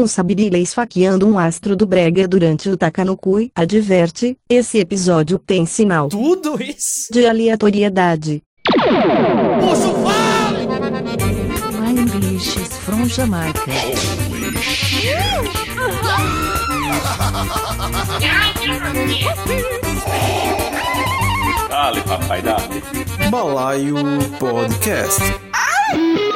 Um Sabirila esfaqueando um astro do brega durante o Takanokui adverte, esse episódio tem sinal Tudo isso? de aleatoriedade. My English is from Jamaica. Dale, papai, dale. Balaio Podcast. Fala,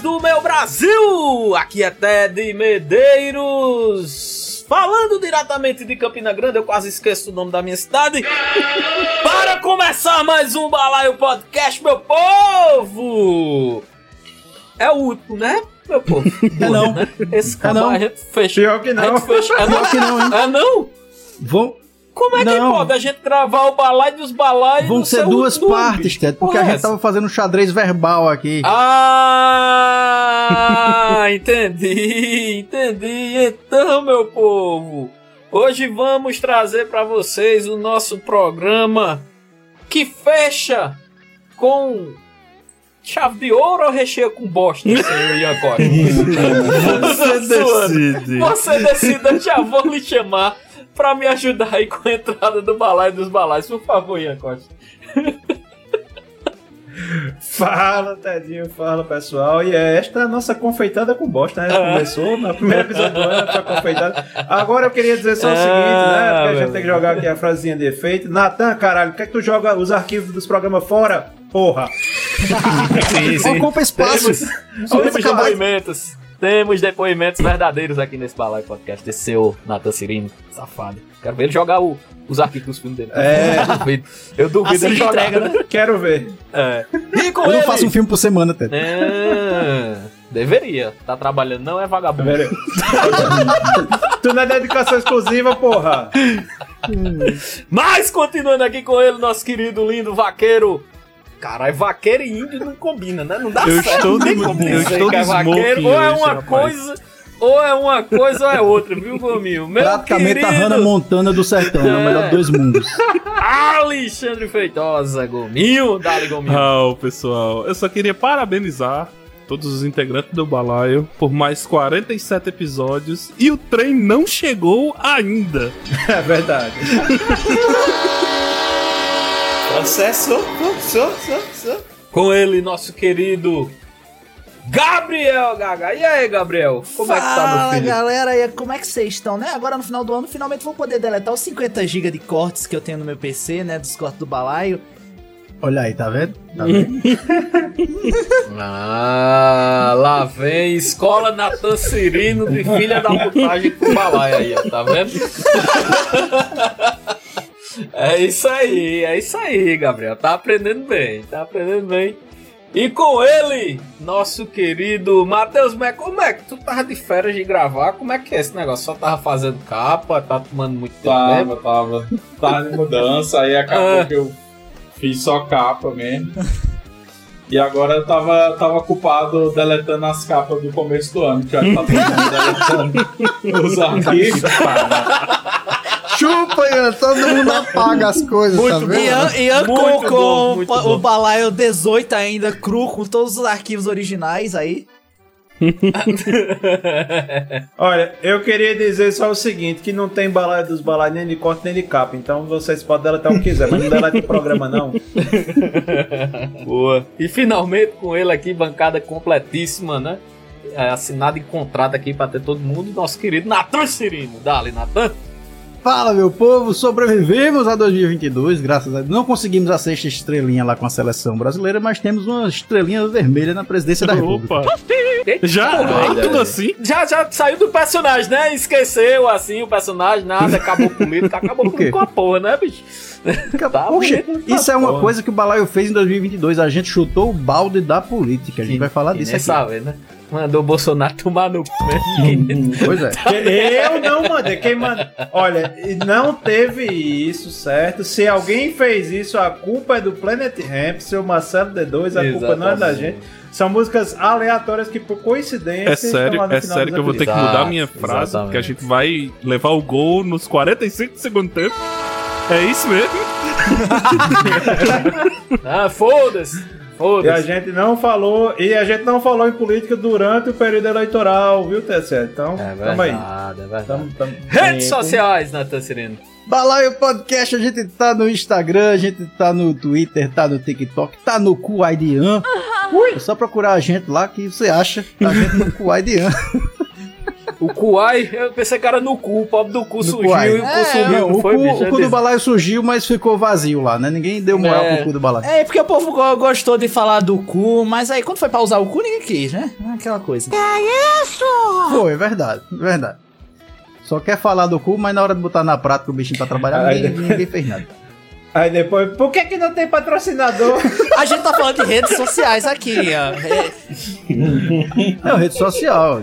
do meu Brasil! Aqui é Ted Medeiros, falando diretamente de Campina Grande, eu quase esqueço o nome da minha cidade. Para começar mais um Balaio Podcast, meu povo! É o último, né, meu povo? É não. Né? Esse É canal não. a gente fecha. Pior que A não. gente fecha. É não? que não, hein? É não? Vão, Como é que Não. pode a gente gravar o balaio dos balaios vão ser duas YouTube? partes, Ted, porque Porra, a gente essa? tava fazendo um xadrez verbal aqui. Ah, entendi, entendi. Então, meu povo, hoje vamos trazer para vocês o nosso programa que fecha com chave de ouro ou recheia com bosta, senhor Ian Costa? Você decide. Você decide, eu já vou lhe chamar para me ajudar aí com a entrada do balaio dos balaios. Por favor, Ian Costa. Fala, Tedinho, fala pessoal. E é esta a nossa confeitada com bosta, né? Começou no primeiro episódio do ano, essa confeitada. Agora eu queria dizer só o seguinte, né? Porque a gente tem que jogar aqui a frasezinha de efeito. Natan, caralho, quer que tu joga os arquivos dos programas fora? Porra! Ocupa espaço. Temos depoimentos. Temos depoimentos verdadeiros aqui nesse Balai Podcast desse seu Nathan Cirino, safado. Quero ver ele jogar o- os arquivos filmes dele. É. Eu duvido. Eu duvido Assim ele que jogar. entrega, né? Quero ver. É. E com Eu não ele? faço um filme por semana, Ted. É, deveria. Tá trabalhando, não é vagabundo. Tu não é dedicação exclusiva, porra! Mas continuando aqui com ele, nosso querido lindo vaqueiro. Caralho, vaqueiro e índio não combina, né? Não dá Eu certo. estou de- como eu estou que é de vaqueiro. Ou é hoje, uma rapaz. coisa, ou é uma coisa ou é outra, viu, Gominho? Meu Praticamente querido a Hannah Montana do sertão, é o melhor dos dois mundos. Alexandre Feitosa, Gominho. Dale, Gominho. Ah, pessoal, eu só queria parabenizar todos os integrantes do Balaio por mais 47 episódios e o trem não chegou ainda. É verdade. Processo, processo, processo. Com ele, nosso querido Gabriel Gaga. E aí, Gabriel? Como é que tá, meu Fala filho? galera, e como é que vocês estão, né? Agora no final do ano, finalmente vou poder deletar os 50 GB de cortes que eu tenho no meu PC, né? Dos cortes do balaio. Olha aí, tá vendo? Tá vendo? Ah, lá vem Escola Natan Cirino de filha da putagem com balaia aí, ó, tá vendo? É isso aí, é isso aí, Gabriel. Tá aprendendo bem, tá aprendendo bem. E com ele, nosso querido Matheus Mac. Como é que tu tava de férias de gravar? Como é que é esse negócio? Só tava fazendo capa, tá tomando muito tempo? Tava, tava. Tava de mudança, aí acabou Ah. que eu fiz só capa mesmo. E agora eu tava, tava ocupado deletando as capas do começo do ano, que já tá mundo deletando os arquivos. Chupa, Ian, todo mundo apaga as coisas, tá vendo? Ian, Ian Muito com, bom, com muito o bom. balaio 18 ainda, cru, com todos os arquivos originais aí. Olha, eu queria dizer só o seguinte, que não tem balaio dos balaios nem de corte nem de capa, então vocês podem deletar o que quiser, mas não deleta o programa não. Boa. E finalmente com ele aqui, bancada completíssima, né? É, assinado em contrato aqui pra ter todo mundo, nosso querido Natan Cirino. Dale, Natan. Fala, meu povo, sobrevivemos a 2022, graças a Deus. Não conseguimos a sexta estrelinha lá com a seleção brasileira, mas temos uma estrelinha vermelha na presidência da República. Opa! Já? Tudo assim? Já, já saiu do personagem, né? Esqueceu, assim, o personagem, nada, acabou político, acabou com a porra, né, bicho? Tá Poxa, bonito, isso é uma porra. coisa que o Balaio fez em 2022. A gente chutou o balde da política. A gente vai falar disso aqui. sabe, né? Mandou o Bolsonaro tomar no cu mesmo. Pois é. Eu não mandei. Quem manda... Olha, não teve isso, certo? Se alguém fez isso, a culpa é do Planet Ramp, seu Marcelo D2, a culpa não é da Exatamente. gente. São músicas aleatórias que, por coincidência, É estão sério, lá no é final sério que eu vou ter que mudar minha frase, exatamente. porque a gente vai levar o gol nos 45 do segundo tempo. É isso mesmo? Ah, foda-se. E a gente não falou, e a gente não falou em política durante o período eleitoral, viu, TC? Então, É tamo aí. é. Tamo, tamo Redes tempo. sociais, Natan Sereno. Balaio Podcast, a gente tá no Instagram, a gente tá no Twitter, tá no TikTok, tá no Kuaidian. É só procurar a gente lá que você acha a gente no Kuaidian. O Kuai, eu pensei que era no cu, o pobre do cu surgiu Kuai. e o cu sumiu, não o, foi, cu, bicho? o cu do Balaio surgiu, mas ficou vazio lá, né? Ninguém deu moral É. pro cu do Balaio. É, porque o povo go- gostou de falar do cu, mas aí quando foi pra usar o cu, ninguém quis, né? Aquela coisa. Foi, é verdade, é verdade. Só quer falar do cu, mas na hora de botar na prática o bichinho pra trabalhar, Aí ninguém, ninguém fez nada. Aí depois, por que que não tem patrocinador? A gente tá falando de redes sociais aqui, ó. É, É, rede social.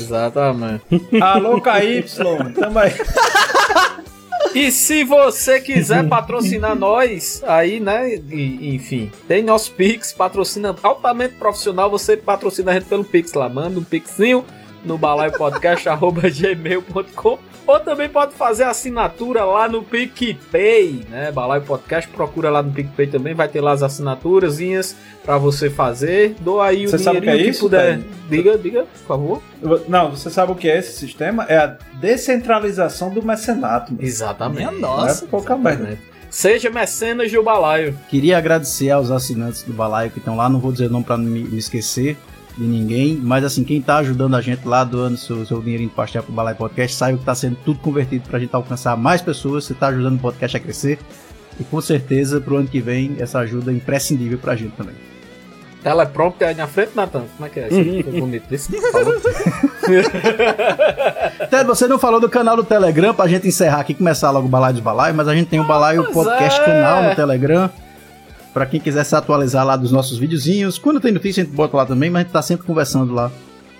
Exatamente. Alô, KY, tamo aí. E se você quiser patrocinar nós, aí, né? e- enfim, tem nosso Pix, patrocina altamente profissional. Você patrocina a gente pelo Pix lá. Manda um Pixinho no balaiopodcast.gmail.com ou também pode fazer assinatura lá no PicPay, né? Balaio Podcast, procura lá no PicPay também, vai ter lá as assinaturazinhas pra você fazer. Doa aí o Você sabe o que dinheirinho é que, isso, puder. Ted? Diga, diga, por favor. Não, você sabe o que é esse sistema? É a descentralização do mecenato. mano. Exatamente. minha Não nossa. é pouca merda. Seja mecenas do Balaio. Queria agradecer aos assinantes do Balaio que estão lá, não vou dizer o nome pra não me, me esquecer de ninguém, mas assim, quem tá ajudando a gente lá, doando seu, seu dinheirinho de pastel pro Balaio Podcast, saiba que tá sendo tudo convertido pra gente alcançar mais pessoas, você tá ajudando o podcast a crescer, e com certeza pro ano que vem essa ajuda é imprescindível pra gente também. Teleprompter aí na frente, Natan? Como é que é? Isso foi bonito desse? Falou. Ted, você não falou do canal do Telegram pra gente encerrar aqui, começar logo o Balaio dos Balaio, mas a gente tem o Balaio pois Podcast é. canal no Telegram. Pra quem quiser se atualizar lá dos nossos videozinhos. Quando tem notícia, a gente bota lá também, mas a gente tá sempre conversando lá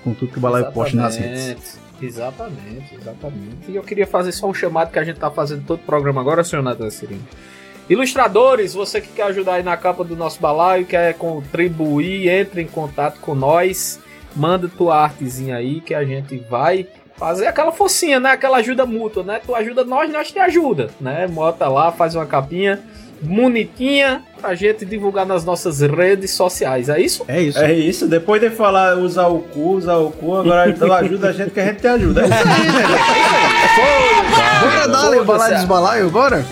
com tudo que o Balaio posta nas redes. Exatamente, exatamente. E eu queria fazer só um chamado que a gente tá fazendo todo o programa agora, senhor Natan Cirino. Ilustradores, você que quer ajudar aí na capa do nosso balaio, quer contribuir, entre em contato com nós, manda tua artezinha aí que a gente vai fazer aquela focinha, né? Aquela ajuda mútua, né? Tu ajuda nós, nós te ajuda, né? Bota lá, faz uma capinha bonitinha pra gente divulgar nas nossas redes sociais, é isso? É isso. É isso, depois de falar usar o cu, usar o cu, agora então ajuda a gente que a gente te ajuda. É isso aí, né? Bora dar o Balaio dos Balaio, bora?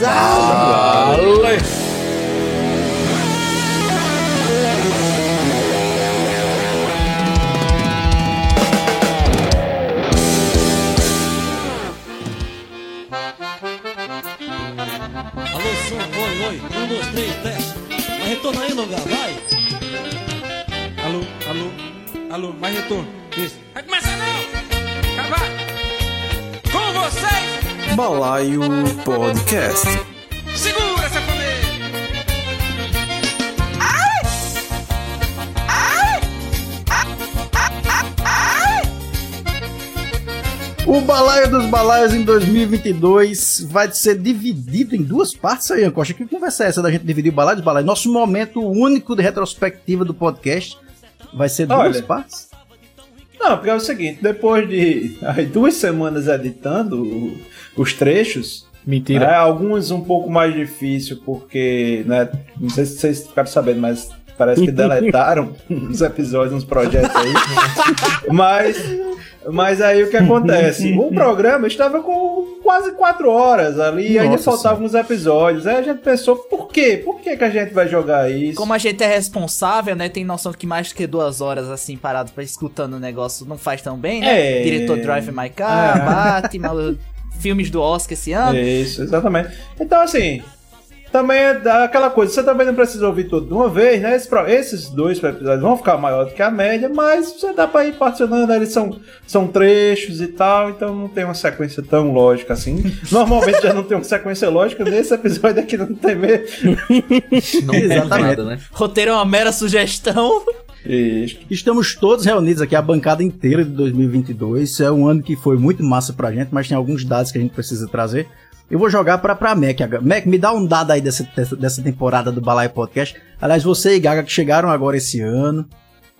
Vale. Dois, três, teste. Mas retorna aí, lugar, vai. Alô, alô, alô, mais retorno. Isso. Vai começar não! Vai. Com vocês, Balaio Podcast. O Balaio dos Balaios em 2022 vai ser dividido em duas partes aí, Ancosta. Que conversa é essa da gente dividir o Balaio dos Balaios? Nosso momento único de retrospectiva do podcast vai ser duas Olha. partes? Não, porque é o seguinte, depois de aí, duas semanas editando o- os trechos, Mentira. né, alguns um pouco mais difícil, porque, né, não sei se vocês ficaram sabendo, mas parece que deletaram uns episódios, uns projetos aí. mas, mas aí o que acontece? O programa estava com quase quatro horas ali, e ainda faltavam uns episódios. Aí a gente pensou, por quê? Por que, que a gente vai jogar isso? Como a gente é responsável, né? Tem noção que mais que duas horas assim parado pra escutando o negócio não faz tão bem, né? É. Diretor Drive My Car, É. Batman, filmes do Oscar esse ano. Isso, exatamente. Então, assim, também é aquela coisa, você também não precisa ouvir tudo de uma vez, né? Esses dois episódios vão ficar maior do que a média, mas você dá pra ir particionando, né? eles são, são trechos e tal, então não tem uma sequência tão lógica assim. Normalmente já não tem uma sequência lógica, nesse episódio aqui não tem mesmo. Não Exatamente. nada, né? Roteiro é uma mera sugestão. Estamos todos reunidos aqui, a bancada inteira de 2022. É um ano que foi muito massa pra gente, mas tem alguns dados que a gente precisa trazer. Eu vou jogar pra, pra Mac. agora. Mac, me dá um dado aí dessa, dessa, dessa temporada do Balai Podcast. Aliás, você e Gaga que chegaram agora esse ano,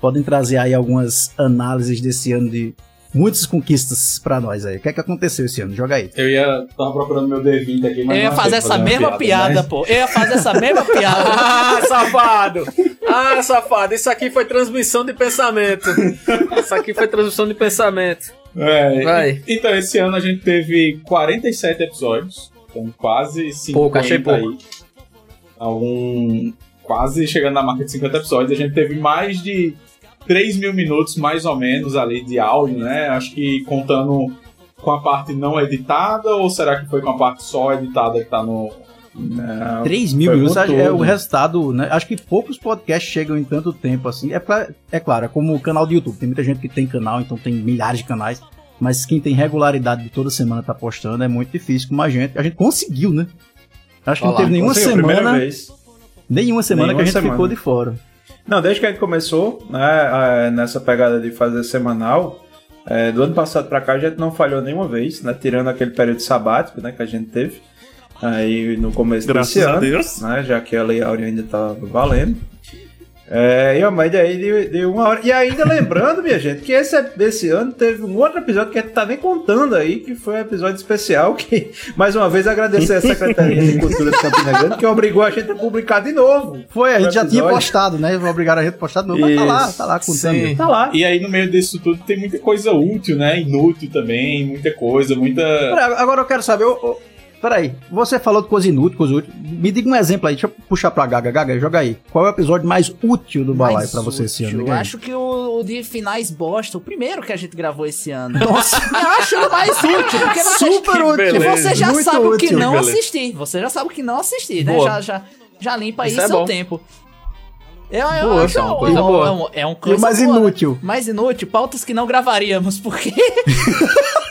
podem trazer aí algumas análises desse ano de muitas conquistas pra nós aí. O que é que aconteceu esse ano? Joga aí. Eu ia. Tava procurando meu D20 aqui, mas Eu ia não fazer essa mesma piada, né? pô. Eu ia fazer essa mesma piada. Ah, safado! Ah, safado, isso aqui foi transmissão de pensamento. Isso aqui foi transmissão de pensamento. É, Então, esse ano a gente teve 47 episódios. Então, quase 50 Pouco, achei pouco. aí. Algum. Quase chegando na marca de 50 episódios. A gente teve mais de 3 mil minutos, mais ou menos, ali de áudio, né? Acho que contando com a parte não editada, ou será que foi com a parte só editada que tá no. Não, 3 mil minutos com é o resultado, né? Acho que poucos podcasts chegam em tanto tempo assim. É, pra- é claro, é como o canal do YouTube. Tem muita gente que tem canal, então tem milhares de canais. Mas quem tem regularidade de toda semana tá postando é muito difícil como a gente. A gente conseguiu, né? Acho que Olha não teve nenhuma semana, nenhuma semana Nenhuma que a gente semana. ficou de fora. Não, desde que a gente começou, né, nessa pegada de fazer semanal, é, do ano passado pra cá a gente não falhou nenhuma vez, né, tirando aquele período sabático, né, que a gente teve, aí no começo Graças desse a ano, Deus. né, já que a Lei Áurea ainda tava valendo. É, e a média aí de, de uma hora. E ainda lembrando, minha gente, que esse, esse ano teve um outro episódio que a gente tá nem contando aí, que foi um episódio especial, que, mais uma vez, agradecer a Secretaria de Cultura de Campina Grande, que obrigou a gente a publicar de novo. Foi, a gente já tinha postado, né? Obrigaram a gente a postar de novo, mas tá lá, tá lá contando. Sim. Tá lá. E aí, no meio disso tudo, tem muita coisa útil, né? Inútil também, muita coisa, muita. Peraí, agora eu quero saber. ô, ô, peraí, você falou de coisa inútil, coisa útil. Me diga um exemplo aí, deixa eu puxar pra Gaga. Gaga, joga aí. Qual é o episódio mais útil do Balai pra você esse ano? útil. Eu aí. acho que o, o de finais bosta, o primeiro que a gente gravou esse ano. Nossa, eu acho o mais útil, porque você, Super útil. beleza. você já Muito sabe o que útil. não Beleza. assistir. Você já sabe o que não assistir, né? Boa. Já, já, já limpa aí Isso é seu bom. tempo. Eu, eu Boa, acho é uma um- coisa um- boa. é um- É um E coisa o mais boa, né? inútil? Mais inútil, pautas que não gravaríamos, porque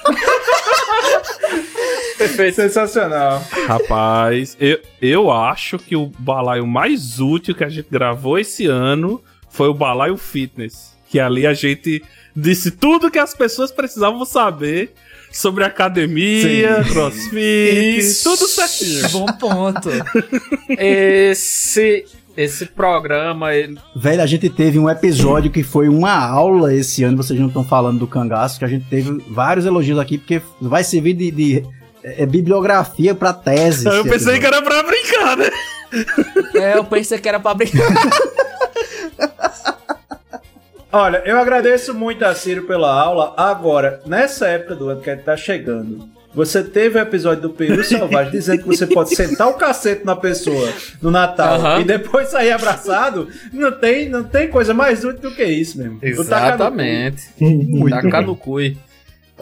Perfeito. Sensacional. Rapaz, eu, eu acho que o balaio mais útil que a gente gravou esse ano foi o Balaio Fitness. Que ali a gente disse tudo que as pessoas precisavam saber sobre academia, crossfit, Isso. tudo certinho. bom ponto. Esse, esse programa, ele, Velho, a gente teve um episódio que foi uma aula esse ano, vocês não estão falando do cangaço, que a gente teve vários elogios aqui, porque vai servir de, de, é, bibliografia pra tese. Eu esse pensei que era pra brincar, né? É, eu pensei que era pra brincar. Olha, eu agradeço muito a Ciro pela aula. Agora, nessa época do ano que a gente tá chegando, você teve o episódio do Peru Selvagem dizendo que você pode sentar o cacete na pessoa no Natal Aham. e depois sair abraçado. Não tem, não tem coisa mais útil do que isso mesmo. O tacar no cu. exatamente. Tacar no cu.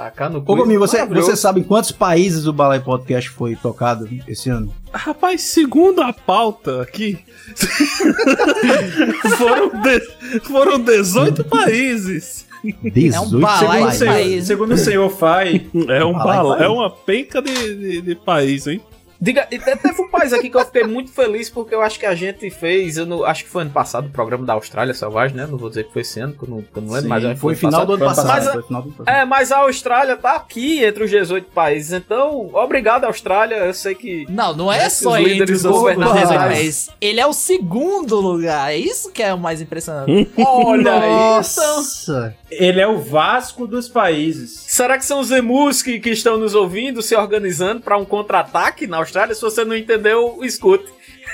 Tacar no cu. Ô, Gominho, você, Maravilhoso. você sabe em quantos países o Balai Podcast foi tocado esse ano? Rapaz, segundo a pauta aqui, foram, de- foram 18 países. 18 balai Segundo, o senhor, país. segundo o senhor Fai, É, um Vai, bala, vai. é uma penca de, de, de país, hein? Diga, e te- teve um país aqui que eu fiquei muito feliz porque eu acho que a gente fez, eu não, acho que foi ano passado, o programa da Austrália Selvagem, né? Não vou dizer que foi esse ano, que eu não, que eu não lembro, Sim, mas Foi ano final do ano Foi passado. passado. foi final do ano passado. É, mas a Austrália tá aqui entre os 18 países, então, obrigado Austrália, eu sei que... Não, não é só entre os governadores, governamentais. mas ele é o segundo lugar. É isso que é o mais impressionante. Olha aí! Nossa! ele é o Vasco dos países. Será que são os emus que, que estão nos ouvindo, se organizando para um contra-ataque na Austrália? Se você não entendeu, escute.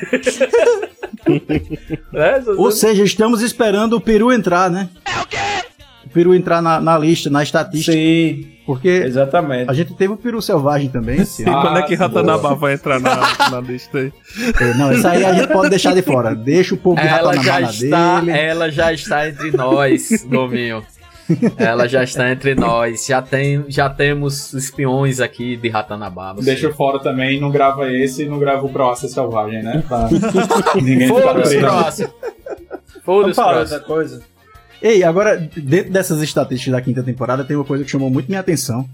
É, se Ou você- seja, estamos esperando o Peru entrar, né? É o quê? O Peru entrar na, na lista, na estatística. Sim, Porque exatamente. a gente teve o Peru selvagem também E ano. quando é que boa. Ratanabá vai entrar na, na lista aí? É, Não, isso aí a gente pode deixar de fora. Deixa o povo de ela Ratanabá na está, dele. ela já está entre nós, Gominho. Ela já está entre nós. Já, tem, já temos espiões aqui de Ratanababa. Deixa fora também, não grava esse e não grava o Croácia Selvagem, né? Pra ninguém ficar Foda-se, preso. próximo. Foda-se, próximo. coisa. Ei, agora, dentro dessas estatísticas da quinta temporada, tem uma coisa que chamou muito minha atenção.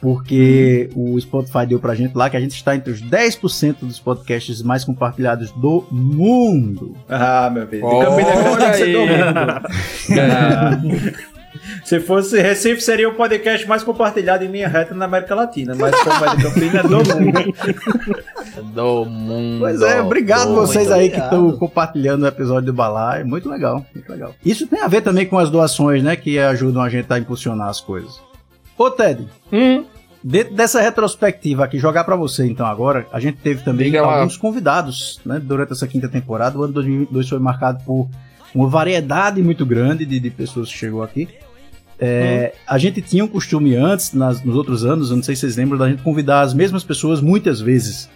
Porque o Spotify deu pra gente lá que a gente está entre os 10% dos podcasts mais compartilhados do mundo. Ah, meu filho. De Olha Campina Grande, você aí. Se fosse Recife, seria o podcast mais compartilhado em linha reta na América Latina. Mas como é de Campina, é do mundo. Do mundo. Pois é, obrigado do vocês aí que estão compartilhando o episódio do Balai. Muito legal, muito legal. Isso tem a ver também com as doações, né? Que ajudam a gente a impulsionar as coisas. Ô, Ted, Hum, dentro dessa retrospectiva aqui, jogar pra você então agora, a gente teve também Diga lá. alguns convidados, né? Durante essa quinta temporada. O ano 2022 foi marcado por uma variedade muito grande de, de pessoas que chegou aqui. É, A gente tinha um costume antes, nas- nos outros anos, eu não sei se vocês lembram, da gente convidar as mesmas pessoas muitas vezes.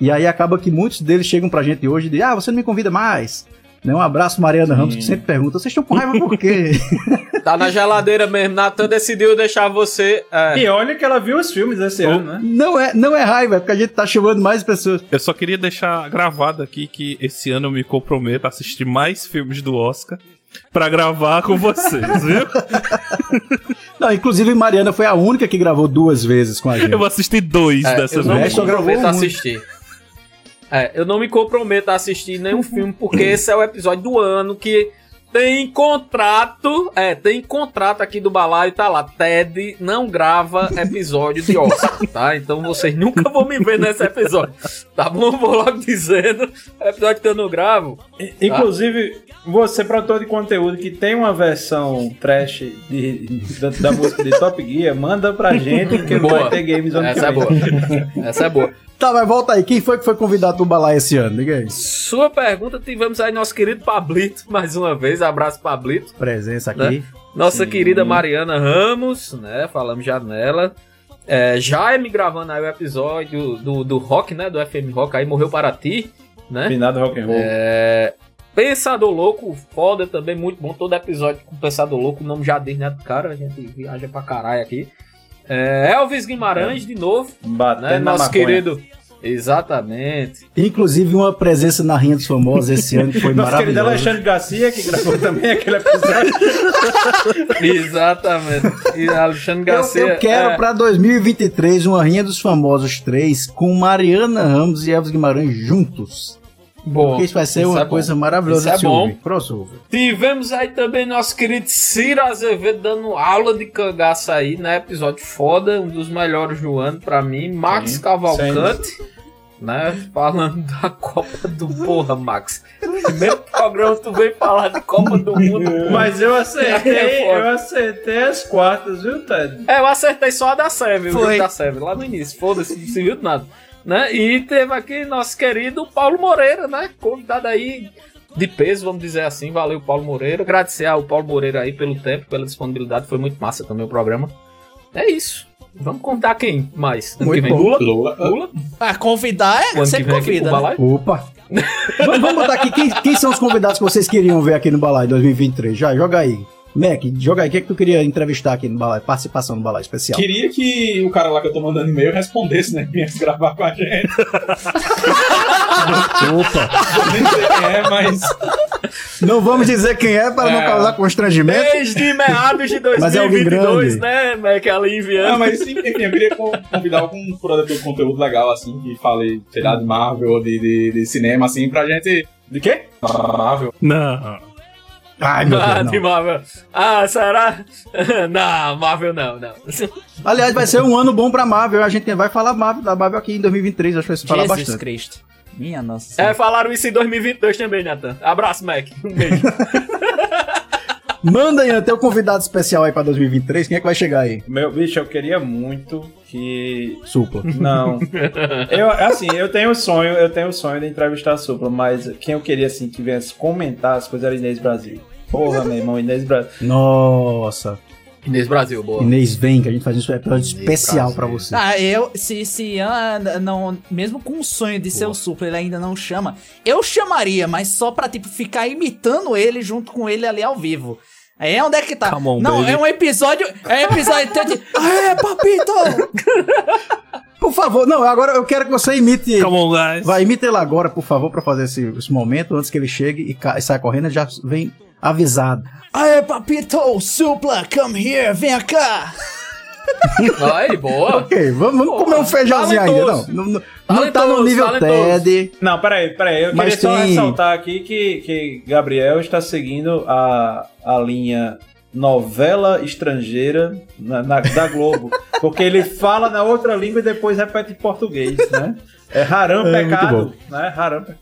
E aí acaba que muitos deles chegam pra gente hoje e dizem, ah, você não me convida mais. Né? Um abraço, Mariana Ramos, que sempre pergunta, vocês estão com raiva por quê? tá na geladeira mesmo. Natan decidiu deixar você. é, E olha que ela viu os filmes esse ano, né? não, é, não é raiva, é porque a gente tá chamando mais pessoas. Eu só queria deixar gravado aqui que esse ano eu me comprometo a assistir mais filmes do Oscar pra gravar com vocês, viu? Não, inclusive Mariana foi a única que gravou duas vezes com a gente. Eu vou assistir dois é, dessa eu não me vez. comprometo a assistir. É, eu não me comprometo a assistir nenhum filme, porque esse é o episódio do ano que tem contrato. É, tem contrato aqui do balaio, tá lá. Ted não grava episódio de Oscar, tá? Então vocês nunca vão me ver nesse episódio. Tá bom? Vou logo dizendo. Episódio que eu não gravo. Inclusive, você, produtor de conteúdo que tem uma versão trash de, da, da música de Top Gear, manda pra gente que Boa. vai ter games ano Essa é boa. Essa é boa. Tá, mas volta aí, quem foi que foi convidado pro Balai esse ano? Diga aí. Sua pergunta, tivemos aí nosso querido Pablito, mais uma vez. Abraço, Pablito. Presença aqui. Né? Nossa querida Mariana Ramos, né? Falamos já nela. É, Jaime gravando aí o episódio do, do rock, né? Do FM Rock, aí morreu para ti, né? Finado rock and roll. É, Pensador Louco, foda também, muito bom. Todo episódio com Pensador Louco, o nome já diz, né? Cara, a gente viaja pra caralho aqui. É, Elvis Guimarães, de novo, Batendo né? Nosso querido. Exatamente. Inclusive uma presença na Rinha dos Famosos esse ano que foi Nosso querido maravilhosa. Alexandre Garcia, que gravou também aquele episódio. Exatamente. E Alexandre Eu, Garcia. eu quero é, pra 2023 uma Rinha dos Famosos 3 com Mariana Ramos e Elvis Guimarães juntos. Bom, Porque isso vai ser isso uma é bom. coisa maravilhosa Isso é bom. Crossover. Tivemos aí também nosso querido Ciro Azevedo dando aula de cangaço aí, né? Episódio foda, um dos melhores do ano pra mim. Max Sim, Cavalcante, né? Falando da Copa do Porra, Max. Primeiro programa tu veio falar de Copa do Mundo. Mas eu acertei, É eu acertei as quartas, viu, Ted? É, eu acertei só a da o Foi. da Seve, lá no início. Foda-se, não se viu nada. Né? E teve aqui nosso querido Paulo Moreira, né? Convidado aí de peso, vamos dizer assim. Valeu, Paulo Moreira. Agradecer ao Paulo Moreira aí pelo tempo, pela disponibilidade. Foi muito massa também o programa. É isso. Vamos contar quem mais? Ano Muito que bom. Lula? Lula. Lula? Ah, convidar é ano que sempre convida. né? Opa! vamos, vamos botar aqui quem, quem são os convidados que vocês queriam ver aqui no Balai 2023. Já, joga aí. Mac, joga aí. Quem é que tu queria entrevistar aqui no Balai? Participação no Balai especial. Queria que o cara lá que eu tô mandando e-mail respondesse, né? Que viesse gravar com a gente. Opa! Nem dizer quem é, mas. Não vamos dizer quem é para não É. causar constrangimento. Desde meados de Mas é alguém 2022, grande. né? Mac ali enviando. Não, mas enfim, eu queria con- convidar algum produtor de conteúdo legal, assim, que fale, sei lá, de Marvel ou de, de, de cinema, assim, pra gente. De quê? Marvel. Não. Ai, meu Ah, Deus, de não. Marvel. Ah, será? não, Marvel não, não. Aliás, vai ser um ano bom pra Marvel. A gente vai falar Marvel, da Marvel aqui em 2023. Acho que vai se falar Jesus bastante. Cristo. Minha nossa É, senhora. falaram isso em 2022 também, Nathan. Abraço, Mac. Um beijo. Manda aí até o convidado especial aí pra 2023. Quem é que vai chegar aí? Meu bicho, eu queria muito que. Supla. Não. Eu, assim, eu tenho o sonho, eu tenho o sonho de entrevistar a Supla, mas quem eu queria, assim, que viesse comentar as coisas era Inês Brasil. Porra, meu irmão, Inês Brasil. Nossa. Inês Brasil, boa. Inês vem, que a gente faz um episódio especial Brasil. pra você. Ah, eu, se, se ah, não, mesmo com o sonho de ser o Supla, ele ainda não chama, eu chamaria, mas só pra, tipo, ficar imitando ele junto com ele ali ao vivo. É, onde é que tá? Come on, não, baby. é um episódio. É um episódio de. Aê, papito! Por favor, não, agora eu quero que você imite. Come on, guys. Vai, imita ele agora, por favor, pra fazer esse, esse momento, antes que ele chegue e, e saia correndo, ele já vem avisado. Aê, papito! Supla, come here, vem cá! Aí, boa. Ok, vamos, vamos comer um feijãozinho ainda. Não, não, não, não tá no nível talentoso. TED. Não, peraí, peraí. Eu Mas queria só tem- ressaltar aqui que, que Gabriel está seguindo a, a linha novela estrangeira na, na- da Globo. porque ele fala na outra língua e depois repete em português, né? É Haram É, Pecado, né? Haram Pecado.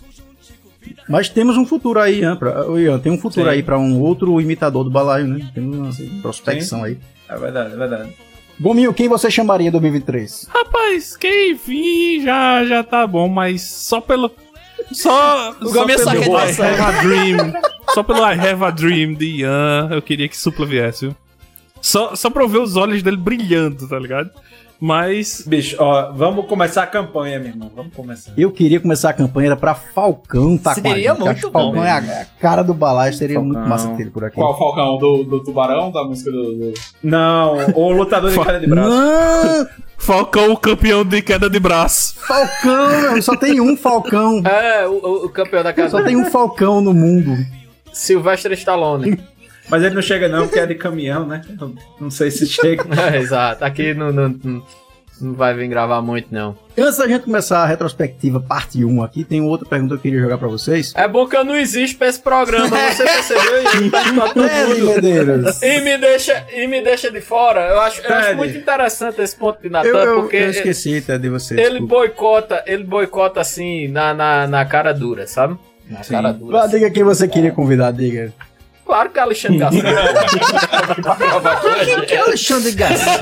Mas temos um futuro aí, Ian. Pra, Ian tem um futuro Sim. aí pra um outro imitador do balaio, né? Temos uma assim, prospecção aí. É verdade, é verdade. Gominho, quem você chamaria em 2023? Rapaz, quem vir já, já tá bom, mas só pelo. Só. O só Gomes pelo I have a dream. Só pelo I have a dream de Ian, eu queria que Supla viesse, viu? Só, só pra eu ver os olhos dele brilhando, tá ligado? Mas. Bicho, ó, vamos começar a campanha, meu irmão. Vamos começar. Eu queria começar a campanha era pra Falcão tá com a Seria gente. muito bom. Falcão é a, é a cara do balaio, seria Falcão. muito massa ter ele por aqui. Qual Falcão? Do, do Tubarão? Da música do. do- Não, o lutador de queda de braço. Não! Falcão, o campeão de queda de braço. Falcão, meu, só tem um Falcão. É, o, o- o campeão da casa. Só tem um Falcão no mundo. Sylvester Stallone. Mas ele não chega não, porque é de caminhão, né? Eu Não sei se chega. É, exato. Aqui não, não, não, vai vir gravar muito, não. Antes da gente começar a retrospectiva parte 1 aqui, tem outra pergunta que eu queria jogar pra vocês. É bom que eu não existo pra esse programa, você percebeu? Todo É. E me, deixa, e me deixa de fora. Eu acho, eu acho muito interessante esse ponto de Natan, Eu, eu, porque eu esqueci até de você. ele desculpa. boicota, ele boicota assim, na, na, na cara dura, sabe? Na cara dura. Vá, diga quem você queria convidar, diga. Claro que é Alexandre Garcia. Quem que é Alexandre Garcia?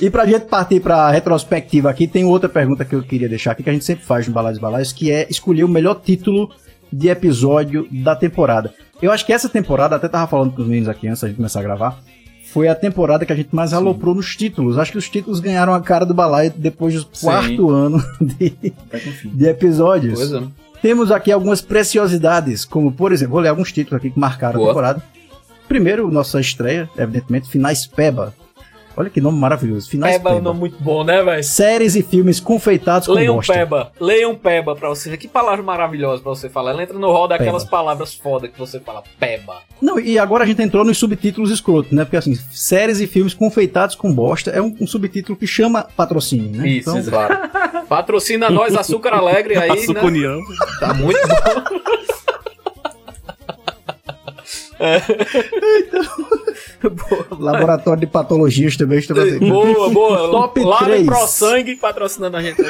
E pra gente partir pra retrospectiva aqui, tem outra pergunta que eu queria deixar aqui, que a gente sempre faz no Balais Balais, que é escolher o melhor título de episódio da temporada. Eu acho que essa temporada, até tava falando com os meninos aqui antes da gente começar a gravar, foi a temporada que a gente mais aloprou nos títulos. Acho que os títulos ganharam a cara do Balai depois do quarto ano de, de episódios. Coisa. Temos aqui algumas preciosidades, como por exemplo, vou ler alguns títulos aqui que marcaram Boa. a temporada. Primeiro, nossa estreia, evidentemente, Finais Peba. Olha que nome maravilhoso, Finais Peba é Peba. um nome muito bom, né, velho? Séries e filmes confeitados com Leiam bosta. Peba, leiam Peba pra você ver. Que palavra maravilhosa pra você falar. Ela entra no hall daquelas Peba. palavras foda que você fala. Peba. Não, e agora a gente entrou nos subtítulos escroto, né? Porque assim, séries e filmes confeitados com bosta é um, um subtítulo que chama patrocínio, né? Isso, então, exato. Patrocina nós, Açúcar Alegre aí, Açúcar né? União. Tá muito bom. laboratório de patologias também boa, boa. Top Lá três. no Pro Sangue patrocinando a gente.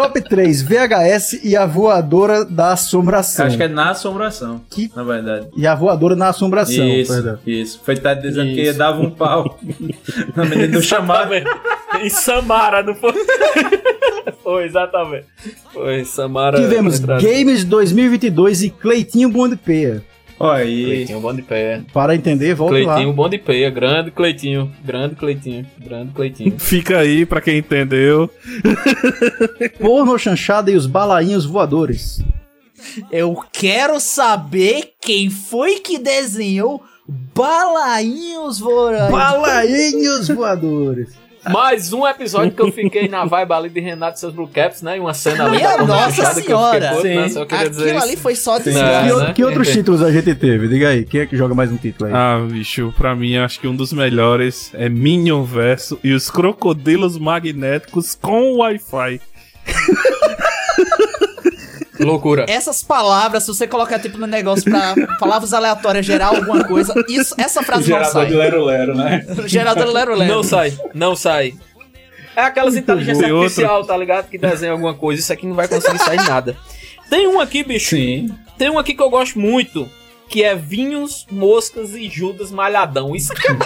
Top 3, VHS e a voadora da assombração. Acho que é na assombração, Que- na verdade. E a voadora na assombração, Isso, perdão. isso. Foi tá dizendo Isso. que dava um pau na menina do chamado. Em Samara, não foi? foi, exatamente. Foi, Samara. Tivemos. Games 2022 e Cleitinho Bondepeia. Olha aí. Cleitinho, bom de pé. Para entender, volta Cleitinho, lá. bom de pé. Grande Cleitinho. Grande Cleitinho. Grande Cleitinho. Fica aí pra quem entendeu. Porno chanchada e os balainhos voadores. Eu quero saber quem foi que desenhou Balainhos Vorazes. Balainhos voadores. Mais um episódio que eu fiquei na vibe ali de Renato e seus Blue Caps, né? E uma cena ali Minha nossa fechada que eu fiquei senhora. né? Aquilo ali foi só desgraça. que, né? que outros Entendi. títulos a gente teve? Diga aí, quem é que joga mais um título aí? Ah, bicho, pra mim acho que um dos melhores é Minion Verso e os crocodilos magnéticos com Wi-Fi. Loucura. Essas palavras, se você colocar tipo no negócio pra palavras aleatórias gerar alguma coisa, isso, essa frase não Gerador de sai. Lero Lero, né? Gerador lero lero. Não sai, não sai. É aquelas inteligências outro. artificial, tá ligado? Que desenha alguma coisa. Isso aqui não vai conseguir sair nada. Tem um aqui, bicho. Sim. Tem um aqui que eu gosto muito. Que é vinhos, moscas e Judas malhadão. Isso aqui é,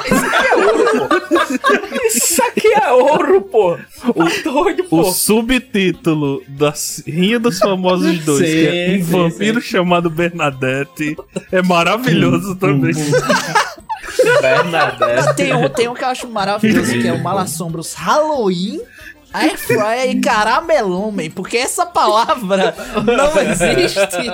isso aqui é ouro, pô. Isso aqui é ouro, pô. O doido, O pô. subtítulo da Rinha dos Famosos 2, que é Sim, Um sim, Vampiro Chamado Bernadette, é maravilhoso também. Bernadette. Tem um, tem um que eu acho maravilhoso, que é o Malassombros Halloween Air fryer e caramelumen, porque essa palavra não existe.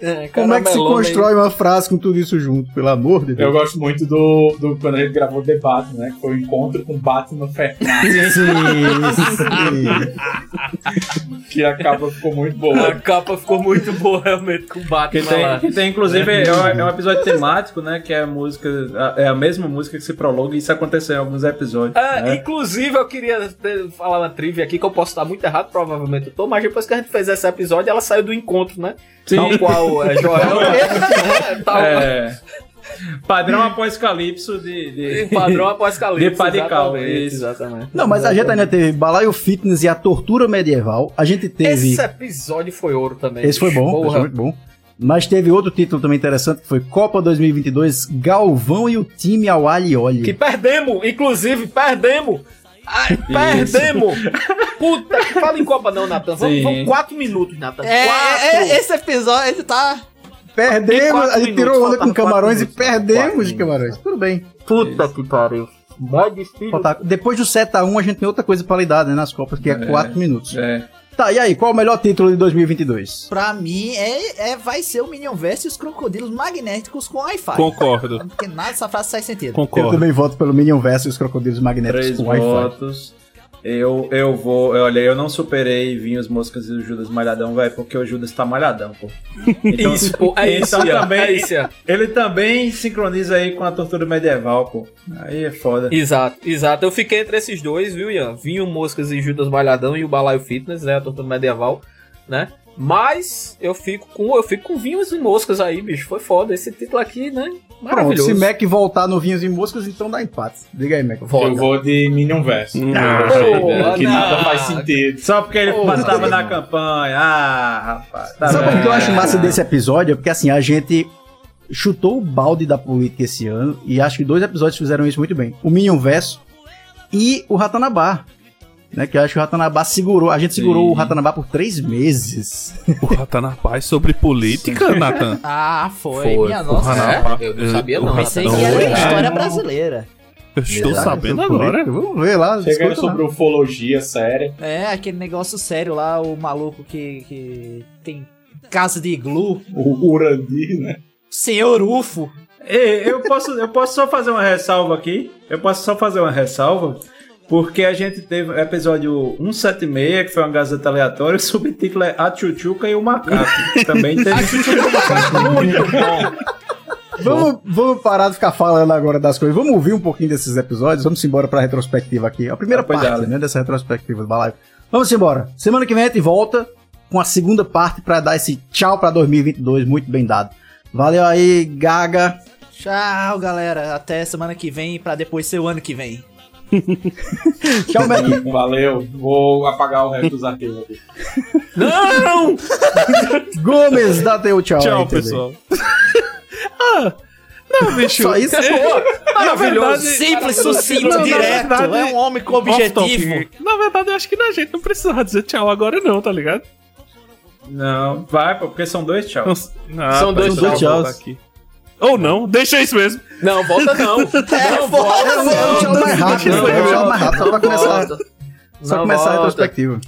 É, Como é que se caramelão, constrói uma frase com tudo isso junto, pelo amor de Eu Deus? gosto muito do, do quando a gente gravou o debate, né? Que foi o encontro com Batman Fernandes, Sim, sim. que a capa ficou muito A boa. capa ficou muito boa realmente com o Que Batman tem, lá. que tem inclusive, é, um, é um episódio temático, né? Que é a música. a- É a mesma música que se prolonga e isso aconteceu em alguns episódios. Ah, né? Inclusive, eu queria falar uma trivia aqui que eu posso estar muito errado, provavelmente eu tô, mas depois que a gente fez esse episódio, ela saiu do encontro, né? Sim. Tal qual é Joel. é, tal É. Padrão apocalipso de. de... Padrão apocalipse. De Padical, exatamente, isso. Exatamente. Não, mas a gente ainda teve Balaio Fitness e a Tortura Medieval. A gente teve. Esse episódio foi ouro também. Esse foi bom, esse foi muito bom. Mas teve outro título também interessante, que foi Copa 2022, Galvão e o time ao Alioli. Que perdemos, inclusive, perdemos. Ai, perdemos! Puta, que fala em Copa não, Natan. Vamos, vamos quatro minutos, Natan. É, quatro. é, esse episódio tá. Tem Perdemos, a gente tirou onda com camarões e minutos, perdemos quatro de camarões. Tudo bem. Puta que pariu. Mó difícil. Depois do 7x1, a gente tem outra coisa pra lidar né, nas Copas, que é 4 minutos. É. Tá, e aí, qual o melhor título de 2022? Pra mim, é, é, vai ser o Minion Versus e os crocodilos magnéticos com Wi-Fi. Concordo. Porque nada dessa frase faz sentido. Eu Concordo. também voto pelo Minion vs e os Crocodilos Magnéticos Três com Wi-Fi. votos. Eu, eu vou. Olha, eu não superei Vinhos, Moscas e o Judas Malhadão, velho, porque o Judas tá malhadão, pô. Então, Isso, pô, é isso, então Ian, também, é isso. Ele também sincroniza aí com a tortura medieval, pô. Aí é foda. Exato, exato. Eu fiquei entre esses dois, viu, Ian? Vinho Moscas e Judas Malhadão e o Balaio Fitness, né? A tortura medieval, né? Mas eu fico com eu fico com vinhos e moscas aí, bicho. Foi foda. Esse título aqui, né? Pronto, Maravilhoso. se Mac voltar no Vinhos e Moscas, então dá empate. Diga aí, Mac. Eu vou de Minion. Hum, achei, né, que nada faz sentido. Só porque ele matava não. na campanha. Ah, rapaz. Tá Sabe o que eu acho massa desse episódio? É porque assim, a gente chutou o balde da política esse ano e acho que dois episódios fizeram isso muito bem. O Minion Verso e o Ratanabá. Né, que eu acho que o Ratanabá segurou. A gente segurou Sim. o Ratanabá por três meses. O Ratanapá é sobre política, Nathan? Ah, foi. Foi. Minha nossa. Ratanapá. Eu não sabia não, Pensei que era história não. brasileira. Eu estou Verdade, sabendo sobre agora. Vamos ver lá. Chegando escuta lá. sobre ufologia séria. É, aquele negócio sério lá, o maluco que, que tem casa de iglu. O Urandir, né? Senhor UFO. Ei, eu posso, eu posso só fazer uma ressalva aqui? Eu posso só fazer uma ressalva? Porque a gente teve o episódio 176, que foi uma gazeta aleatória, o subtítulo é A Tchutchuca e o Macaco. Também teve. Muito bom. Vamos, vamos parar de ficar falando agora das coisas. Vamos ouvir um pouquinho desses episódios. Vamos embora pra retrospectiva aqui. A primeira Ah, pois parte né, dessa retrospectiva do Balaio. Vamos embora. Semana que vem a gente volta com a segunda parte pra dar esse tchau pra 2022 muito bem dado. Valeu aí, Gaga. Tchau, galera. Até semana que vem, pra depois ser o ano que vem. Tchau, Mac. Valeu. Vou apagar o resto dos arquivos aqui. Não! Gomes, dá teu tchau. Tchau, aí também. pessoal. ah, não, bicho. Só isso? Maravilhoso. verdade- Simples, Não, sucinto, na direto. verdade- é um homem com objetivo. Na verdade, eu acho que a gente não precisava dizer tchau agora, não, tá ligado? Não, vai, pô, porque são dois tchau. Não, São dois deixa eu tchaus. Ou não, deixa isso mesmo. Não, volta não. Não, volta É, não. tchau mais rápido. É tchau volta. mais rápido. Só pra começar, Volta. só Não, começar a retrospectiva.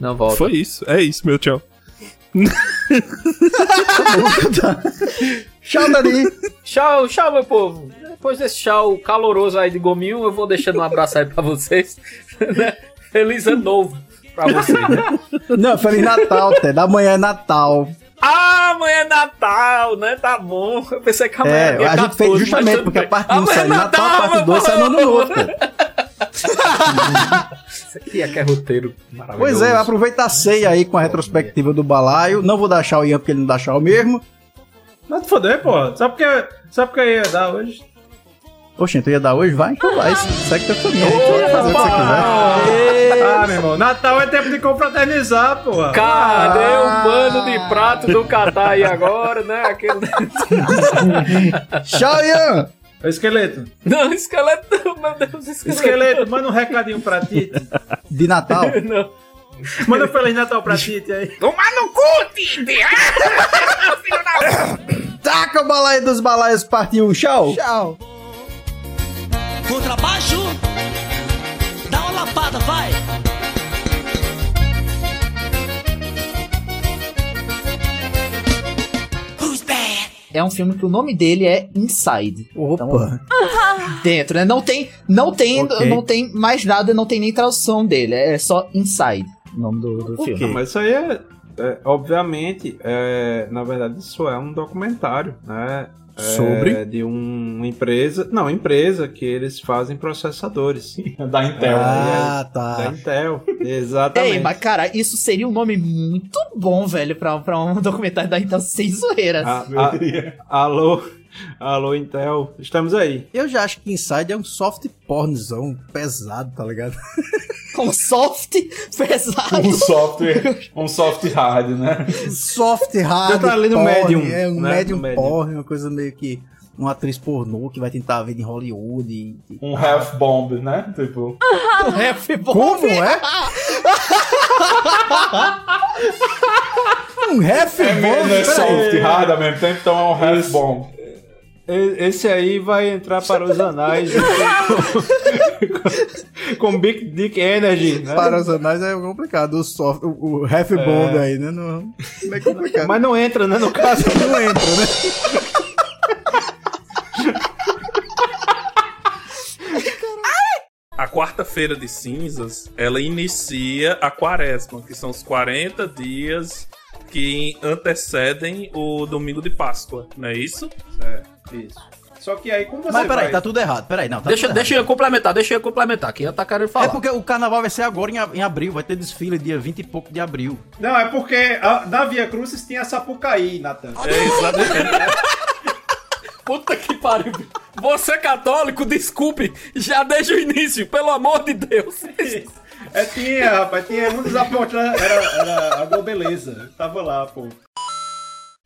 Não volta. Foi isso, é isso, meu tchau. Tchau, Dani. Tchau, tchau, meu povo. Depois desse tchau caloroso aí de gominho, eu vou deixando um abraço aí pra vocês. né? Feliz ano novo pra vocês. Né? Não, Feliz Natal, Té. Da manhã é Natal. Ah, amanhã é Natal, né? Tá bom. Eu pensei que amanhã É, é dia a gente 14, fez mas justamente porque a parte 1 Amanhã sai é Natal, a parte meu 2 sai no povo. Ano Novo. pô. Isso aqui é que é roteiro maravilhoso. Pois é, aproveita a ceia aí com a retrospectiva do balaio. Não vou dar tchau ao Ian porque ele não dá tchau mesmo. Mas tu foder, pô. Só porque, só porque eu ia dar hoje. Oxe, tu ia dar hoje? Vai, então vai. Segue teu caminho. Tu fazer o que você quiser. Ah, meu irmão, Natal é tempo de confraternizar, porra. Cadê Ah. o pano de prato do Catar aí agora, né? Aquele... Tchau, Ian! Ô, esqueleto. Não, esqueleto, meu Deus, esqueleto. Esqueleto, manda um recadinho pra Tite. De Natal. Não. Manda um Feliz Natal pra Tite aí. Tomar no cu, Tite! Taca o balaio dos balaios, parte 1. Tchau. Tchau. Contrabaixo, Dá uma lapada, vai! É um filme que o nome dele é Inside. Opa. Então, dentro, né? Não tem, não tem, Ok. não tem mais nada, não tem nem tradução dele. É só Inside, o nome do, do Ok. filme. Mas isso aí é, é, obviamente, é, na verdade, isso é um documentário, né? É, Sobre? de um- uma empresa, não, empresa que eles fazem processadores Da Intel. Ah, da tá. Intel. Exatamente. Ei, mas cara, isso seria um nome muito bom, velho, pra, pra um documentário da Intel sem zoeiras. A- a- alô, alô Intel, estamos aí. Eu já acho que Inside é um soft pornzão pesado, tá ligado? Com soft, pesado. Um software, um soft hard, né? soft hard. Já tá ali no porn, medium, É um né? medium porn, uma coisa meio que. Uma atriz pornô que vai tentar ver em Hollywood. E... e- Um half bomb, né? Tipo, Um F bom. Como é? um ref é, bom, não é peraí. soft hard ao mesmo tempo, então é um half bomb. Esse aí vai entrar para os anais com, com Big Dick Energy, né? Para os anais é complicado. O soft, o, o half bomb aí, né? Não, não é complicado. Mas não entra, né? No caso. não entra, né? A quarta-feira de cinzas, ela inicia a quaresma, que são os 40 dias que antecedem o domingo de Páscoa, não é isso? Isso. Só que aí, como você Mas peraí, vai... tá tudo errado. Peraí, não. Tá Deixa, tudo deixa eu complementar, deixa eu complementar. Quem tá querendo falar? É porque o carnaval vai ser agora em, abril, vai ter desfile dia 20 e pouco de abril. Não, é porque a- na Via Cruzes tinha Sapucaí, Natan. É exatamente. Puta que pariu. Você é católico, desculpe, já desde o início, pelo amor de Deus. É, tinha, rapaz, tinha um dos apontos, era, era a Globeleza. Tava lá, pô.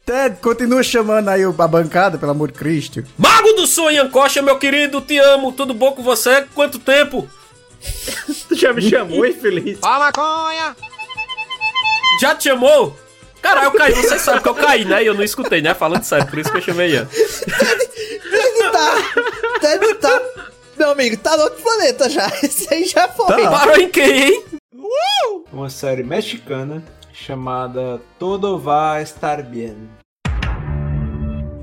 Ted, continua chamando aí a bancada, pelo amor de Cristo. Mago do som, Ian Costa, meu querido, te amo, tudo bom com você? Quanto tempo? Tu já me chamou, infeliz? Já te chamou? Caralho, eu caí, vocês sabem que eu caí, né? E eu não escutei, né? Falando sério, por isso que eu chamei Ian. tá, deve tá. Meu amigo, tá no outro planeta já. Esse aí já foi. Parou em quem, hein? Uma série mexicana chamada Todo Va Estar Bien.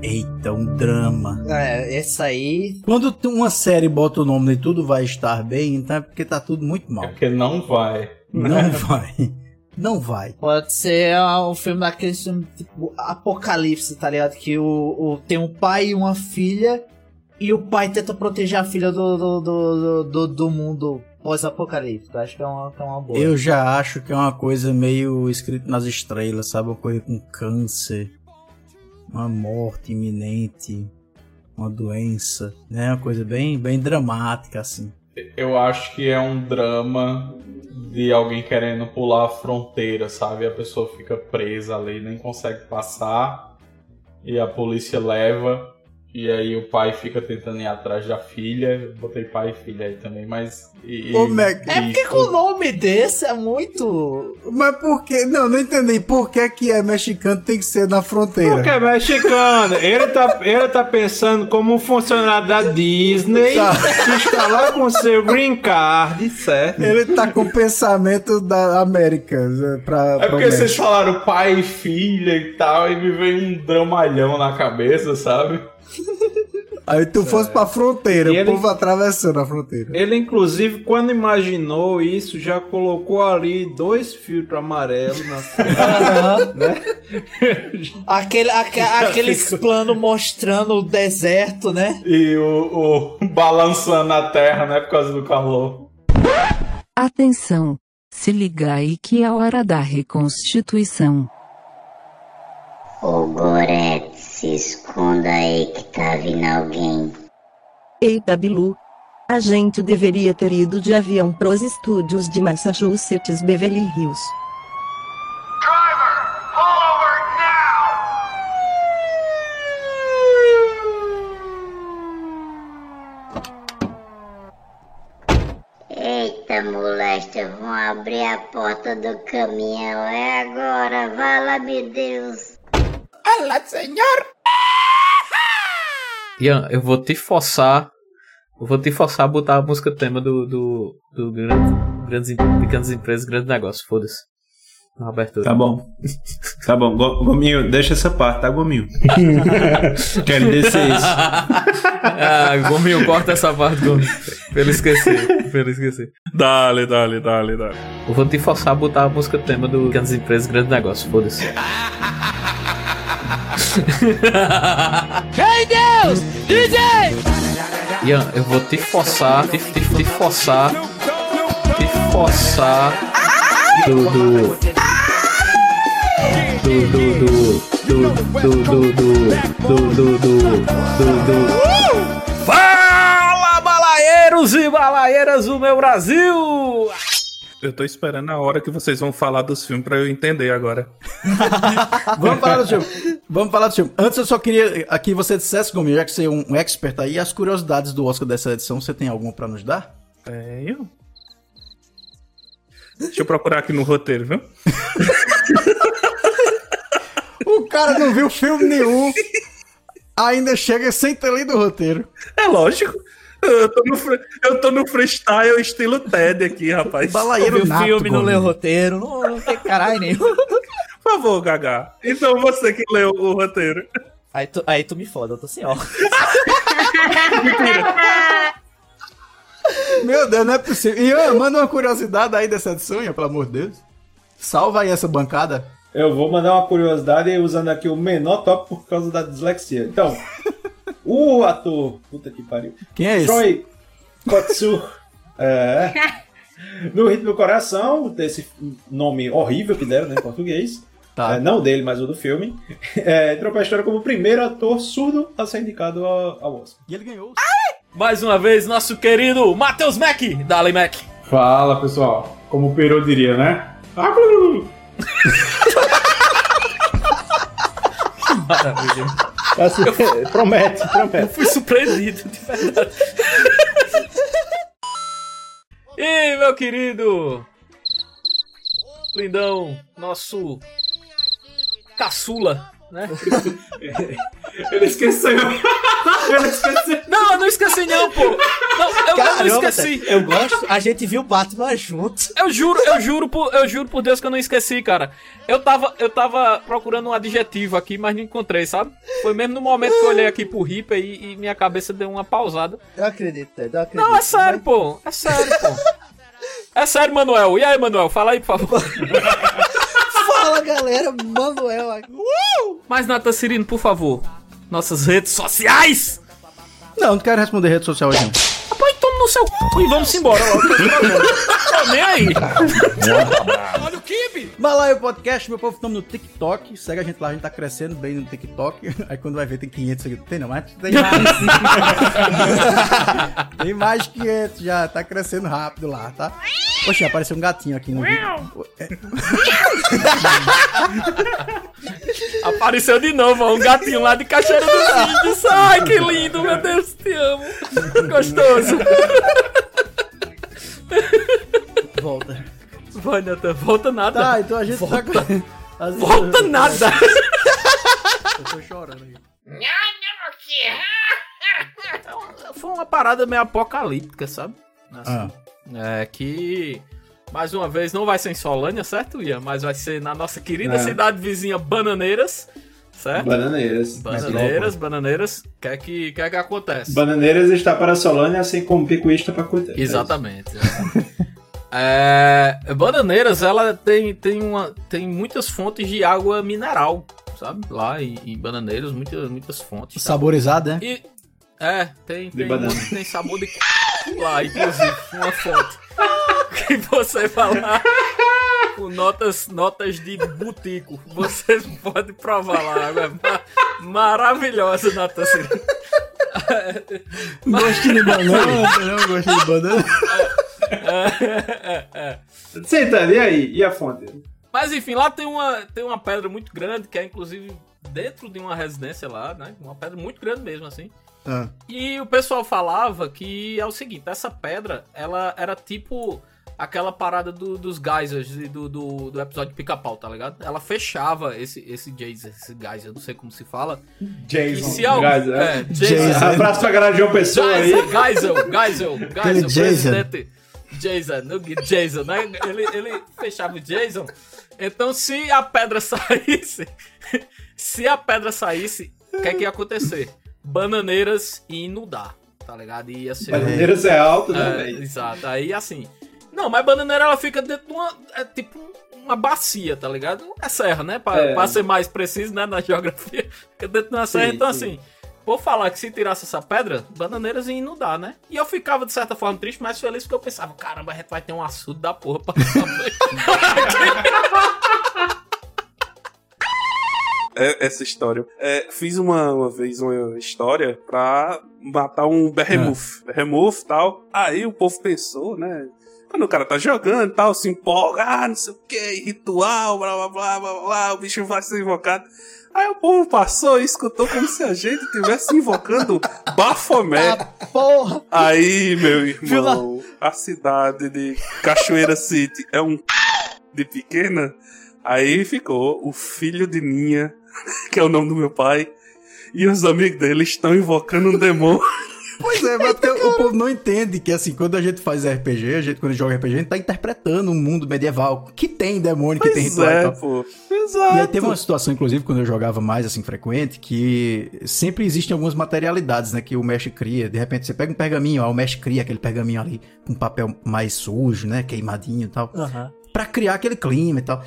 Eita, um drama. É, esse aí. Quando tu- uma série bota o nome de tudo vai estar bem, então é porque tá tudo muito É mal. porque não vai. Não vai. Não vai. Pode ser um filme daqueles filmes tipo Apocalipse, tá ligado? Que o, o- tem um pai e uma filha. E o pai tenta proteger a filha do, do, do, do, do- do mundo pós-apocalipse. Acho que é uma, que é uma boa. Eu já acho que é uma coisa meio escrito nas estrelas, sabe? Uma coisa com câncer, uma morte iminente, uma doença, né? Uma coisa bem, bem dramática, assim. Eu acho que é um drama de alguém querendo pular a fronteira, sabe? A pessoa fica presa ali, nem consegue passar. E a polícia leva. E aí o pai fica tentando ir atrás da filha. Botei pai e filha aí também, mas. E, Ô, Mac, É porque com o nome desse é muito. Mas por que? Não, não entendi. Por que que é mexicano tem que ser na fronteira? Porque é mexicano. Ele tá, ele tá pensando como um funcionário da Disney que está lá com seu green card, certo? Ele tá com o pensamento da América. né, Pra, É porque vocês falaram pai e filha e tal, e me veio um dramalhão na cabeça, sabe? Aí tu fosse pra fronteira, E o ele- povo atravessando a fronteira. Ele, inclusive, quando imaginou isso, já colocou ali dois filtros amarelos na né? Aquele, aque- aqueles planos mostrando o deserto, né? E o, o balançando a terra, né, por causa do calor. Atenção! Se liga aí que é hora da reconstituição. Ô Gorete, se esconda aí que tá vindo alguém. Eita Bilu. A gente deveria ter ido de avião pros estúdios de Massachusetts Beverly Hills. Eita molesta, vão abrir a porta do caminhão. É agora, vala meu Deus. Alá, senhor! Ian, eu vou te forçar Eu vou te forçar a botar a música tema do, do, do grande, Grandes Pequenas Empresas, Grande Negócio, foda-se. Na abertura. Tá bom. Tá bom. Go- Gominho, deixa essa parte, tá, Gominho? Quero descer isso. ah, Gominho, corta essa parte, Gominho. Pra ele esquecer, pra ele esquecer. Dale, dale, dale, dale. Eu vou te forçar a botar a música tema do Pequenas Empresas, Grande Negócio, foda-se. Ei, Deus! DJ! Ian, eu vou te forçar, te, te, te forçar, te forçar. Do do do do do do do do do do do Fala, balaeiros e balaeiras do meu Brasil! Eu tô esperando a hora que vocês vão falar dos filmes pra eu entender agora. Vamos falar do filme. Vamos falar do filme. Antes eu só queria aqui você dissesse, Gominho, já que você é um expert aí, as curiosidades do Oscar dessa edição, você tem alguma pra nos dar? Tenho. Deixa eu procurar aqui no roteiro, viu? O cara não viu filme nenhum, ainda chega sem ter lido o roteiro. É lógico. Eu tô no, fre- eu tô no freestyle estilo TED aqui, rapaz. Balaeiro Viu o filme, não leu o roteiro, não, não tem caralho nenhum. Por favor, Gaga. Então você que leu o roteiro. Aí tu, aí tu me foda, eu tô sem ó. Meu Deus, não é possível. Ian, manda uma curiosidade aí dessa edição, Ian, pelo amor de Deus. Salva aí essa bancada. Eu vou mandar uma curiosidade usando aqui o menor top por causa da dislexia. Então, o ator. Puta que pariu. Quem é esse? Troy Kotsur. É. No Ritmo do Coração, desse nome horrível que deram né, em português. Tá. É, não dele, mas o do filme. É, entrou pra história como o primeiro ator surdo a ser indicado ao, ao Oscar. E ele ganhou. Mais uma vez, nosso querido Matheus Mac, Dali Mac. Fala, pessoal. Como o Peru diria, né? Ah, Maravilha. Assim, promete, promete. Fui surpreendido, de verdade. e meu querido lindão, nosso caçula, né? Ele esqueceu. Ele esqueceu. Não, eu não esqueci não, pô. Não, eu, eu não Caramba, esqueci. Eu gosto. A gente viu Batman junto. Eu juro, eu juro por, eu juro por Deus que eu não esqueci, cara. Eu tava, eu tava procurando um adjetivo aqui, mas não encontrei, sabe? Foi mesmo no momento que eu olhei aqui pro Reaper e, e minha cabeça deu uma pausada. Eu acredito, eu acredito. Não, é sério, pô. É sério, pô. É sério, Manuel. E aí, Manuel? Fala aí, por favor. Fala, galera. Manuel aqui. Mas, Nata Cirino, por favor. Nossas redes sociais. Não, não quero responder rede social hoje não. Rapaz, toma no seu c... e vamos embora logo. Tô nem aí. Olha o Kibe! Balaio Podcast, meu povo, estamos no TikTok. Segue a gente lá, a gente tá crescendo bem no TikTok. Aí quando vai ver tem 500 seguidores. Tem não, mas tem mais. tem mais de 500 já, tá crescendo rápido lá, tá? Poxa, apareceu um gatinho aqui no vídeo. Apareceu de novo, ó, um gatinho lá de Caixeira dos Índios. Ai, que lindo, meu Deus, te amo. Gostoso. Volta. Vai, Natan, volta nada. Tá, então a gente tá... Às vezes Volta eu- nada. Eu tô chorando aqui. Foi uma parada meio apocalíptica, sabe? Assim, Ah. É que. Mais uma vez, não vai ser em Solânia, certo, Ian? Mas vai ser na nossa querida É. cidade vizinha Bananeiras, certo? Bananeiras. Bananeiras, Bananeiras. O que é que, que, é que acontece? Bananeiras está para Solânia, assim como Picuísta para Cuité. Exatamente. é, Bananeiras, ela tem, tem, uma, tem muitas fontes de água mineral, sabe? Lá em, em Bananeiras, muitas, muitas fontes. tá? Saborizado, né? É, tem, tem, um- tem sabor de c... lá, inclusive, uma fonte. que você falar com notas, notas de butico. Vocês podem provar lá, é ma- maravilhosa, nota assim. Gostinho de banana, não, gostinho de banana. Sentando, e aí? E a fonte? Mas enfim, lá tem uma, tem uma pedra muito grande, que é inclusive dentro de uma residência lá, né? Uma pedra muito grande mesmo, assim. Ah. E o pessoal falava que é o seguinte, essa pedra, ela era tipo aquela parada do- dos geysers e do, do, do episódio de pica-pau, tá ligado? Ela fechava esse, esse geyser, esse geyser, eu não sei como se fala. Jason. Se algum- Geyser, é, é. Jason. Abraço pra galera de João Pessoa aí. Geisel, Geisel, Geisel, Aquele Geisel, Jason. presidente. Jason, no- Jason, né? Ele, ele fechava o Jason. Então, se a pedra saísse, se a pedra saísse, o que é que ia acontecer? Bananeiras ia inundar, tá ligado? Ia ser. Bananeiras é alto, né, É, exato. Aí assim. Não, mas bananeira ela fica dentro de uma. É tipo uma bacia, tá ligado? É serra, né? Pra, É. pra ser mais preciso, né? Na geografia. Fica dentro de uma serra. Então, sim. assim. Vou falar que se tirasse essa pedra, bananeiras ia inundar, né? E eu ficava, de certa forma, triste, mas feliz porque eu pensava, caramba, a gente vai ter um açude da porra pra essa história. É, fiz uma, uma vez uma história pra matar um Behemoth. Behemoth e tal. Aí o povo pensou, né? Quando o cara tá jogando e tal, se empolga, ah, não sei o que, ritual, blá blá blá blá blá, o bicho vai ser invocado. Aí o povo passou e escutou como se a gente estivesse invocando Bafomé. Porra! Aí, meu irmão, a cidade de Cachoeira City é um de pequena. Aí ficou o filho de Ninha, que é o nome do meu pai, e os amigos dele estão invocando um demônio. Pois é, mas porque o povo não entende que, assim, quando a gente faz RPG, a gente, quando a gente joga RPG, a gente tá interpretando um mundo medieval que tem demônio, que tem Pois ritual e é, tal. pô. E Exato. aí teve uma situação, inclusive, quando eu jogava mais assim frequente, que sempre existem algumas materialidades, né, que o mestre cria. De repente você pega um pergaminho, ó, o mestre cria aquele pergaminho ali com papel mais sujo, né, queimadinho e tal, Aham. Pra criar aquele clima e tal.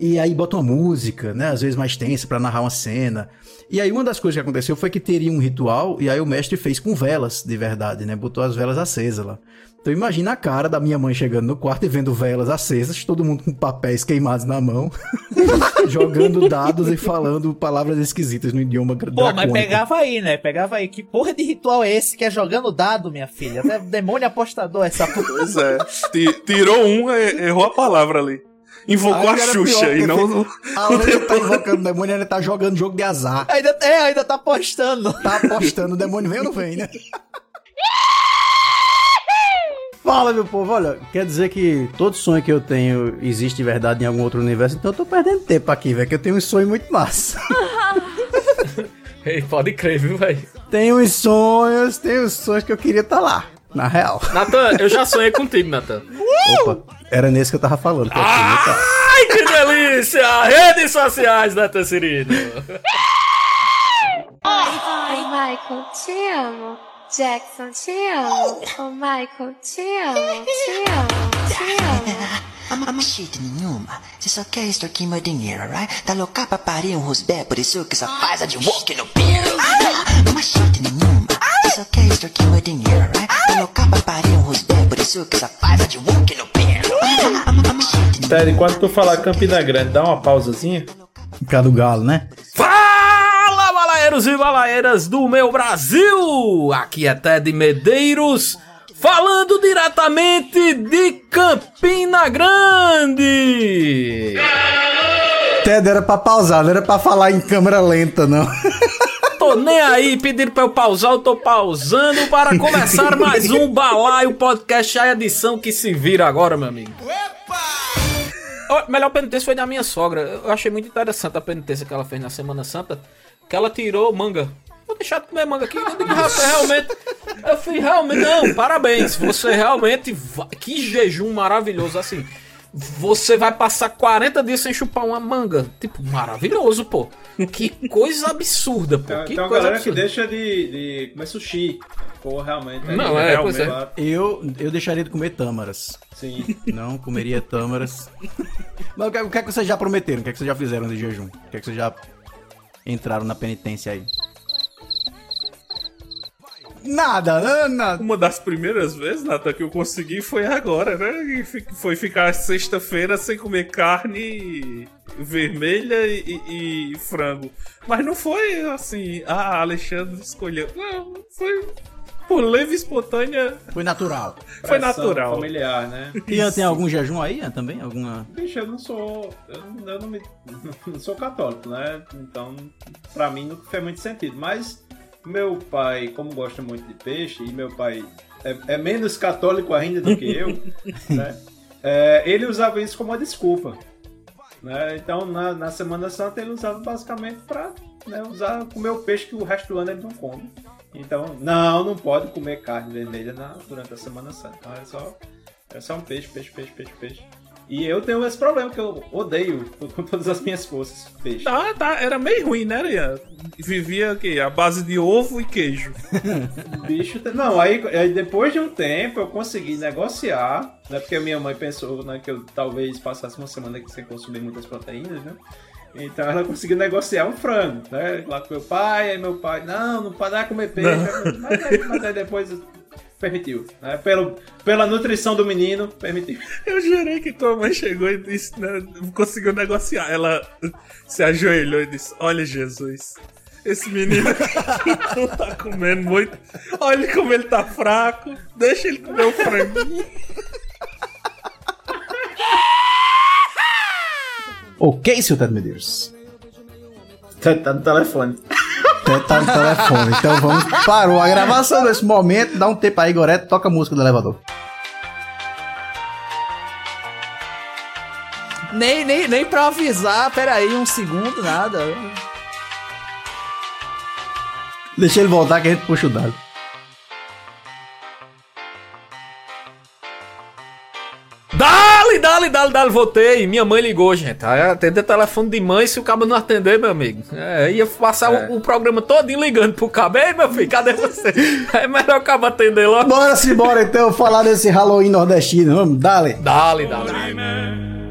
E aí bota uma música, né, às vezes mais tensa pra narrar uma cena. E aí uma das coisas que aconteceu foi que teria um ritual e aí o mestre fez com velas, de verdade, né, botou as velas acesas lá. Então imagina a cara da minha mãe chegando no quarto e vendo velas acesas, todo mundo com papéis queimados na mão, jogando dados e falando palavras esquisitas no idioma Pô, mas pegava aí, né? Pegava aí. Que porra de ritual é esse que é jogando dado, minha filha? Até demônio apostador essa porra. Pois é. Ti- Tirou um, e- errou a palavra ali. Invocou a era Xuxa pior, e não. Além de tá invocando o demônio, ele tá jogando jogo de azar. Ainda, é, ainda tá apostando. Tá apostando, o demônio vem ou não vem, né? Fala, meu povo, olha, quer dizer que todo sonho que eu tenho existe de verdade em algum outro universo, então eu tô perdendo tempo aqui, velho, que eu tenho um sonho muito massa. Ei, pode crer, viu, velho? tenho uns sonhos, tenho uns sonhos que eu queria estar lá, na real. Natan, eu já sonhei contigo, Natan. Opa, era nesse que eu tava falando. Que. Ai, que delícia! Redes sociais, Natan Cirino. Ai, Michael, te amo. Jackson, te amo. Oh, Michael, te amo, te amo, te amo. Ama, ama shit nenhuma. Você só quer extorquir meu dinheiro, right? Tá louca pra parir um rosbé, por isso que só faz a de walk no pelo. Ama shit nenhuma. Você só quer extorquir meu dinheiro, right? Ted, enquanto tu falar Campina Grande, dá uma pausazinha. Cara do galo, né? Fala, balaeiros e balaeiras do meu Brasil! Aqui é Ted Medeiros, falando diretamente de Campina Grande! Ted, era pra pausar, não era pra falar em câmera lenta, não. Tô nem aí, pediram pra eu pausar, eu tô pausando para começar mais um Balaio Podcast, a edição que se vira agora, meu amigo. Ó, melhor penitência foi da minha sogra. Eu achei muito interessante a penitência que ela fez na Semana Santa. Que ela tirou manga. Vou deixar de comer manga aqui. Eu digo, rapaz, realmente. Eu fui realmente. Não, parabéns. Você realmente. Que jejum maravilhoso. Assim. Você vai passar 40 dias sem chupar uma manga. Tipo, maravilhoso, pô. Que coisa absurda, pô. Tem, Que uma coisa galera que absurda. deixa de, de comer sushi. Pô, realmente. Não, é, pois é. Eu, eu deixaria de comer tâmaras. Sim. Não comeria tâmaras. Mas o que, o que é que vocês já prometeram? O que é que vocês já fizeram de jejum? O que é que vocês já entraram na penitência aí? Nada, né? nada. Uma das primeiras vezes, Nata, que eu consegui foi agora, né? E Foi ficar sexta-feira sem comer carne vermelha e, e- e frango. Mas não foi assim, ah, Alexandre escolheu. Não, foi por leve e espontânea. Foi natural. Foi natural. familiar, né? Ian, tem algum jejum aí, também? Alguma... Bicho, eu não sou. Eu, não- eu não, me, não sou católico, né? Então, pra mim não fez muito sentido. Mas meu pai, como gosta muito de peixe, e meu pai é, é menos católico ainda do que eu, né? É, ele usava isso como uma desculpa. Né? Então, na, na Semana Santa, ele usava basicamente para né, usar, comer o peixe que o resto do ano ele não come. Então, não, não pode comer carne vermelha na, durante a Semana Santa. Então, é só, é só um peixe, peixe, peixe, peixe, peixe. E eu tenho esse problema que eu odeio com todas as minhas forças peixe. Tá, tá, era meio ruim, né, Ian? Vivia aqui, a base de ovo e queijo. Bicho, não, aí, aí depois de um tempo eu consegui negociar, né? Porque a minha mãe pensou né, que eu talvez passasse uma semana sem consumir muitas proteínas, né? Então ela conseguiu negociar um frango, né? Lá com meu pai, aí meu pai, não, não pode dar comer peixe. Mas aí, mas aí depois permitiu. Né? Pelo, pela nutrição do menino, permitiu. Eu jurei que tua mãe chegou e disse, né, conseguiu negociar. Ela se ajoelhou e disse: Olha, Jesus, esse menino não tá comendo muito. Olha como ele tá fraco. Deixa ele comer o franguinho. Ok, seu Ted Medeiros. Tá, tá no telefone. Ted tá no telefone. Então vamos. Parou a gravação nesse momento. Dá um tempo aí, Goreto. Toca a música do elevador. Nem, nem, nem pra avisar, peraí, um segundo, nada. Deixa ele voltar que a gente puxa o dado. Dale, dale, dale, dale, voltei. Minha mãe ligou, gente. Aí atender telefone de mãe se o cabo não atender, meu amigo. É, ia passar o, o programa todinho ligando pro cabo. Ei, meu filho, cadê você? É melhor o cabo atender logo. Bora se bora então falar desse Halloween nordestino. Vamos, dale. Dale, dale.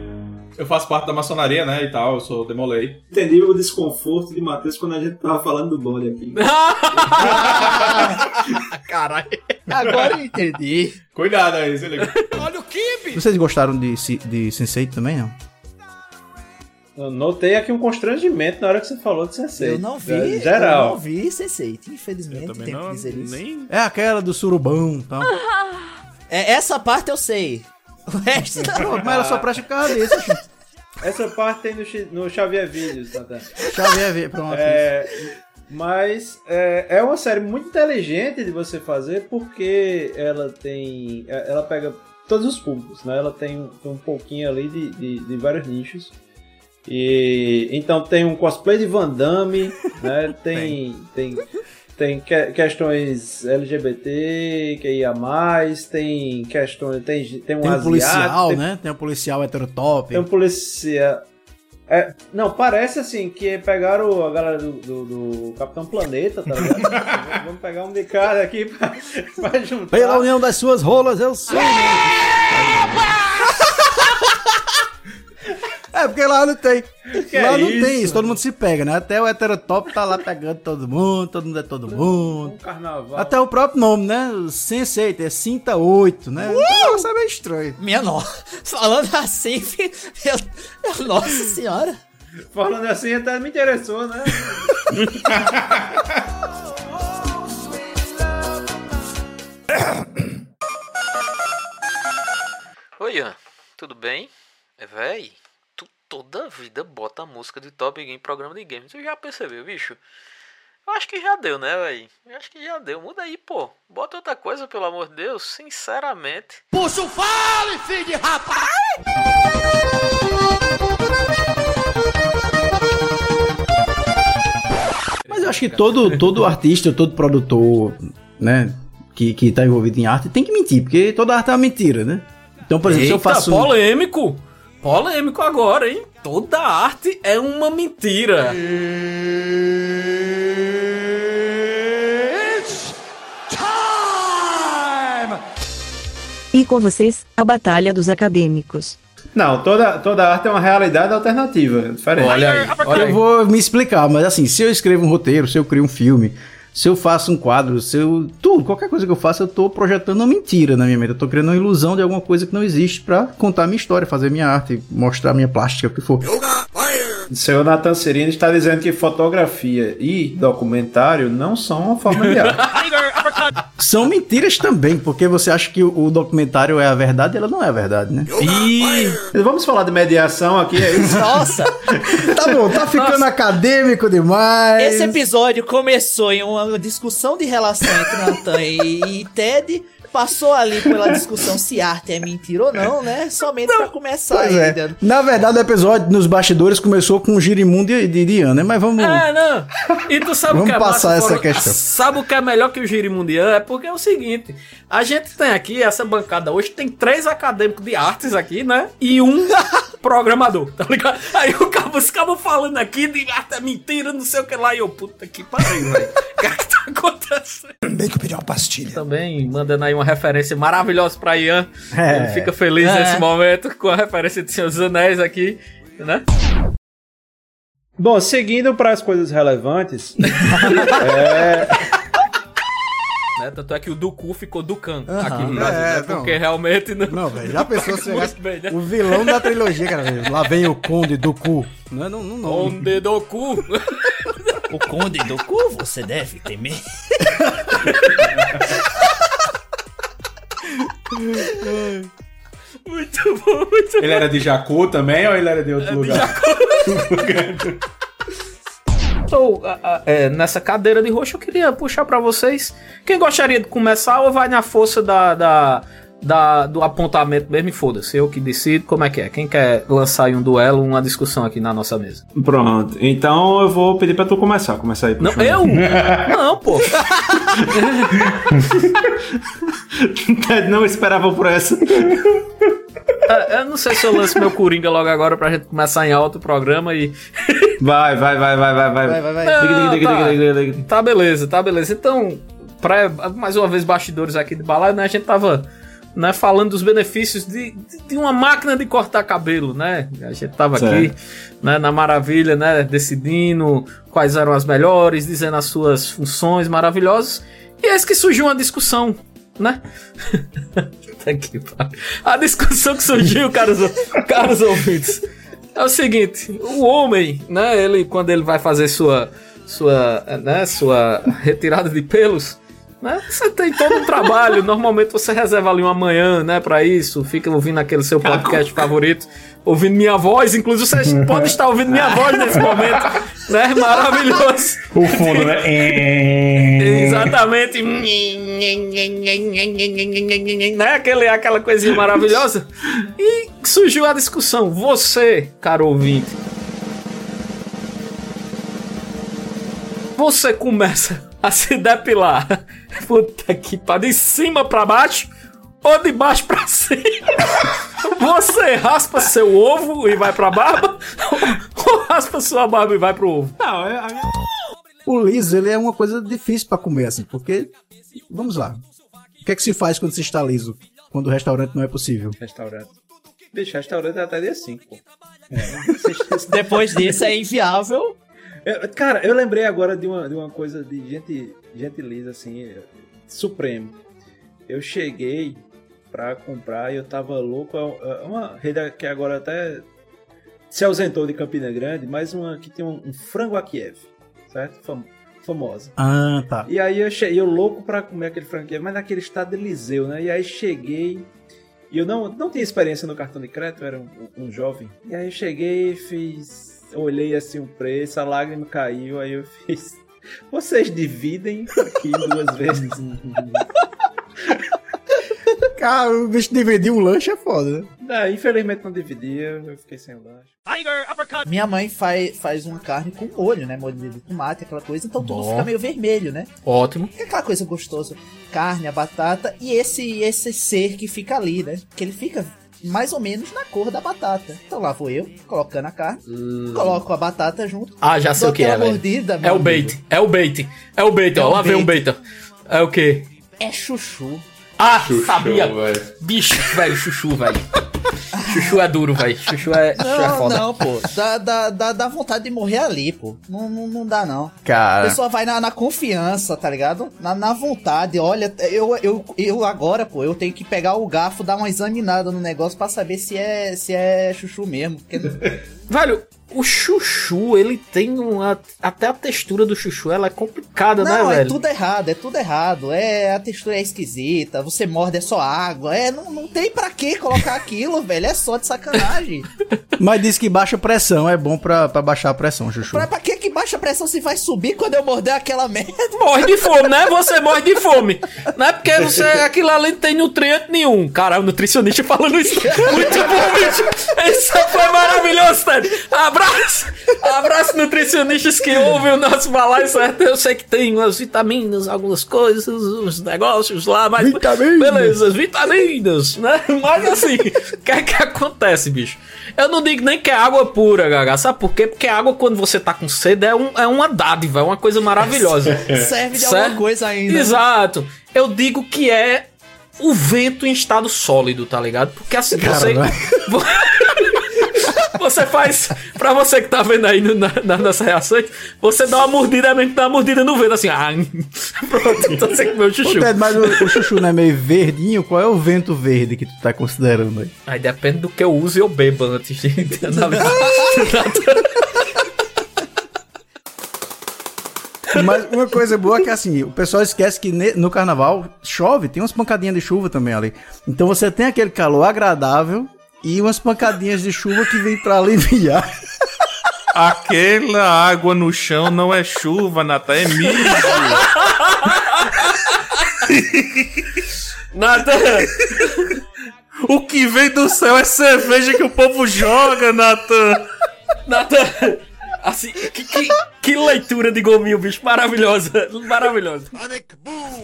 Eu faço parte da maçonaria, né, e tal, eu sou demolei. Entendi o desconforto de Matheus quando a gente tava falando do bonde aqui. Caralho. Agora eu entendi. Cuidado aí, se liga. Olha o Kibe! Vocês gostaram de, de Sense8 também, não? Eu notei aqui um constrangimento na hora que você falou de Sensei. Eu não vi, É, eu Geral. não vi Sense8, infelizmente, tenho que não, dizer isso. nem- É aquela do surubão e tal. É, essa parte eu sei. O resto não. Mas ela só presta por causa disso, gente. Essa parte tem no, no Xavier Vídeos, Tata. Xavier vê, pronto. É, mas é, é uma série muito inteligente de você fazer porque ela tem. é, Ela pega todos os públicos, né? Ela tem, tem um pouquinho ali de, de, de vários nichos. E então tem um cosplay de Van Damme, né? Tem, tem, tem que- questões LGBT, que ia mais, tem questões. Tem, tem um Tem um asiático, policial, tem- né? Tem um policial heterotop. tem um policial. É, não, parece assim que pegaram a galera do, do- do Capitão Planeta, tá ligado? Vamos- pegar um de cada aqui pra, pra juntar. Pela união das suas rolas, eu sou. É, porque lá não tem. Que lá é não tem isso? isso, todo mundo se pega, né? Até o heterotop tá lá pegando todo mundo, todo mundo é todo mundo. Um carnaval. Até o próprio nome, né? O Sense8, é Cinta 8, né? Então, isso é meio estranho. Minha nossa. Falando assim, meu- nossa senhora. Falando assim, até me interessou, né? Oi, Ian. Tudo bem? É, véi, tu toda vida bota a música de Top Game em programa de games. Tu já percebeu, bicho? Eu acho que já deu, né, véi? Eu acho que já deu. Muda aí, pô. Bota outra coisa, pelo amor de Deus. Sinceramente. Puxa o fale, filho de rapaz! Mas eu acho que todo, todo artista, todo produtor, né? Que, que tá envolvido em arte tem que mentir, porque toda arte é uma mentira, né? Então, por exemplo, se eu Eita, faço. polêmico! Polêmico agora, hein? Toda arte é uma mentira. It's time! E com vocês, a Batalha dos Acadêmicos. Não, toda, toda arte é uma realidade alternativa. Diferente. Olha aí, olha eu aí. vou me explicar, mas assim, se eu escrevo um roteiro, se eu crio um filme, se eu faço um quadro, se eu. Tudo, qualquer coisa que eu faço, eu tô projetando uma mentira na minha mente. Eu tô criando uma ilusão de alguma coisa que não existe pra contar minha história, fazer minha arte, mostrar minha plástica, o que for. Seu Nathan Serino está dizendo que fotografia e documentário não são uma forma de arte. São mentiras também, porque você acha que o o documentário é a verdade, ela não é a verdade, né? Vamos falar de mediação aqui, é isso? Nossa! Tá bom, tá ficando acadêmico demais. Esse episódio começou em uma discussão de relação entre Nathan e, e Ted. Passou ali pela discussão se arte é mentira ou não, né? Somente pra começar Pois é. ainda. Na verdade, o episódio nos bastidores começou com o girimundo de, de Diana, né? Mas vamos. É, não. E tu sabe Vamos o que é passar massa, essa fora- questão. Sabe o que é melhor que o Girimundian? É porque é o seguinte: a gente tem aqui, essa bancada hoje, tem três acadêmicos de artes aqui, né? E um programador, tá ligado? Aí o cabo, os cabos falando aqui de arte é mentira, não sei o que lá. E eu, puta que pariu, velho. O que é que tá acontecendo? Bem que eu pedi uma pastilha. Também mandando aí uma referência maravilhosa pra Ian. É. Ele fica feliz É. nesse momento com a referência de Senhor dos Anéis aqui, né? Bom, seguindo para as coisas relevantes. é, Né? Tanto é que o Duku ficou Ducan Aham. aqui no Brasil, É, né? não. Porque realmente não. Não, velho, já pensou se né? o vilão da trilogia, cara? Lá vem o Conde. Não, é- não, não, não. Conde do cu. O Conde do cu você deve temer. Muito bom, muito Ele era de Jacu também ou ele era de outro lugar? Então, a- a- é, nessa cadeira de roxo, eu queria puxar pra vocês. Quem gostaria de começar ou vai na força da, da, da- do apontamento mesmo e foda-se? Eu que decido como é que é. Quem quer lançar aí um duelo, uma discussão aqui na nossa mesa? pronto, então eu vou pedir para tu começar. Começar aí. Não, eu? Não, pô. Não esperava por essa. É, eu não sei se eu lanço meu Coringa logo agora pra gente começar em alto o programa e. Vai, vai, vai, vai, vai, vai. Vai, vai, vai. Diga, diga, tá. diga, diga, diga. Tá beleza, tá beleza. Então, pra, mais uma vez, bastidores aqui de balaio, né? A gente tava né, falando dos benefícios de, de, de uma máquina de cortar cabelo, né? A gente tava aqui Certo. né, na maravilha, né? Decidindo quais eram as melhores, dizendo as suas funções maravilhosas. E eis que surgiu uma discussão, né? A discussão que surgiu, caros, caros ouvintes, é o seguinte: o homem, né? Ele, quando ele vai fazer sua, sua, né, sua retirada de pelos, né? Você tem todo um trabalho. Normalmente você reserva ali uma manhã, né, para isso. Fica ouvindo aquele seu podcast favorito, ouvindo minha voz. Inclusive você pode estar ouvindo minha voz nesse momento, né? Maravilhoso. O fundo, né? Exatamente. Né? Aquele, aquela coisinha maravilhosa. E surgiu a discussão. Você, caro ouvinte, você começa a se depilar. Puta que pariu. De cima pra baixo ou de baixo pra cima. Você raspa seu ovo e vai pra barba ou raspa sua barba e vai pro ovo? Não, é- a- O liso, ele é uma coisa difícil pra comer, assim, porque. Vamos lá. O que é que se faz quando se está liso? Quando o restaurante não é possível? Restaurante. Bicho, restaurante é até dia 5, pô. Depois disso é inviável. Eu- cara, eu lembrei agora de uma, de uma coisa de gente, lisa, assim, é, supremo. Eu cheguei pra comprar e eu tava louco. é Uma rede que agora até se ausentou de Campina Grande, mas uma que tem um, um frango a Kiev, certo? Fam- famosa. Ah, tá. E aí eu cheguei, eu louco pra comer aquele frango Kiev, mas naquele estado de Eliseu, né? E aí cheguei. E eu não, não tinha experiência no cartão de crédito, eu era um, um jovem. E aí eu cheguei, fiz. Olhei assim o preço, a lágrima caiu, aí eu fiz. Vocês dividem aqui duas vezes. Cara, o bicho dividir um lanche é foda, né? Ah, infelizmente não dividia, eu fiquei sem lanche. Minha mãe faz, faz uma carne com molho, né? Molho de tomate, aquela coisa, então tudo Bom. fica meio vermelho, né? Ótimo. É aquela coisa gostosa. Carne, a batata e esse esse ser que fica ali, né? Que ele fica mais ou menos na cor da batata. Então lá vou eu, colocando a carne, coloco a batata junto. Ah, já sei o que é, mordida, É o bait. É o bait. É o bait, É ó. Lá vem um bait. bait. É o quê? É chuchu. Ah, Chuchu, sabia. velho. Bicho, velho, chuchu, velho. chuchu é duro, velho. Chuchu é, chuchu é Não, foda. não, pô. Dá, dá, dá, dá vontade de morrer ali, pô. Não, não, não dá, não. A Cara. pessoa vai na, na confiança, tá ligado? Na, na vontade. Olha, eu, eu, eu agora, pô, eu tenho que pegar o garfo, dar uma examinada no negócio pra saber se é, se é chuchu mesmo. Porque Velho, o chuchu, ele tem uma. Até a textura do chuchu, ela é complicada, Não, né, é velho? tudo errado, é tudo errado. É, a textura é esquisita, você morde é só água. É, não, não tem pra que colocar aquilo, velho. É só de sacanagem. Mas diz que baixa pressão, é bom pra, pra baixar a pressão, Chuchu. pra, pra que que baixa pressão se vai subir quando eu morder aquela merda? Morre de fome, né? Você morre de fome. Não é porque você, aquilo ali não tem nutriente nenhum. Cara, o nutricionista falando isso. Muito bom, bicho. Isso foi maravilhoso, Ted. Abraço. Abraço, nutricionistas que ouvem o nosso balaio, certo? Eu sei que tem umas vitaminas, algumas coisas, os negócios lá, mas. Vitaminas. Beleza, as vitaminas, né? Mas assim, o que é que acontece, bicho? Eu não digo nem que é água pura, Gaga. Sabe por quê? Porque água, quando você tá com sede, é, um, é uma dádiva, é uma coisa maravilhosa. Serve de Certo? alguma coisa ainda. Exato. Eu digo que é o vento em estado sólido, tá ligado? Porque assim, você. Caramba. Você faz, pra você que tá vendo aí no- na, nas nossas reações, você dá uma mordida, mesmo que dá uma mordida no vento, assim, ah, pronto, então você comeu o Ô, chuchu. Ted, mas o, o Chuchu não é meio verdinho? Qual é o vento verde que tu tá considerando aí? Aí depende do que eu uso e eu bebo antes de. na- Mas uma coisa boa é que assim, o pessoal esquece que no carnaval chove, tem umas pancadinhas de chuva também ali. Então você tem aquele calor agradável e umas pancadinhas de chuva que vem pra aliviar. Aquela água no chão não é chuva, Natan, é mijo. Nada. O que vem do céu é cerveja que o povo joga, Natan. Nada. Assim, que, que, que leitura de gominho, bicho. Maravilhosa. Maravilhosa.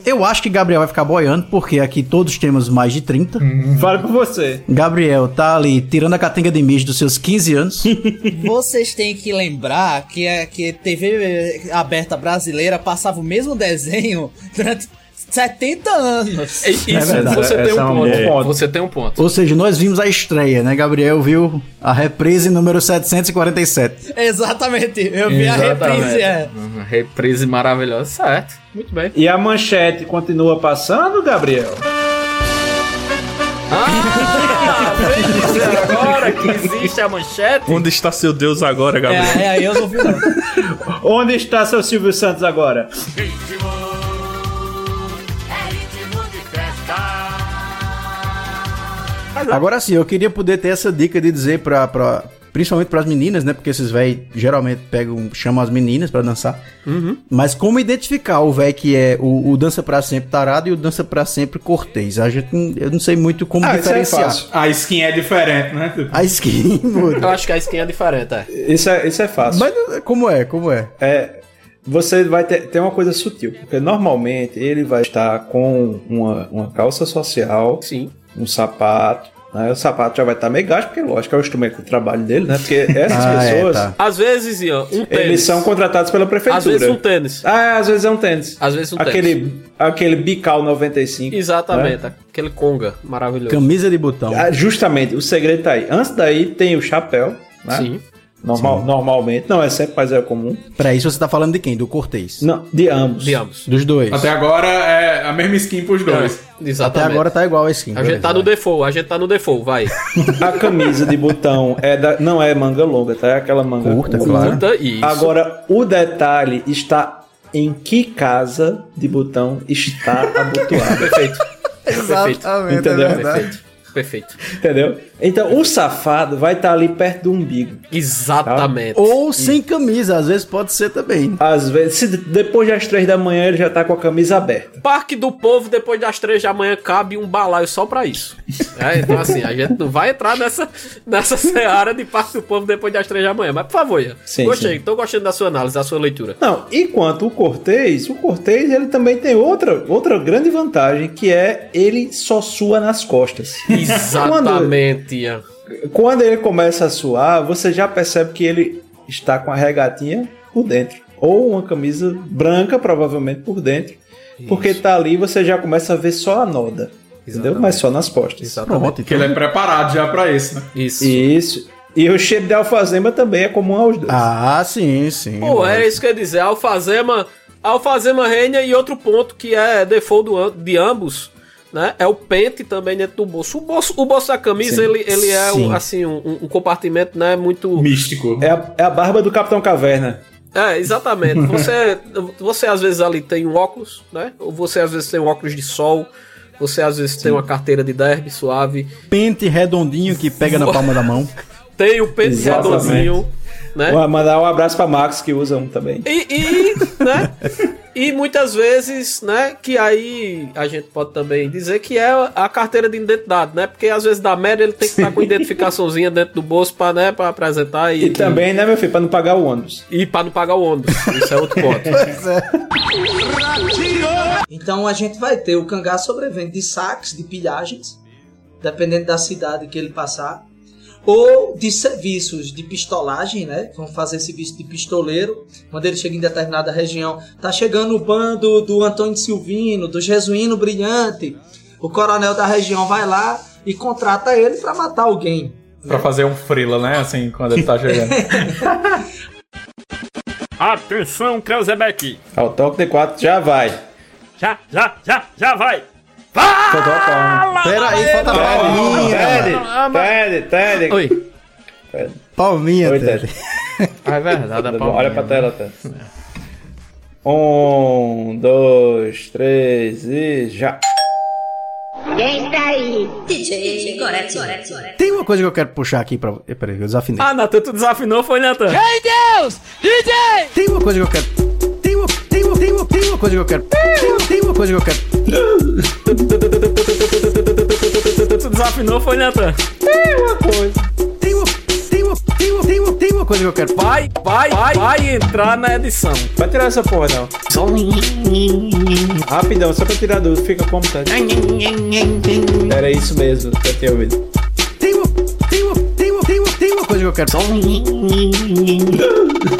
Eu acho que Gabriel vai ficar boiando, porque aqui todos temos mais de 30. Fala por você. Gabriel tá ali tirando a catenga de mijo dos seus 15 anos. Vocês têm que lembrar que a que TV aberta brasileira passava o mesmo desenho durante 70 anos. É Isso, verdade. você tem é um um ponto. ponto. Você tem um ponto. Ou seja, nós vimos a estreia, né? Gabriel viu a reprise número 747. Exatamente, eu vi a reprise. É. Uma reprise maravilhosa. Certo. Muito bem. E a manchete continua passando, Gabriel? Ah, vem dizer agora que existe a manchete. Onde está seu Deus agora, Gabriel? É, é, aí eu não vi não. Onde está seu Silvio Santos agora? Agora sim, eu queria poder ter essa dica de dizer pra. pra principalmente pras meninas, né? Porque esses véi geralmente pegam, chamam as meninas pra dançar. Mas como identificar o véi que é o, o dança pra sempre tarado e o dança pra sempre cortês? A gente, não- eu não sei muito como Ah, isso é diferenciar. fácil. A skin é diferente, né? a skin muda. Eu acho que a skin é diferente, é. Isso é, isso é fácil. Mas como é? Como é? É, você vai ter, ter uma coisa sutil, porque normalmente ele vai estar com uma, uma calça social, Sim. Um sapato, né? O sapato já vai estar meio gasto, porque lógico é o instrumento do trabalho dele, né? Porque essas Ah, é, pessoas, tá. Às vezes, Ian, um tênis. eles são contratados pela prefeitura. Às vezes um tênis. Ah, às vezes é um tênis. Às vezes um aquele, tênis. Aquele bical 95. Exatamente. né? Aquele conga maravilhoso. Camisa de botão. Ah, justamente, o segredo tá aí. Antes daí tem o chapéu, né? Sim. Normal, Normalmente, não é sempre, mas é comum. Pra isso você tá falando de quem? Do Cortez. Não, de ambos. De ambos. Dos dois. Até agora é a mesma skin pros dois. Até Exatamente. agora tá igual a skin. A gente tá no default, a gente tá no default, vai. A camisa de botão é da, não é manga longa, tá? É aquela manga Curta, claro. Curta, isso. Agora, o detalhe está em que casa de botão está abotoado. Perfeito. Exatamente, Entendeu? é verdade. Perfeito. Perfeito. Entendeu? Então, o safado vai estar ali perto do umbigo. Exatamente. Ou sem camisa, às vezes pode ser também. Às vezes, depois das três da manhã ele já tá com a camisa aberta. Parque do Povo, depois das três da manhã, cabe um balaio só pra isso. É, então, assim, a gente não vai entrar nessa, nessa seara de Parque do Povo depois das três da manhã. Mas, por favor, Ian. Sim, Gostei, sim. tô gostando da sua análise, da sua leitura. Não, e quanto o Cortez, o Cortez ele também tem outra, outra grande vantagem, que é ele só sua nas costas. Exatamente, Quando ele começa a suar, você já percebe que ele está com a regatinha por dentro. Ou uma camisa branca, provavelmente, por dentro. Porque tá ali você já começa a ver só a noda. Entendeu? Exatamente. Mas só nas costas. Exatamente. Pronto, Que ele é preparado já pra isso, né? Isso. Isso. E o cheiro de alfazema também é comum aos dois. Ah, sim, sim. Pô, é isso que eu ia dizer. Alfazema, Alfazema reina e outro ponto que é default do de ambos, né? É o pente também dentro do bolso. O bolso, o bolso da camisa, Sim. ele, ele é Sim. um, assim, um, um compartimento, né? Muito. Místico. É a, é a barba do Capitão Caverna. É, exatamente. Você, você às vezes ali tem um óculos, né? Ou você às vezes tem um óculos de sol. Você às vezes tem uma carteira de derby suave. Pente redondinho que pega na palma da mão. Tem o pente Exatamente. redondinho, né? Vou mandar um abraço pra Max que usa um também. E, e, né? E muitas vezes, né? Que aí a gente pode também dizer que é a carteira de identidade, né? Porque às vezes da média ele tem que estar com identificaçãozinha dentro do bolso pra, né, pra apresentar e, E também, né, meu filho, pra não pagar o ônibus. E pra não pagar o ônibus. Isso é outro ponto. Então a gente vai ter o cangaço sobrevivente de saques, de pilhagens, dependendo da cidade que ele passar, ou de serviços de pistolagem, né? Vão fazer serviço de pistoleiro, quando ele chega em determinada região. Tá chegando o bando do Antônio Silvino, do Jesuíno Brilhante. O coronel da região vai lá e contrata ele para matar alguém. Pra fazer um frila, né? Assim, quando ele tá chegando. Atenção, Krausebeck! Ao toque de 4 já vai. Já, já, já, já vai! Faltou a palma. Pera aí, falta a palminha. Ted, Ted, Ted. Oi. Palminha, Oi, Ted. É verdade, a palminha. Olha pra tela, Ted. Um, dois, três e já. Quem está aí? DJ Gorete. Tem uma coisa que eu quero puxar aqui pra. Peraí, eu desafinei. Ah, Natan, tu desafinou, foi, Natan? Ei, Deus! DJ! Tem uma coisa que eu quero. Tem uma, tem uma, coisa que eu quero. Tem uma, tem uma coisa que eu quero. Tu desafinou, foi, Natan? Tem uma coisa. Tem uma, tem uma, tem uma, tem uma, tem uma coisa que eu quero. Vai, vai, vai, vai entrar na edição. Vai tirar essa porra, não. Rapidão, só pra tirar dúvida. Fica como tá. Era isso mesmo eu tinha ouvido. Tem uma, tem uma, tem uma, tem uma, tem uma coisa que eu quero.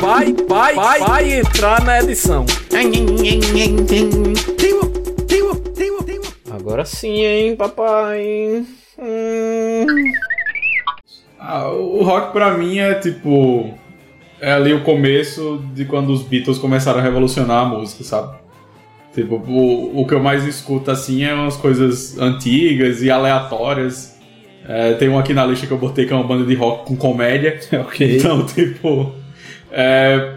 Vai, vai, vai, vai entrar na edição. Agora sim, hein, papai. Hum. Ah, o rock pra mim é tipo. É ali o começo de quando os Beatles começaram a revolucionar a música, sabe? Tipo, o, o que eu mais escuto assim é umas coisas antigas e aleatórias. É, tem um aqui na lista que eu botei que é uma banda de rock com comédia. Ok. Então, tipo. É,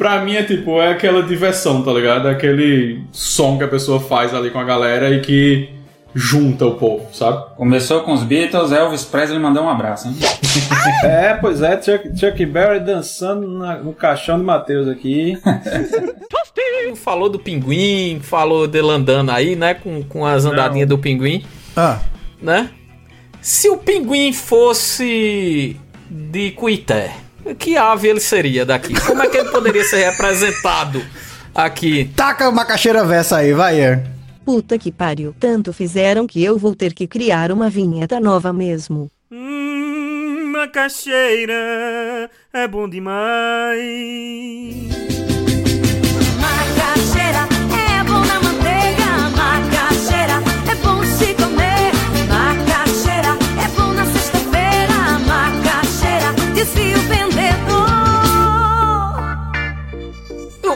pra mim é tipo, é aquela diversão, tá ligado? É aquele som que a pessoa faz ali com a galera e que junta o povo, sabe? Começou com os Beatles, Elvis Presley mandou um abraço, hein? É, pois é, Chuck, Chuck Berry dançando na- no caixão do Matheus aqui. Falou do pinguim, falou dele andando aí, né? Com, com as andadinhas do pinguim, Ah, né? Se o pinguim fosse de Cuité, que ave ele seria daqui? Como é que ele poderia ser representado aqui? taca uma caixeira versa aí, vai, Er. Puta que pariu. Tanto fizeram que eu vou ter que criar uma vinheta nova mesmo. Hum, macaxeira é bom demais. Macaxeira é bom na manteiga, macaxeira é bom se comer. Macaxeira é bom na sexta-feira, macaxeira dizia o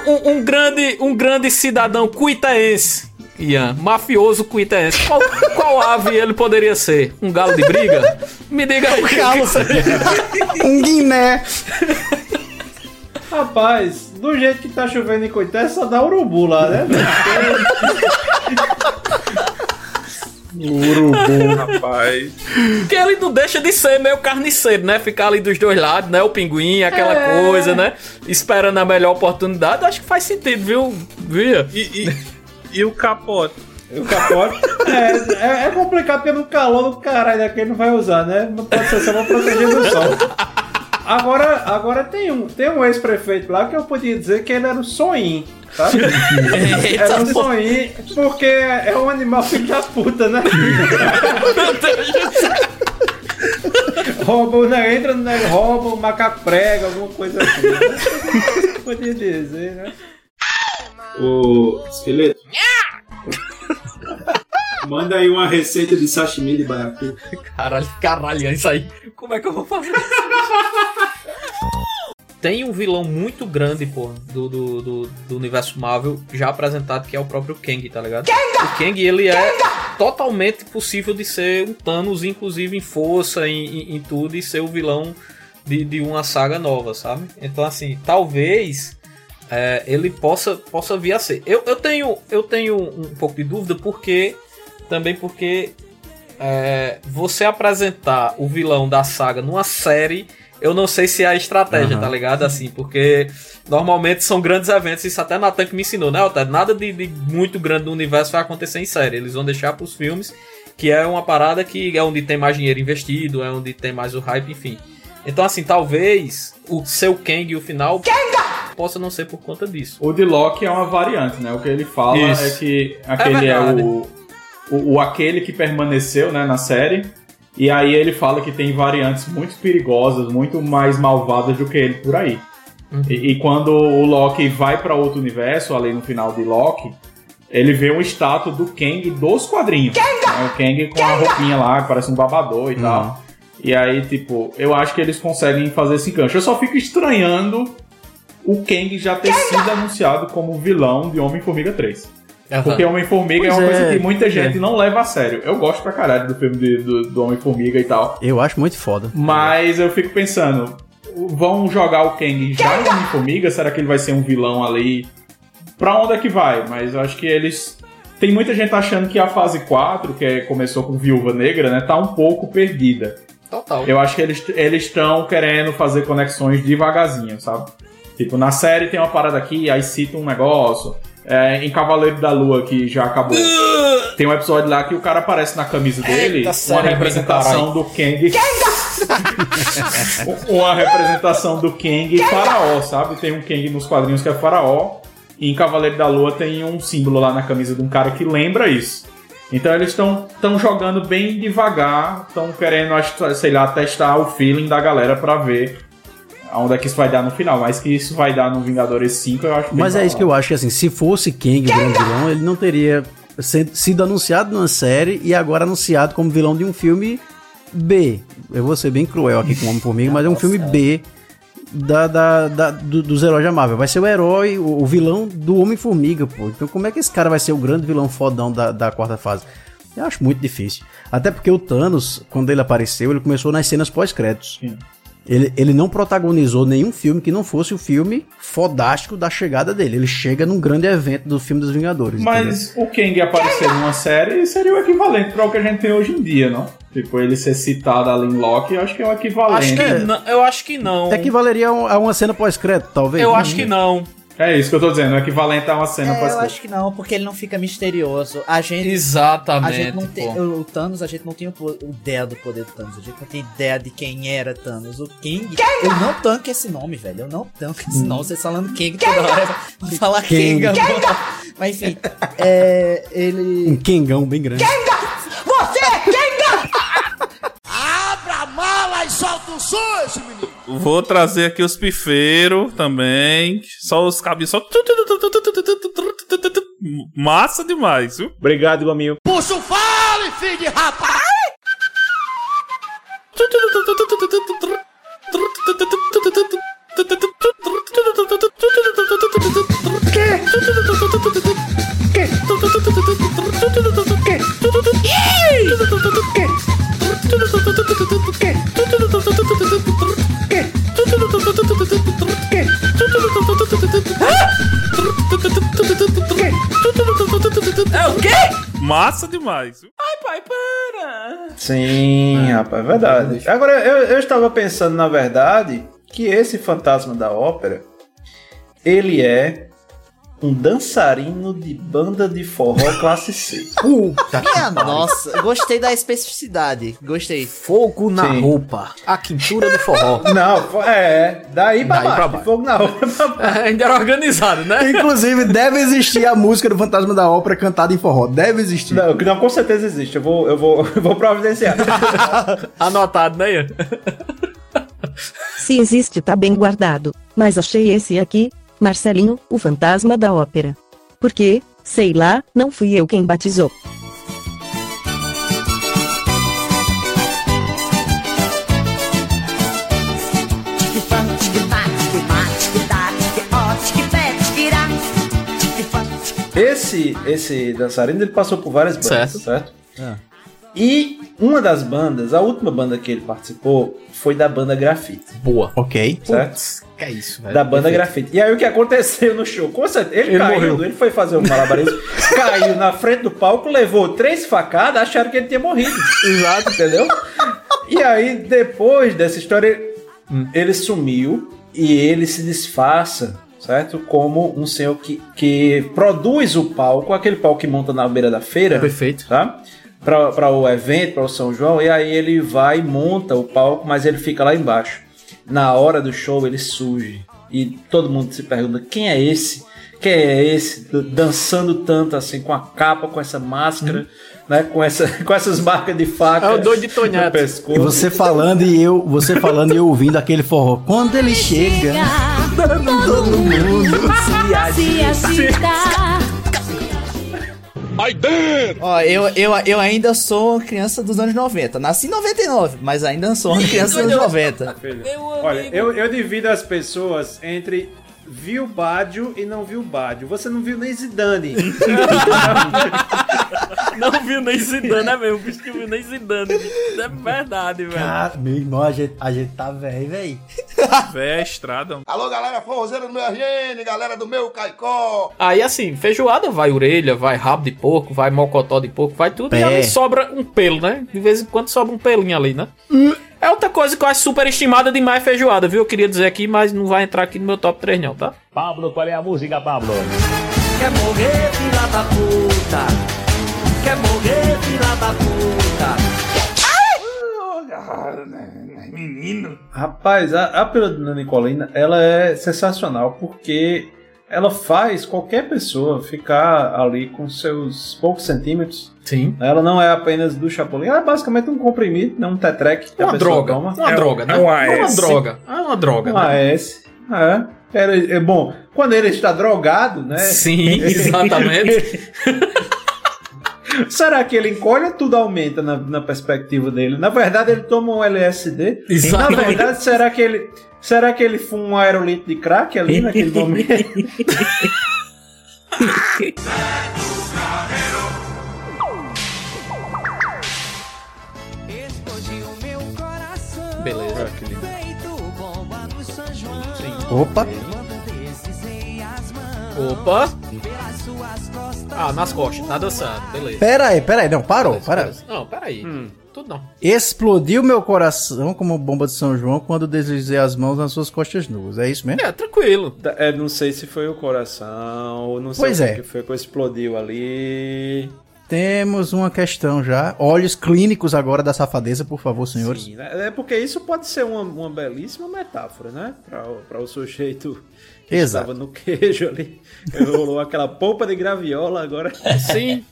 Um, um grande, um grande cidadão cuitaense, Ian, mafioso cuitaense. Qual, qual ave ele poderia ser? Um galo de briga? Me diga aí. o que galo. Um guiné. Rapaz, do jeito que tá chovendo em Coité, só dá urubu lá, né? Urubu, rapaz. Porque ele não deixa de ser meio carniceiro, né? Ficar ali dos dois lados, né? O pinguim, aquela É. coisa, né? Esperando a melhor oportunidade. Acho que faz sentido, viu? Via? E, e, e o capote? O capote. É, é, é complicado porque no calor do caralho daquele não vai usar, né? Não pode ser só pra proteger do sol. Agora, agora tem um, tem um ex-prefeito lá que eu podia dizer que ele era o soninho, tá? Era um soninho, porque é um animal filho da puta, né? rouba, né? Entra no negócio, rouba, o macaco prega, alguma coisa assim. Né? Podia dizer, né? Ô, esqueleto. Manda aí uma receita de sashimi de baiacu. Caralho, caralho, é isso aí. Como é que eu vou fazer? tem um vilão muito grande, pô, do, do, do, do universo Marvel já apresentado, que é o próprio Kang, tá ligado? O Kang, ele é totalmente possível de ser um Thanos, inclusive em força, em, em, em tudo, e ser o vilão de, de uma saga nova, sabe? Então, assim, talvez é, ele possa, possa vir a ser. Eu, eu, tenho, eu tenho um pouco de dúvida, porque também porque é, você apresentar o vilão da saga numa série, eu não sei se é a estratégia, Aham. tá ligado? Assim, porque normalmente são grandes eventos, isso até Natan que me ensinou, né, Otávio? Nada de, de muito grande no universo vai acontecer em série. Eles vão deixar pros filmes, que é uma parada que é onde tem mais dinheiro investido, é onde tem mais o hype, enfim. Então, assim, talvez o seu Kang, o final, possa não ser por conta disso. O de Loki é uma variante, né? O que ele fala Isso. é que aquele é, verdade. o, o, o aquele que permaneceu né, na série. E aí ele fala que tem variantes muito perigosas, muito mais malvadas do que ele por aí. E, e quando o Loki vai pra outro universo, ali no final de Loki, ele vê um estátua do Kang dos quadrinhos. Né? O Kang com a roupinha lá, que parece um babador e tal. E aí, tipo, eu acho que eles conseguem fazer esse gancho. Eu só fico estranhando o Kang já ter sido anunciado como vilão de Homem-Formiga 3. Porque Homem-Formiga é uma coisa é, que muita gente é. não leva a sério. Eu gosto pra caralho do filme de- do, do Homem-Formiga e tal. Eu acho muito foda. Mas eu fico pensando, vão jogar o Kang já em Homem-Formiga? Será que ele vai ser um vilão ali? Pra onde é que vai? Mas eu acho que eles. Tem muita gente achando que a fase 4, que é- começou com Viúva Negra, né, tá um pouco perdida. Total. Eu acho que eles eles estão querendo fazer conexões devagarzinho, sabe? Tipo, na série tem uma parada aqui, aí cita um negócio. É, em Cavaleiro da Lua, que já acabou. Tem um episódio lá que o cara aparece na camisa dele, Eita, uma representação do Kang. uma representação do Kang faraó, sabe? Tem um Kang nos quadrinhos que é faraó. E em Cavaleiro da Lua tem um símbolo lá na camisa de um cara que lembra isso. Então eles estão jogando bem devagar, estão querendo, sei lá, testar o feeling da galera pra ver aonde é que isso vai dar no final. Mas que isso vai dar no Vingadores 5, eu acho bem Mas é isso que eu acho que assim, se fosse Kang o grande vilão, ele não teria sido anunciado numa série e agora anunciado como vilão de um filme B. Eu vou ser bem cruel aqui com o Homem-Formiga, mas é um filme B da, da, da- do- dos heróis da Marvel. Vai ser o herói, o, o vilão do Homem-Formiga, pô. Então como é que esse cara vai ser o grande vilão fodão da, da quarta fase? Eu acho muito difícil. Até porque o Thanos, quando ele apareceu, ele começou nas cenas pós-créditos. Ele, ele não protagonizou nenhum filme que não fosse o filme fodástico da chegada dele. Ele chega num grande evento do filme dos Vingadores. entendeu? Mas o Kang aparecer numa série seria o equivalente para o que a gente tem hoje em dia, não? Tipo, ele ser citado ali em Loki, eu acho que é o equivalente. Acho que não, eu acho que não. Equivaleria a a uma cena pós-crédito, talvez? Eu Uhum. acho que não. É isso que eu tô dizendo, o equivalente a uma cena É, eu acho que não, porque ele não fica misterioso. A gente. Exatamente, A gente não tem. O, Thanos, a gente não tinha po- ideia do poder do Thanos. A gente não tem ideia de quem era Thanos. O King. Eu não tanco esse nome, velho. Eu não tanco esse nome. Vocês falando King toda hora. Vou falar King. Mas enfim. É. Ele. Um Kengão bem grande. Mala e solta o som, esse menino! Vou trazer aqui os pifeiros também. Só os cabinhos. Só... Massa demais, viu? Obrigado, Gominho. Puxa o fale, filho de rapaz! É o quê? Massa demais? Ai, pai, para! Sim, rapaz, é verdade. Agora, eu, eu estava pensando, na verdade, que esse fantasma da ópera, ele é um dançarino de banda de forró classe C. Puta Minha nossa, gostei da especificidade. Gostei. Fogo na Sim. roupa. A quintura do forró. Não, é, daí pra Daí baixo. pra baixo. Fogo na roupa. ainda era organizado, né? Inclusive, deve existir a música do Fantasma da Ópera cantada em forró. Deve existir. Não, não, com certeza existe. Eu vou, eu vou, eu vou providenciar. Anotado, né, Ian? Se existe, tá bem guardado. Mas achei esse aqui, Marcelinho, o fantasma da ópera. Porque, sei lá, não fui eu quem batizou. Esse, esse dançarino ele passou por várias bandas, certo? certo? É. E uma das bandas, a última banda que ele participou, foi da banda Grafite. Boa, ok. Certo? É isso, velho. Da banda. Grafite. E aí o que aconteceu no show? Com certeza, ele, Ele caiu, morreu. ele foi fazer um malabarismo, caiu na frente do palco, levou três facadas, acharam que ele tinha morrido. Exato. Entendeu? E aí, depois dessa história, ele sumiu e ele se disfarça, certo? Como um senhor que, que produz o palco, aquele palco que monta na beira da feira. Perfeito. Tá? Para o evento, para o São João, e aí ele vai e monta o palco, mas ele fica lá embaixo. Na hora do show ele surge e todo mundo se pergunta quem é esse? Quem é esse dançando tanto assim com a capa, com essa máscara, né? Com, essa, com essas marcas de faca. É o doido de no Tonhato. pescoço. E você falando e eu, você falando e eu ouvindo aquele forró. Quando ele chega, todo mundo se agita. Ó, eu, eu, eu ainda sou criança dos anos 90. Nasci em 99, mas ainda sou uma criança dos anos 90. Olha, eu, eu divido as pessoas entre viu Bádio e não viu Bádio. Você não viu nem Zidane. Não viu nem Zidane, é mesmo. O bicho que viu nem Zidane. bicho. É verdade, velho. Cara, meu irmão, a gente, a gente tá velho, velho. Véia estrada. Alô, galera forrozeira do meu RN, galera do meu Caicó. Aí assim, feijoada vai orelha, vai rabo de porco, vai mocotó de porco, vai tudo. E Pé. ali sobra um pelo, né? De vez em quando sobra um pelinho ali, né? É outra coisa que eu acho superestimada demais feijoada, viu? Eu queria dizer aqui, mas não vai entrar aqui no meu top 3 não, tá? Pablo, qual é a música, Pablo? Quer morrer, filha da puta? Quer morrer, filha da puta? Menino. Rapaz, a, a pílula de Nana Nicolina, ela é sensacional porque ela faz qualquer pessoa ficar ali com seus poucos centímetros. Sim. Ela não é apenas do Chapolin, ela é basicamente um comprimido, né, um tetrec. que a Uma droga, toma. uma É droga, né? É um É uma AS. droga. É uma droga, Um né? AS. É. Era, é bom, quando ele está drogado, né? Sim, exatamente. Será que ele encolhe ou tudo aumenta na, na perspectiva dele? Na verdade, ele toma um LSD. Exatamente. Na verdade, será que ele. Será que ele fuma um aerolito de crack ali naquele momento? Opa. Opa. Ah, nas costas, tá dançando, beleza. Pera aí, pera aí. Não, parou, para. Não, peraí. Tudo não. Explodiu meu coração como bomba de São João quando deslizei as mãos nas suas costas nuas. É isso mesmo? É, tranquilo. É, não sei se foi o coração, ou não sei Pois o é. que foi que explodiu ali. Temos uma questão já. Olhos clínicos agora da safadeza, por favor, senhores. Sim, né? É porque isso pode ser uma, uma belíssima metáfora, né? Para o sujeito que Exato. estava no queijo ali. Rolou aquela polpa de graviola agora. Sim.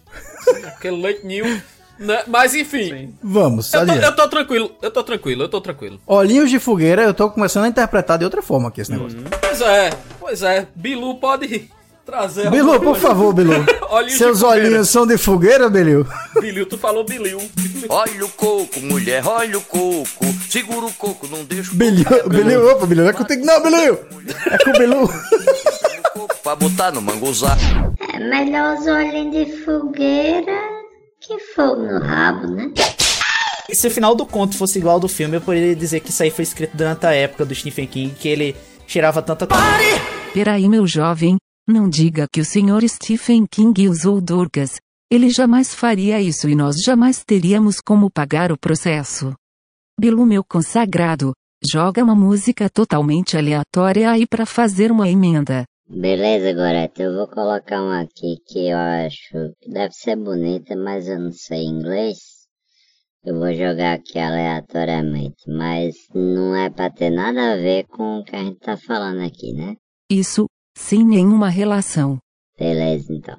Aquele leite ninho. Né? Mas enfim. Vamos, Eu tô, eu tô tranquilo, eu tô tranquilo, eu tô tranquilo. Olhinhos de fogueira, eu tô começando a interpretar de outra forma aqui esse negócio. Pois é, pois é. Bilu pode trazer. Bilu, por favor, Bilu. Seus olhinhos são de fogueira, Bilu? Bilil, tu falou Bilil. Olha o coco, mulher, olha o coco. Segura o coco, não deixa o Bilu, Bilu, opa, Bilu, não é contigo não, Bilu. É com o Bilu. coco pra botar no manguzá. É melhor os olhinhos de fogueira que fogo no rabo, né? Se o final do conto fosse igual ao do filme, eu poderia dizer que isso aí foi escrito durante a época do Stephen King, que ele cheirava tanta Peraí, meu jovem, não diga que o senhor Stephen King usou drogas. Ele jamais faria isso e nós jamais teríamos como pagar o processo. Bilu, meu consagrado, joga uma música totalmente aleatória aí pra fazer uma emenda. Beleza, Gorete, eu vou colocar uma aqui que eu acho que deve ser bonita, mas eu não sei inglês. Eu vou jogar aqui aleatoriamente, mas não é pra ter nada a ver com o que a gente tá falando aqui, né? Isso, sem nenhuma relação. Beleza, então.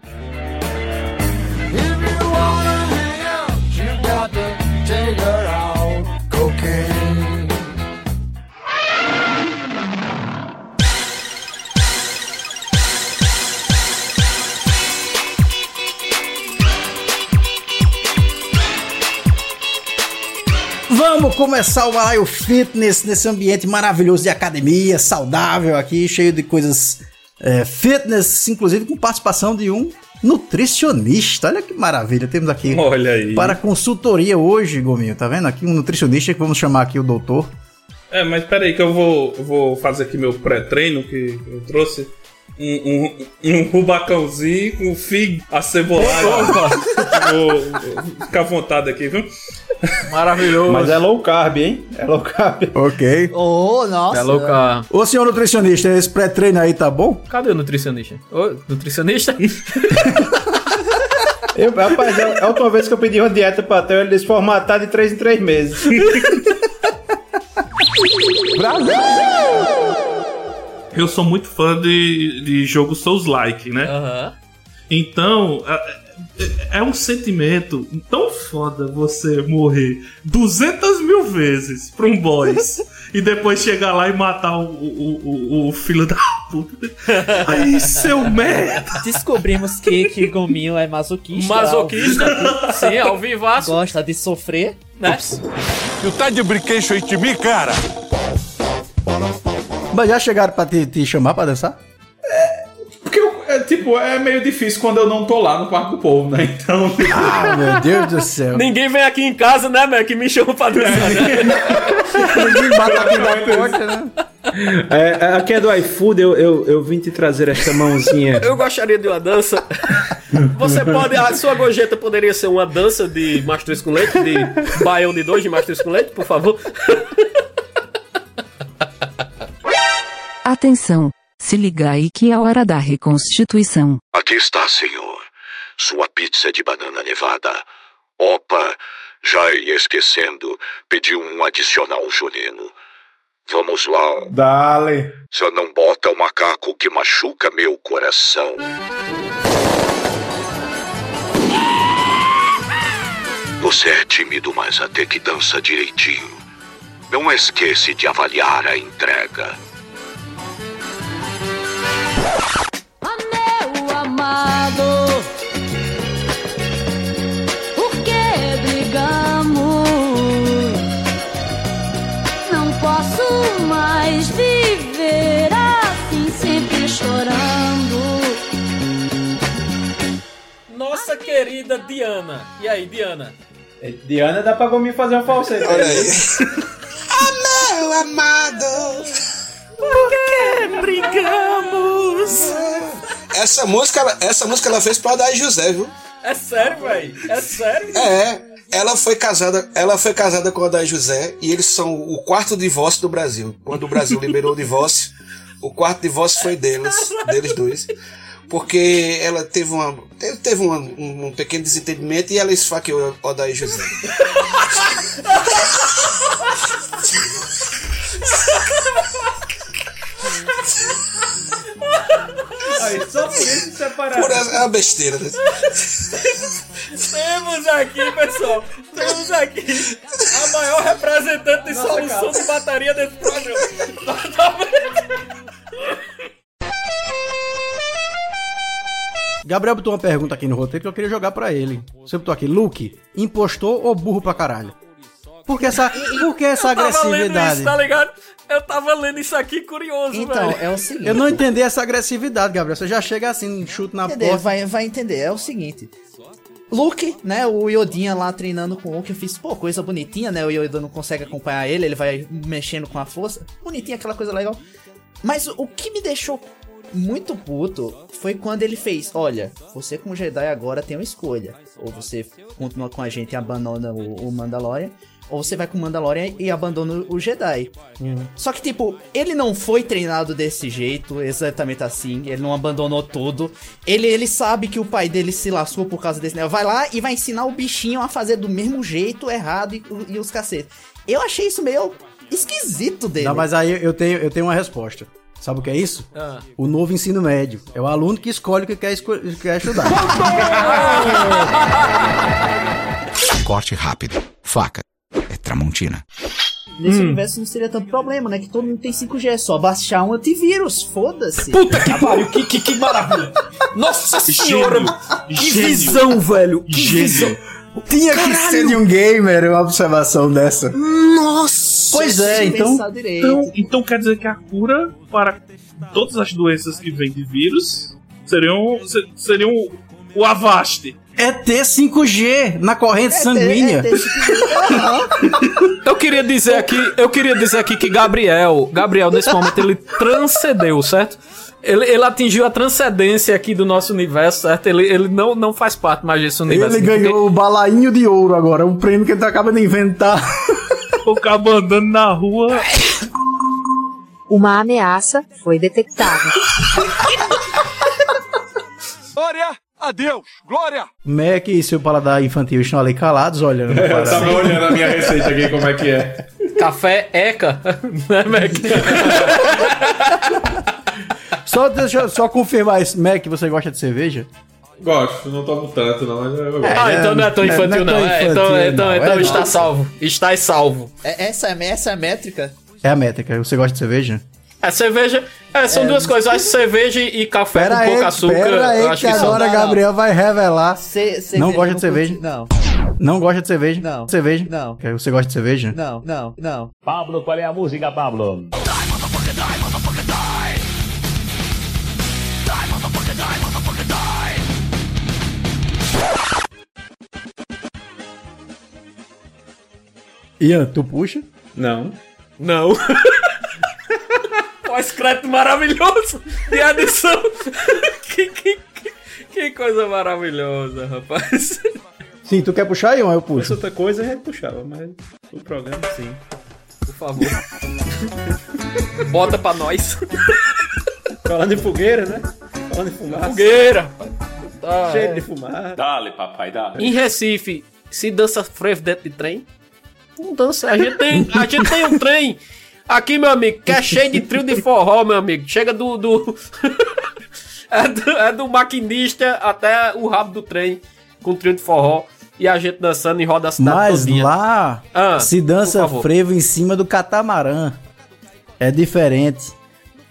Vamos começar o Balaio Fitness nesse ambiente maravilhoso de academia, saudável aqui, cheio de coisas é, fitness, inclusive com participação de um nutricionista. Olha que maravilha. Temos aqui Olha aí. para consultoria hoje, Gominho. Tá vendo? Aqui um nutricionista que vamos chamar aqui o doutor. É, mas peraí que eu vou, eu vou fazer aqui meu pré-treino que eu trouxe. Um, um, um rubacãozinho com figo acebolado. vou, vou ficar à vontade aqui, viu? Maravilhoso. Mas é low carb, hein? É low carb. Ok. Ô, nossa. É louca. Ô, senhor nutricionista, esse pré-treino aí tá bom? Cadê o nutricionista? Ô, nutricionista? Eu, rapaz, é a última vez que eu pedi uma dieta pra Theo, ele disse formatar de 3 em 3 meses. Eu sou muito fã de, de jogo Souls-like, né? Aham. Então, é, um sentimento tão foda você morrer 200 mil vezes pra um boss e depois chegar lá e matar o, o, o, o filho da puta. Aí, seu merda! Descobrimos que, que Gominho é masoquista. Masoquista? Sim, ao vivaço. Gosta de sofrer, né? Tu tá de brinquedo aí de mim, cara? Mas já chegaram pra te, te chamar pra dançar? É, tipo, é meio difícil quando eu não tô lá no Parque do Povo, né? Então. Ah, meu Deus do céu. Ninguém vem aqui em casa, né, Mac? Que me chama pra dançar. né? Ninguém bate aqui na porta, né? É, é, aqui é do iFood, eu, eu, eu vim te trazer esta mãozinha. Eu gostaria de uma dança. Você pode. A sua gorjeta poderia ser uma dança de mastruz com leite, de baião de dois de mastruz com leite, por favor? Atenção, se liga aí que é a hora da reconstituição. Aqui está, senhor. Sua pizza de banana nevada. Opa, já ia esquecendo. Pedi um adicional junino. Vamos lá. Dale. Só não bota o macaco que machuca meu coração. Você é tímido, mas até que dança direitinho. Não esquece de avaliar a entrega. Querida Diana. E aí, Diana? Diana dá pra Gominho fazer um falsete. Olha aí. ah, meu amado. Por que brigamos? Essa música, ela- essa música ela fez pra Adair José, viu? É sério, velho? É sério? É, ela foi casada, ela foi casada com o Adair José e eles são o quarto divórcio do Brasil. Quando o Brasil liberou o divórcio, o quarto divórcio foi deles, deles dois. Porque ela teve uma teve, teve uma- um, um pequeno desentendimento e ela esfaqueou o Adair José. Aí, só por isso se separaram. Por essa- é uma besteira, né? Temos aqui, pessoal. Temos aqui a maior representante de solução de bateria desse programa. Gabriel botou uma pergunta aqui no roteiro que eu queria jogar pra ele. Você botou aqui, Luke, impostor ou burro pra caralho? Por que essa, por que essa Eu tava lendo agressividade? isso, tá ligado? Eu tava lendo isso aqui curioso, Então, velho. é o seguinte. Eu não entendi essa agressividade, Gabriel. Você já chega assim, chute na entender, porta. vai, vai entender. É o seguinte. Luke, né? O Yodinha lá treinando com o Luke, eu fiz, pô, coisa bonitinha, né? O Yoda não consegue acompanhar ele, ele vai mexendo com a força. Bonitinha, aquela coisa legal. Mas o, o que me deixou muito puto foi quando ele fez: Olha, você como Jedi agora tem uma escolha. Ou você continua com a gente e abandona o, o Mandalorian. Ou você vai com o Mandalorian e abandona o Jedi. Só que, tipo, ele não foi treinado desse jeito, exatamente assim. Ele não abandonou tudo. Ele, ele sabe que o pai dele se lascou por causa desse negócio. Vai lá e vai ensinar o bichinho a fazer do mesmo jeito, errado e, e os cacetes. Eu achei isso meio esquisito dele. Não, mas aí eu tenho, eu tenho uma resposta. Sabe o que é isso? Ah. O novo ensino médio. É o aluno que escolhe o que quer, esco- quer estudar. Corte rápido. Faca. Tramontina. Nesse universo não seria tanto problema, né? Que todo mundo tem 5G, é só baixar um antivírus, foda-se. Puta que pariu, que, que, que maravilha. Nossa senhora, que visão, velho. Que visão. Tinha que ser de um gamer uma observação dessa. Nossa! Pois é, então. Então, então quer dizer que a cura para todas as doenças que vêm de vírus seriam, se- seriam o Avast. É ter 5G na corrente sanguínea. Eu queria dizer aqui, eu queria dizer aqui que Gabriel, Gabriel nesse momento ele transcendeu, certo? Ele, ele atingiu a transcendência aqui do nosso universo, certo? Ele, ele não, não faz parte mais desse universo. Ele ganhou o balainho de ouro agora, um prêmio que ele acaba de inventar. O cabo andando na rua. Uma ameaça foi detectada. Glória a Deus! Glória! Mac e seu paladar infantil estão ali calados olhando. É, eu para- tava olhando a minha receita aqui, como é que é. Café Eca, né, Mac? Só, deixa eu só confirmar isso. Mac, você gosta de cerveja? Gosto, não tomo tanto, não, mas eu gosto. Ah, então não é tão infantil, não. É, então então, então É, está salvo. Está salvo. É- essa, essa é a métrica? É a métrica. Você gosta de cerveja? É cerveja. É, são É, duas coisas. Eu acho que cerveja e café Pera com pouco açúcar. pera eu aí acho que que são. agora Gabriel vai revelar. Ce- não gosta não de cerveja? curte- Não. Não gosta de cerveja? Não. Cerveja? Não. Você gosta de cerveja? Não, não, não. Pablo, qual é a música, Pablo? Ian, tu puxa? Não. Não. Pós-crédito maravilhoso de adição. que, que, que, que coisa maravilhosa, rapaz. Sim, tu quer puxar, Ian? Eu Essa puxo. outra coisa a gente puxava, mas o programa sim. Por favor. Bota pra nós. Falando em fogueira, né? Falando em fumaça. Fogueira. Tá, Cheio é. de fumaça. Dale, papai, dale. Em Recife, se dança frevo dentro de trem? Não dança. A gente tem, a gente tem um trem aqui, meu amigo, que é cheio de trio de forró, meu amigo. Chega do. do... é, do é do maquinista até o rabo do trem com trio de forró. E a gente dançando em roda a cidade Mas todinha. lá Ah, se dança frevo em cima do catamarã. É diferente.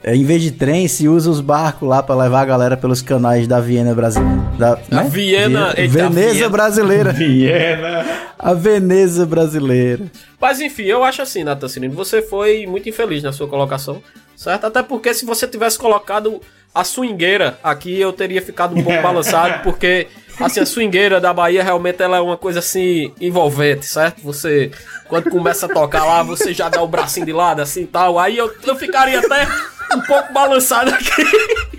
É, em vez de trem, se usa os barcos lá pra levar a galera pelos canais da Viena brasileira. Da, né? Viena- eita, Veneza Viena. brasileira. Viena. A Veneza brasileira. Mas enfim, eu acho assim, Nathan Cirino, você foi muito infeliz na sua colocação, certo? Até porque se você tivesse colocado a swingueira aqui, eu teria ficado um pouco balançado, porque assim, a swingueira da Bahia realmente ela é uma coisa assim envolvente, certo? Você, quando começa a tocar lá, você já dá o bracinho de lado assim e tal, aí eu, eu ficaria até um pouco balançado aqui.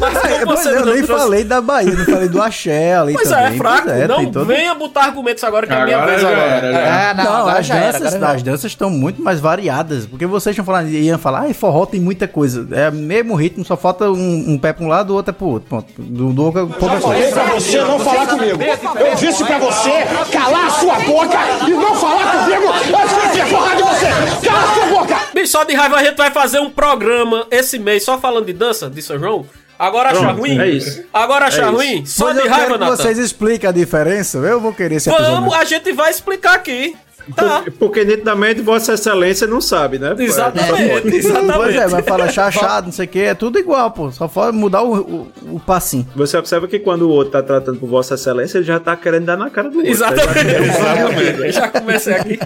Mas É, pois é, eu nem trouxe- falei da Bahia, não falei do axé ali Pois também. é, é fraco. Pois é, não todo- venha botar argumentos agora que é a minha Agora vez agora. era, já É. era. não, Não, agora as era, danças, agora já as danças estão muito mais variadas. Porque vocês estão falando, iam falar, ai, forró tem muita coisa. É o mesmo ritmo, só falta um, um pé pra um lado, o outro é pro outro. Pronto. Do, do, pouca Falei pra você não falar comigo. Eu disse pra você calar a sua boca e não falar comigo antes que eu tenha porra de você. Cala a sua boca. Bicho, só de raiva a gente vai fazer um programa esse mês só falando de dança de São João. Agora acha ruim? é isso. Agora acha É ruim? Só Mas de eu raiva, quero que vocês expliquem a diferença. Eu vou querer esse episódio. Vamos, a gente vai explicar aqui. Tá. Porque, porque nitidamente Vossa Excelência não sabe, né? Exatamente, Pois exatamente. é, mas fala chachado, não sei o que, é tudo igual, pô. Só pode mudar o, o, o passinho. Você observa que quando o outro tá tratando por Vossa Excelência, ele já tá querendo dar na cara do outro. Exatamente. Já- Exatamente. Eu já comecei aqui.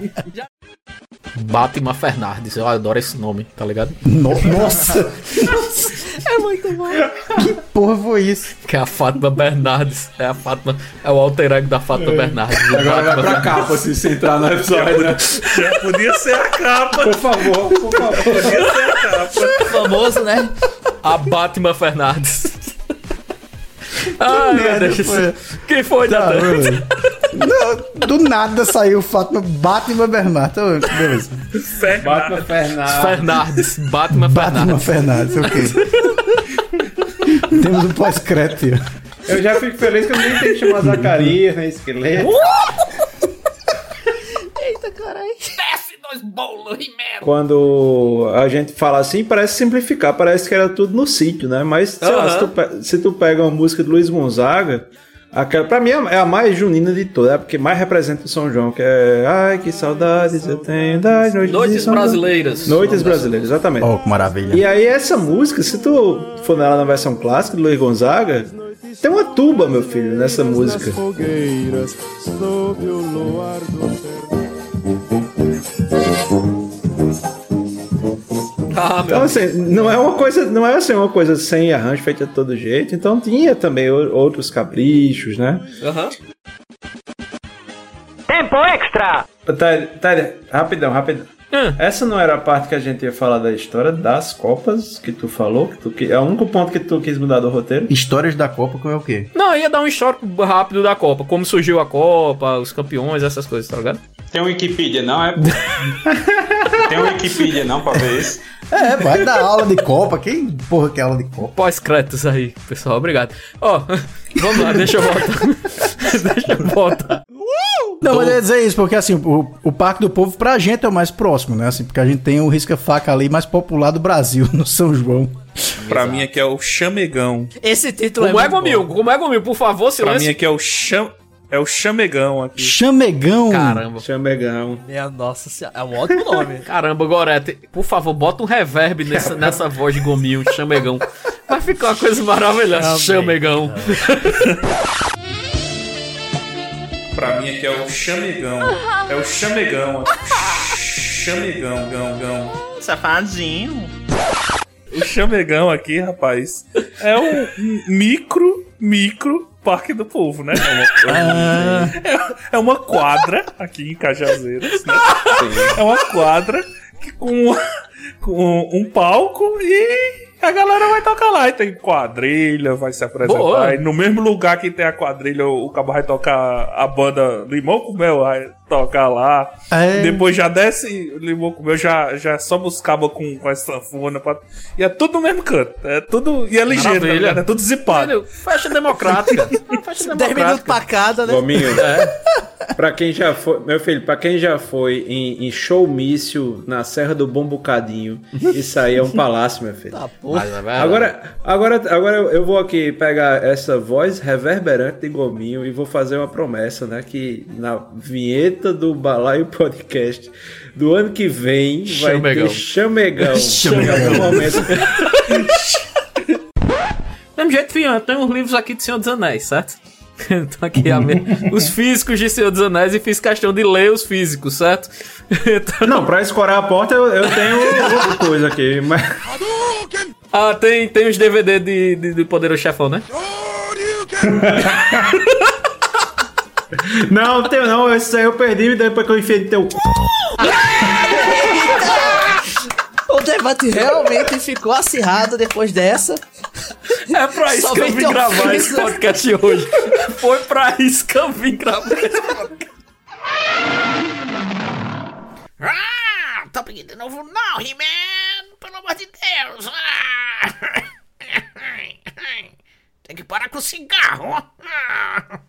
Batman Fernandes, eu adoro esse nome, tá ligado? Nossa, É muito bom. que porra foi isso? Que é a Fátima Bernardes. É a Fátima. É o alter ego da Fátima Bernardes. o Agora vai Batman pra Fernandes. capa, se você entrar no episódio, né? Já podia ser a capa. Por favor, por favor. Podia ser a capa. Famoso, né? A Batman Fernandes. Ai, meu merda Deus. foi? Quem foi, Tá, Natan? Não, do nada saiu o Fátima Batman Bernardo. Tá, beleza. Batman Fernandes. Fernandes. Batman Batman Fernandes. Fernandes, ok. Temos um pós-crédito. Eu já fico feliz que eu nem tenho que chamar Zacarias, nem esqueleto. Eita, caralho. Desce dois bolos e merda. Quando a gente fala assim, parece simplificar, parece que era tudo no sítio, né? Mas, sei lá, se tu, se tu pega uma música do Luiz Gonzaga, aquela, pra mim é a mais junina de todas, é porque mais representa o São João, que é Ai, que saudades eu tenho das noites, Noites São João." brasileiras. Noites brasileiras, exatamente. Oh, que maravilha. E aí essa música, se tu for nela na versão clássica do Luiz Gonzaga, tem uma tuba, meu filho, nessa música. Fogueiras sob o luar do Ah, Então, assim, não é uma coisa, não é assim uma coisa sem arranjo feita de todo jeito. Então tinha também outros caprichos, né? Aham. Tempo extra! Tyler, Tyler, rapidão, rapidão. Essa não era a parte que a gente ia falar da história das Copas que tu falou? Que tu, que, é o único ponto que tu quis mudar do roteiro? Histórias da Copa, como é o quê? Não, ia dar um histórico rápido da Copa. Como surgiu a Copa, os campeões, essas coisas, tá ligado? Tem um Wikipedia, não é? Tem um Wikipedia, não, pra ver isso? É, vai dar aula de Copa. Quem porra que é aula de Copa? Pós-créditos aí, pessoal. Obrigado. Ó, vamos lá, deixa eu voltar. deixa eu voltar. Não, mas eu ia dizer isso, porque assim, o, o Parque do Povo pra gente é o mais próximo, né? Assim, porque a gente tem o risca-faca ali mais popular do Brasil, no São João. Pra mim aqui é o chamegão. Esse título Como é, muito Gomil? Como é, Gomil? Por favor, Pra silêncio. mim aqui é o cham... É o chamegão aqui. Chamegão. Caramba. Chamegão. Minha nossa senhora. É um ótimo nome. Caramba, Gorete, por favor, bota um reverb nessa, nessa voz de Gomil, chamegão. Vai ficar uma coisa maravilhosa. Chamegão. Pra mim aqui é o chamegão. É o chamegão. Chamegão, gão, gão. Safadinho. O chamegão aqui, rapaz, é um micro, micro Parque do Povo, né? É uma, é, é uma quadra aqui em Cajazeiras, né? É uma quadra que com, com um palco e a galera vai tocar lá. E tem quadrilha, vai se apresentar. Boa. E no mesmo lugar que tem a quadrilha, o cabo vai tocar a banda Limão com Mel, vai tocar lá. É. Depois já desce Limão com Mel, já, já os cabos com, com a sanfona. Pra... E é tudo no mesmo canto. É tudo. E é ligeiro, tá ligado? É tudo zipado. Festa democrática. Festa 10 minutos pra cada, né? Gominho, pra quem já foi, meu filho, pra quem já foi em, em showmício na Serra do Bom Bocadinho, isso aí é um palácio, meu filho. Tá, porra. Agora, agora, agora eu vou aqui pegar essa voz reverberante de Gominho e vou fazer uma promessa, né? Que na vinheta do Balaio Podcast do ano que vem vai Chamegão. ter chamegão. Chamegão. Momento. Mesmo jeito, Fian, tem uns livros aqui de Senhor dos Anéis, certo? Então aqui a me- os físicos de Senhor dos Anéis e fiz questão de ler os físicos, certo? Então- Não, pra escorar a porta eu, eu tenho outra coisa aqui, mas. Ah, tem, tem os DVD de, de, de Poderoso Chefão, né? Não, tenho não, esse aí eu perdi e depois que eu enfiei no teu c. O debate realmente ficou acirrado depois dessa. É pra isso Só que eu vim gravar ofensa. esse podcast hoje. Foi pra isso que eu vim gravar esse podcast. Ah, tá pedindo de novo não, He-Man. Pelo amor de Deus. Ah. Tem que parar com o cigarro. Ah.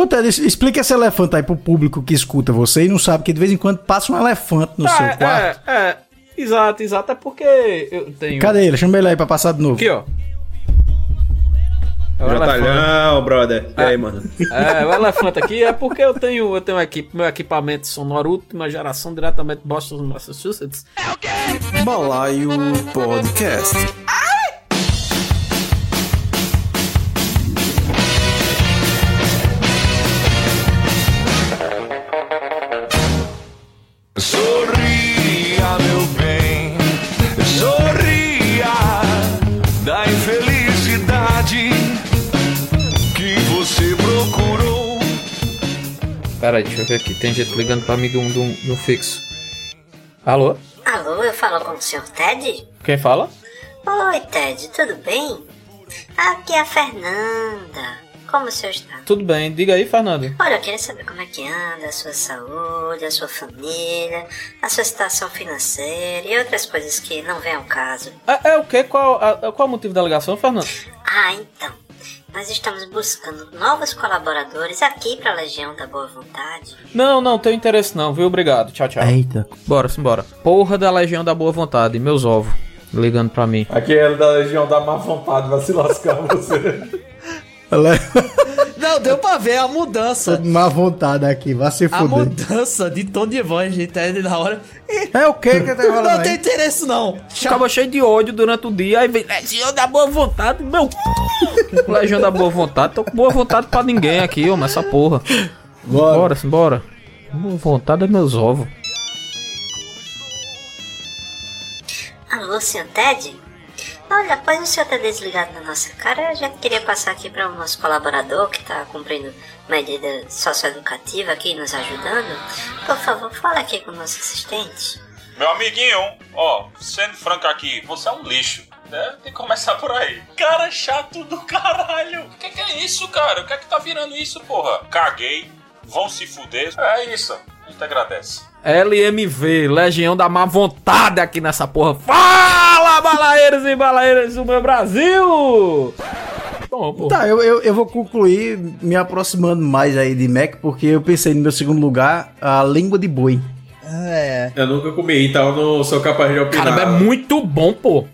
Ô, Ted, explica esse elefante aí pro público que escuta você e não sabe que de vez em quando passa um elefante no seu quarto. é, é, exato, exato. É porque eu tenho. Cadê ele? Chama ele aí pra passar de novo. Aqui, ó. É o Batalhão, brother. E aí, mano? É, o elefante aqui é porque eu tenho, eu tenho equipe, meu equipamento sonoro última geração diretamente de Boston, Massachusetts. Balaio Podcast. Sorria, Pera aí, deixa eu ver aqui. Tem gente ligando pra mim do, fixo. Alô? Alô, eu falo com o Sr. Ted? Quem fala? Oi, Ted, tudo bem? Aqui é a Fernanda. Como o senhor está? Tudo bem, diga aí, Fernando. Olha, eu queria saber como é que anda a sua saúde, a sua família, a sua situação financeira e outras coisas que não vêm ao caso. É, é o quê? Qual, a- qual o motivo da ligação, Fernando? Ah, então. Nós estamos buscando novos colaboradores aqui para a Legião da Boa Vontade. Não, não, tenho interesse não, viu? Obrigado. Tchau, tchau. Eita. Bora, simbora. Porra da Legião da Boa Vontade, meus ovos. Ligando pra mim. Aqui é da Legião da Má Vontade, vai se lascar você. Não, deu pra ver a Tô mudança. de má vontade aqui, vai se A fuder. mudança de tom de voz, gente, é na hora. É o que que tá rolando Não tem interesse, não. Ficava cheio de ódio durante o dia, aí vem Legião da Boa Vontade, meu. Legião da Boa Vontade, tô com boa vontade pra ninguém aqui, homem, essa porra. Bora. Bora, simbora. Boa vontade é meus ovos. favor, senhor Ted? Olha, após o senhor ter desligado na nossa cara, gente queria passar aqui para o nosso colaborador que está cumprindo medida socioeducativa aqui, nos ajudando. Por favor, fala aqui com o nosso assistente. Meu amiguinho, ó, sendo franco aqui, você é um lixo. Né? Tem que começar por aí. Cara chato do caralho. O que, que é isso, cara? O que é que tá virando isso, porra? Caguei. Vão se fuder. É isso. A gente agradece. LMV, Legião da Má Vontade aqui nessa porra. Fala, balaeiros e balaeiras do meu Brasil! Bom. Tá, eu, eu, eu vou concluir me aproximando mais aí de Mac, porque eu pensei no meu segundo lugar, a língua de boi. É. Eu nunca comi, então não sou capaz de opinar. Cara, é muito bom, pô.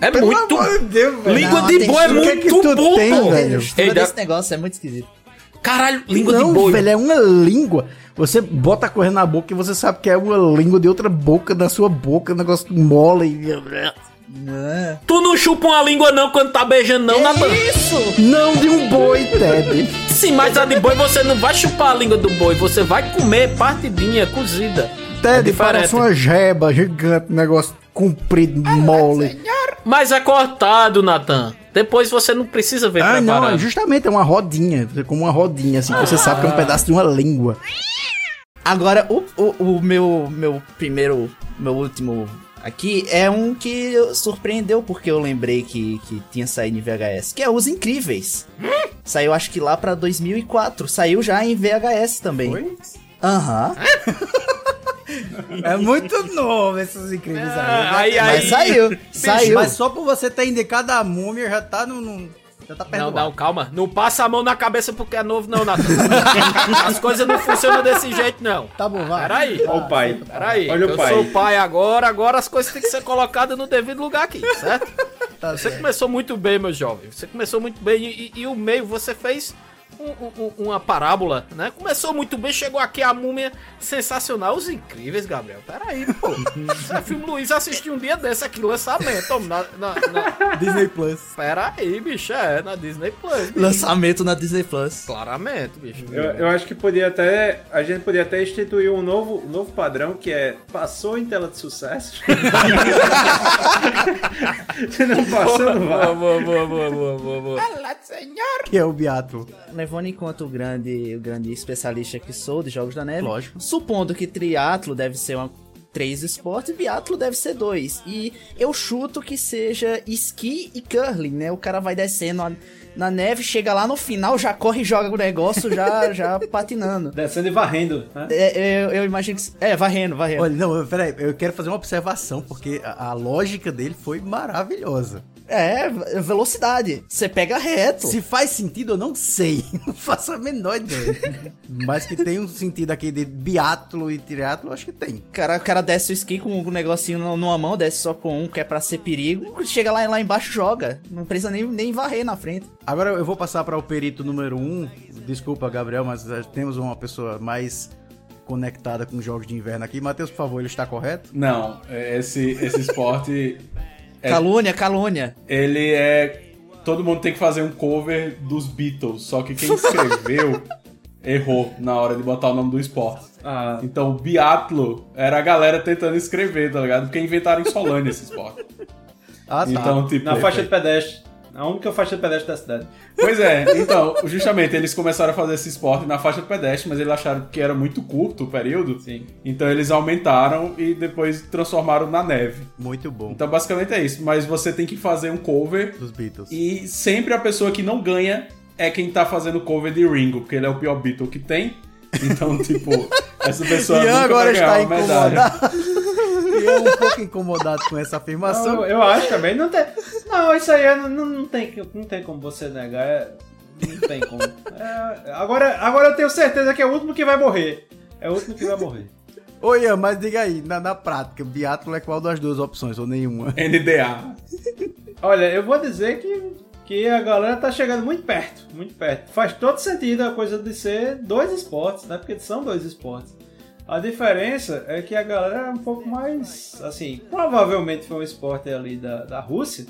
É Pelo muito. amor de Deus, velho. língua Não, de boi é que é muito que tu bom, tem, pô. velho? Ei, desse dá- negócio é muito esquisito. Caralho, língua não, de boi. velho, é uma língua. Você bota a correr na boca e você sabe que é uma língua de outra boca na sua boca, um negócio mole. e- Tu não chupa uma língua não quando tá beijando não, Natan? Isso! Não de um boi, Ted. Sim, mas a de boi você não vai chupar a língua do boi, você vai comer partidinha, cozida. É Ted diferente. parece uma jeba gigante, um negócio comprido, mole. Mas é cortado, Natan. Depois você não precisa ver Ah, não, preparado. é justamente é uma rodinha. Você come uma rodinha, assim, que você sabe que é um pedaço de uma língua. Agora, o, o, o meu, meu primeiro, meu último aqui é um que surpreendeu porque eu lembrei que, que tinha saído em VHS, que é Os Incríveis. Saiu acho que lá pra 2004, saiu já em VHS também. Aham. É muito novo esses incríveis aí, Mas aí. saiu, Bicho, saiu. Mas só por você ter indicado a múmia, já tá no... no- já tá Não, perdoado. não, calma. Não passa a mão na cabeça porque é novo, não, Natan. As coisas não funcionam desse jeito, não. Tá bom, vai. Peraí. Olha o pai. Peraí. Olha o eu pai. sou o pai agora, agora as coisas têm que ser colocadas no devido lugar aqui, certo? Tá você começou muito bem, meu jovem. Você começou muito bem e, e- e o meio você fez um- um- um- uma parábola, né? Começou muito bem, chegou aqui a múmia sensacional. Os incríveis, Gabriel. Peraí, pô. Isso é filme Luiz assistiu um dia desse aqui, lançamento, na, na, na- Disney Plus. Peraí, bicho, é, na Disney Plus. bicho. Lançamento na Disney Plus. Claramente, bicho. Eu, eu acho que podia até. A gente podia até instituir um novo, um novo padrão que é passou em tela de sucesso. Se não passou, não vai. Boa, boa, boa, boa, boa, boa. Que é o Beato. Levando em conta o grande, o grande especialista que sou de jogos da neve, Lógico. supondo que triatlo deve ser uma três esportes, biatlo deve ser dois. E eu chuto que seja esqui e curling, né? O cara vai descendo a- na neve, chega lá no final, já corre e joga o negócio, já, já patinando. Descendo e varrendo. Né? É, eu, eu imagino que. É, varrendo, varrendo. Olha, não, peraí, eu quero fazer uma observação, porque a, a lógica dele foi maravilhosa. É, velocidade. Você pega reto. Se faz sentido, eu não sei. Não faço a menor ideia. Mas que tem um sentido aqui de biatlo e triatlo, eu acho que tem. cara, o cara desce o esqui com um negocinho nu- numa mão, desce só com um, que é pra ser perigo. Chega lá, lá embaixo, joga. Não precisa nem, nem varrer na frente. Agora eu vou passar para o perito número um. Desculpa, Gabriel, mas eh, temos uma pessoa mais conectada com jogos de inverno aqui. Matheus, por favor, ele está correto? Não, é, esse, esse esporte. É- Calúnia, calúnia. ele é. Todo mundo tem que fazer um cover dos Beatles, só que quem escreveu errou na hora de botar o nome do esporte. Ah, Então, o biatlo era a galera tentando escrever, tá ligado? Porque inventaram em Solânia esse esporte. Ah, tá. Então, tipo. na faixa de pedestre. A única faixa de pedestre da cidade. Pois é, então, justamente, eles começaram a fazer esse esporte na faixa de pedestre, mas eles acharam que era muito curto o período. Sim. Então eles aumentaram e depois transformaram na neve. Muito bom. Então basicamente é isso. Mas você tem que fazer um cover Dos Beatles. e sempre a pessoa que não ganha é quem tá fazendo cover de Ringo, porque ele é o pior Beatle que tem. Então, tipo, essa pessoa Ian nunca agora vai ganhar está uma medalha. incomodado. Ian um pouco incomodado com essa afirmação. Não, eu acho também. Não, tem, não isso aí não, não, tem, não tem como você negar. é- não tem como. É, agora, agora eu tenho certeza que é o último que vai morrer. É o último que vai morrer. Ô Ian, mas diga aí, na, na prática, biatlo é qual das duas opções, ou nenhuma? NDA. Olha, eu vou dizer que, que a galera tá chegando muito perto, muito perto. Faz todo sentido a coisa de ser dois esportes, né? Porque são dois esportes. A diferença é que a galera é um pouco mais, assim, provavelmente foi um esporte ali da, da Rússia,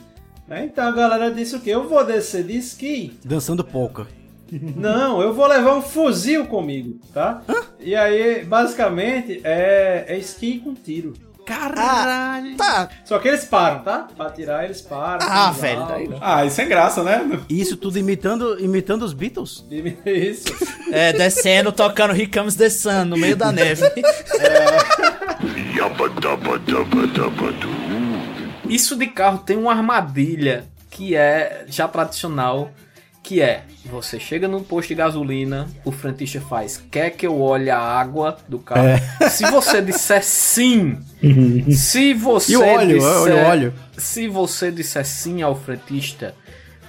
né? Então a galera disse o quê? Eu vou descer de esqui Dançando polka. não, eu vou levar um fuzil comigo, tá? E aí, basicamente, é, é esqui com tiro. Caralho. tá. Só que eles param, tá? Pra tirar, eles param. Ah, velho, daí não. Ah, isso é graça, né? Isso tudo imitando, imitando os Beatles? Isso. É, descendo, tocando Here Comes the Sun no meio da neve. Isso de carro tem uma armadilha que é já tradicional, que é você chega num posto de gasolina, o frentista faz, quer que eu olhe a água do carro? É. Se você disser sim, se você E o óleo, disser, olha o óleo. se você disser sim ao frentista,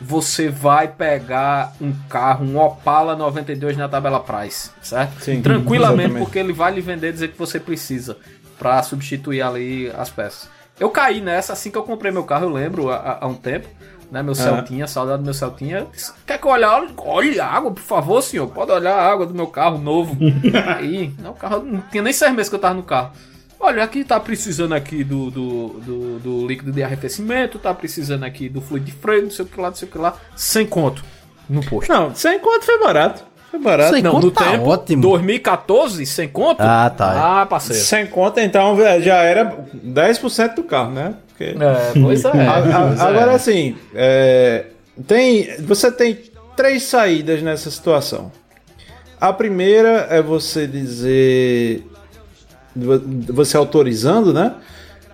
você vai pegar um carro, um Opala 92 na tabela Price, certo? Sim, Tranquilamente, exatamente. porque ele vai lhe vender dizer que você precisa pra substituir ali as peças. Eu caí nessa assim que eu comprei meu carro, eu lembro, há, há um tempo, né? Meu Celtinha, saudade do meu Celtinha. Quer que eu olhe? Olhe, olhe a água, por favor, senhor. Pode olhar a água do meu carro novo. Aí, não, o carro não tinha nem seis meses que eu tava no carro. Olha, aqui tá precisando aqui do, do, do, do líquido de arrefecimento, tá precisando aqui do fluido de freio, não sei o que lá, não sei o que lá. Sem conto. No posto. Não, sem conto foi barato. Foi barato. não, no tá tempo, 2014, sem conto? Ah, tá. Ah, parceiro. Sem conta, então já era 10% do carro, né? Porque... É, pois é. A- a- é. agora assim, é, tem, você tem três saídas nessa situação. A primeira é você dizer, vo- você autorizando, né?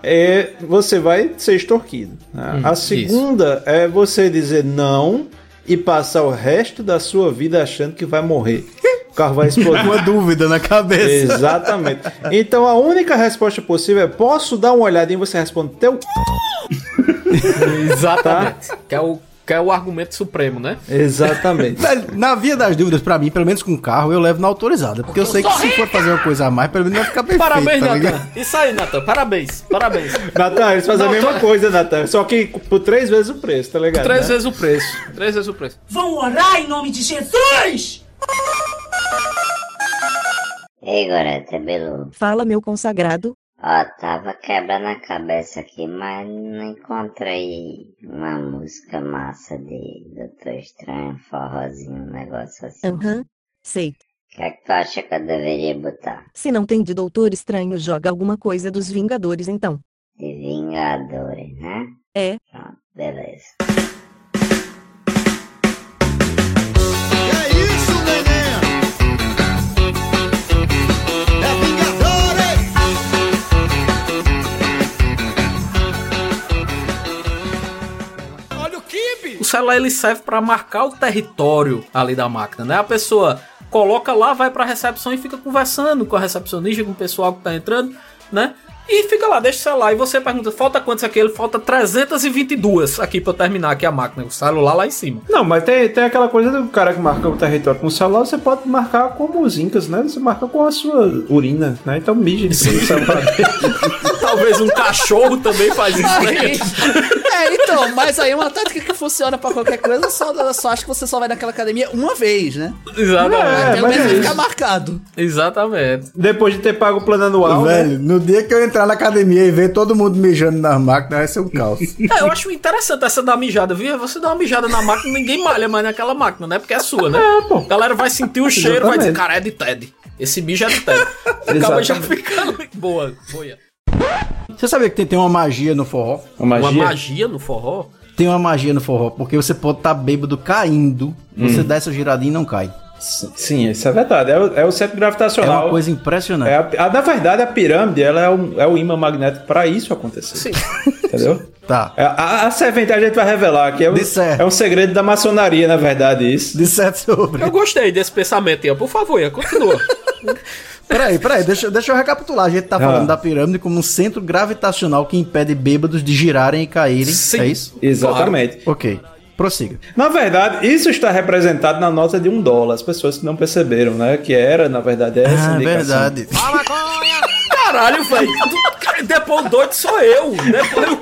É, você vai ser extorquido. né? Hum, a segunda é você dizer não e passar o resto da sua vida achando que vai morrer. O carro vai explodir. Uma dúvida na cabeça. Exatamente. Então a única resposta possível é: posso dar uma olhada e você responde teu. Exatamente. Que, é o, que é o argumento supremo, né? Exatamente. Na via das dúvidas, pra mim, pelo menos com carro, eu levo na autorizada. Porque eu sei que se for fazer uma coisa a mais, pelo menos vai ficar perfeito. Parabéns, tá Natan. Isso aí, Natan. Parabéns. Parabéns. Natan, eles fazem Não, a mesma tô- coisa, Natan. Só que por três vezes o preço, tá ligado? Três né? vezes o preço. Três vezes o preço. Vão orar em nome de Jesus! Ei, Goreta, Belu. Fala, meu consagrado. Ó, tava quebrando a cabeça aqui, mas não encontrei uma música massa de Doutor Estranho, forrozinho, um negócio assim. Aham. Sei. O que é que tu acha que eu deveria botar? Se não tem de Doutor Estranho, joga alguma coisa dos Vingadores então. De Vingadores, né? É. Pronto, beleza. Celular ele serve para marcar o território ali da máquina, né? A pessoa coloca lá, vai pra recepção e fica conversando com a recepcionista, com o pessoal que tá entrando, né? E fica lá, deixa o celular. E você pergunta, falta quantos aqui? Ele falta 322 aqui pra eu terminar aqui a máquina. O celular lá em cima. Não, mas tem, tem aquela coisa do cara que marca o território com o celular, você pode marcar como os incas, né? Você marca com a sua urina, né? Então mije de celular. Talvez um cachorro também faz isso, né? Aí- é, então, mas aí é uma tática que funciona pra qualquer coisa, só, só acho que você só vai naquela academia uma vez, né? Exatamente. É, menos é vai ficar marcado. Exatamente. Depois de ter pago o plano anual, né? Velho, no dia que eu entrar na academia e ver todo mundo mijando nas máquinas, vai ser um caos. É, eu acho interessante essa da mijada, viu? Você dá uma mijada na máquina, ninguém malha mais naquela máquina, né? Porque é sua, né? É, pô. A galera vai sentir o cheiro, vai dizer, Exatamente. cara, é de Ted. Esse mijo é de Ted. Acaba já Exatamente. ficando boa. boia. Você sabia que tem, tem uma magia no forró? Uma Uma magia. magia no forró? Tem uma magia no forró, porque você pode estar bêbado caindo, você dá essa giradinha e não cai. Sim, isso é verdade. É o, é o centro É gravitacional. uma coisa impressionante. É a- a- na verdade, a pirâmide ela é, o, é o imã magnético para isso acontecer. Sim. Entendeu? Tá. É, A, a servente a gente vai revelar que é um, é um segredo da maçonaria, na verdade, isso. De certo sobre. Eu gostei desse pensamento, Ian. Por favor, Ian, continua. Peraí, peraí, deixa, deixa eu recapitular. A gente tá falando da pirâmide como um centro gravitacional que impede bêbados de girarem e caírem. Sim. É isso? Exatamente. Ok. Prossiga. Na verdade, isso está representado na nota de um dólar. As pessoas que não perceberam, né? Que era, na verdade, essa Ah, indicação. verdade. Caralho, velho. Depois o doido sou eu. Depois eu...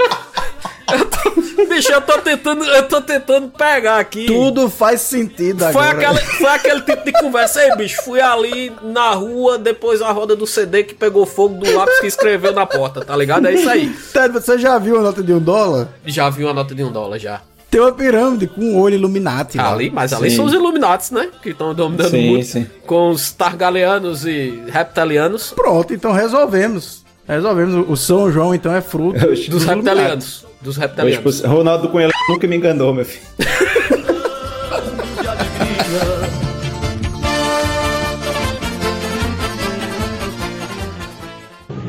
eu tô... Bicho, eu tô tentando, eu tô tentando pegar aqui. Tudo faz sentido Foi, agora. aquela, foi aquele tipo de conversa aí, bicho. Fui ali na rua, depois a roda do CD que pegou fogo do lápis que escreveu na porta, tá ligado? É isso aí. Ted, você já viu a nota de um dólar? Já vi uma nota de um dólar já. Tem uma pirâmide com um olho Illuminati. lá. Ali, mas ali Sim. são os Illuminatis, né? Que estão dominando Sim, muito sim. com os Targaleanos e Reptilianos. Pronto, então resolvemos. Resolvemos. O- São João, então, é fruto Dos reptilianos. Dos reptilianos. Ronaldo Cunha nunca me enganou, meu filho.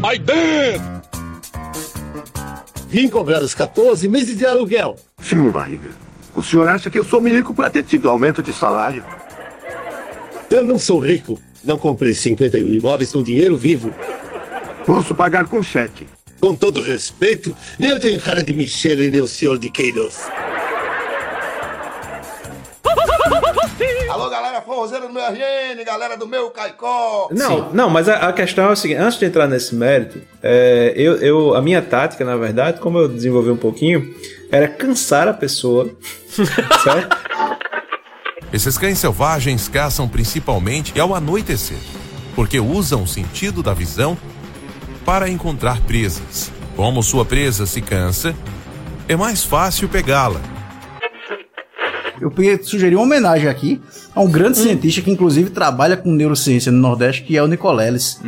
Aí dentro! Vim cobrar os 14 meses de aluguel. Senhor Barriga, o senhor acha que eu sou rico para ter tido aumento de salário? Eu não sou rico. Não comprei 51 imóveis com dinheiro vivo. Posso pagar com cheque. Com todo respeito, eu tenho cara de Michele e nem o senhor de Queiroz. Alô, galera forrozeira do meu RN, galera do meu Caicó. Não, não, mas a, a questão é o seguinte: antes de entrar nesse mérito, é, eu, eu, a minha tática, na verdade, como eu desenvolvi um pouquinho, era cansar a pessoa, certo? Esses cães selvagens caçam principalmente ao anoitecer, porque usam o sentido da visão para encontrar presas. Como sua presa se cansa, é mais fácil pegá-la. Eu sugerir uma homenagem aqui a um grande cientista que, inclusive, trabalha com neurociência no Nordeste, que é o Nicoleles.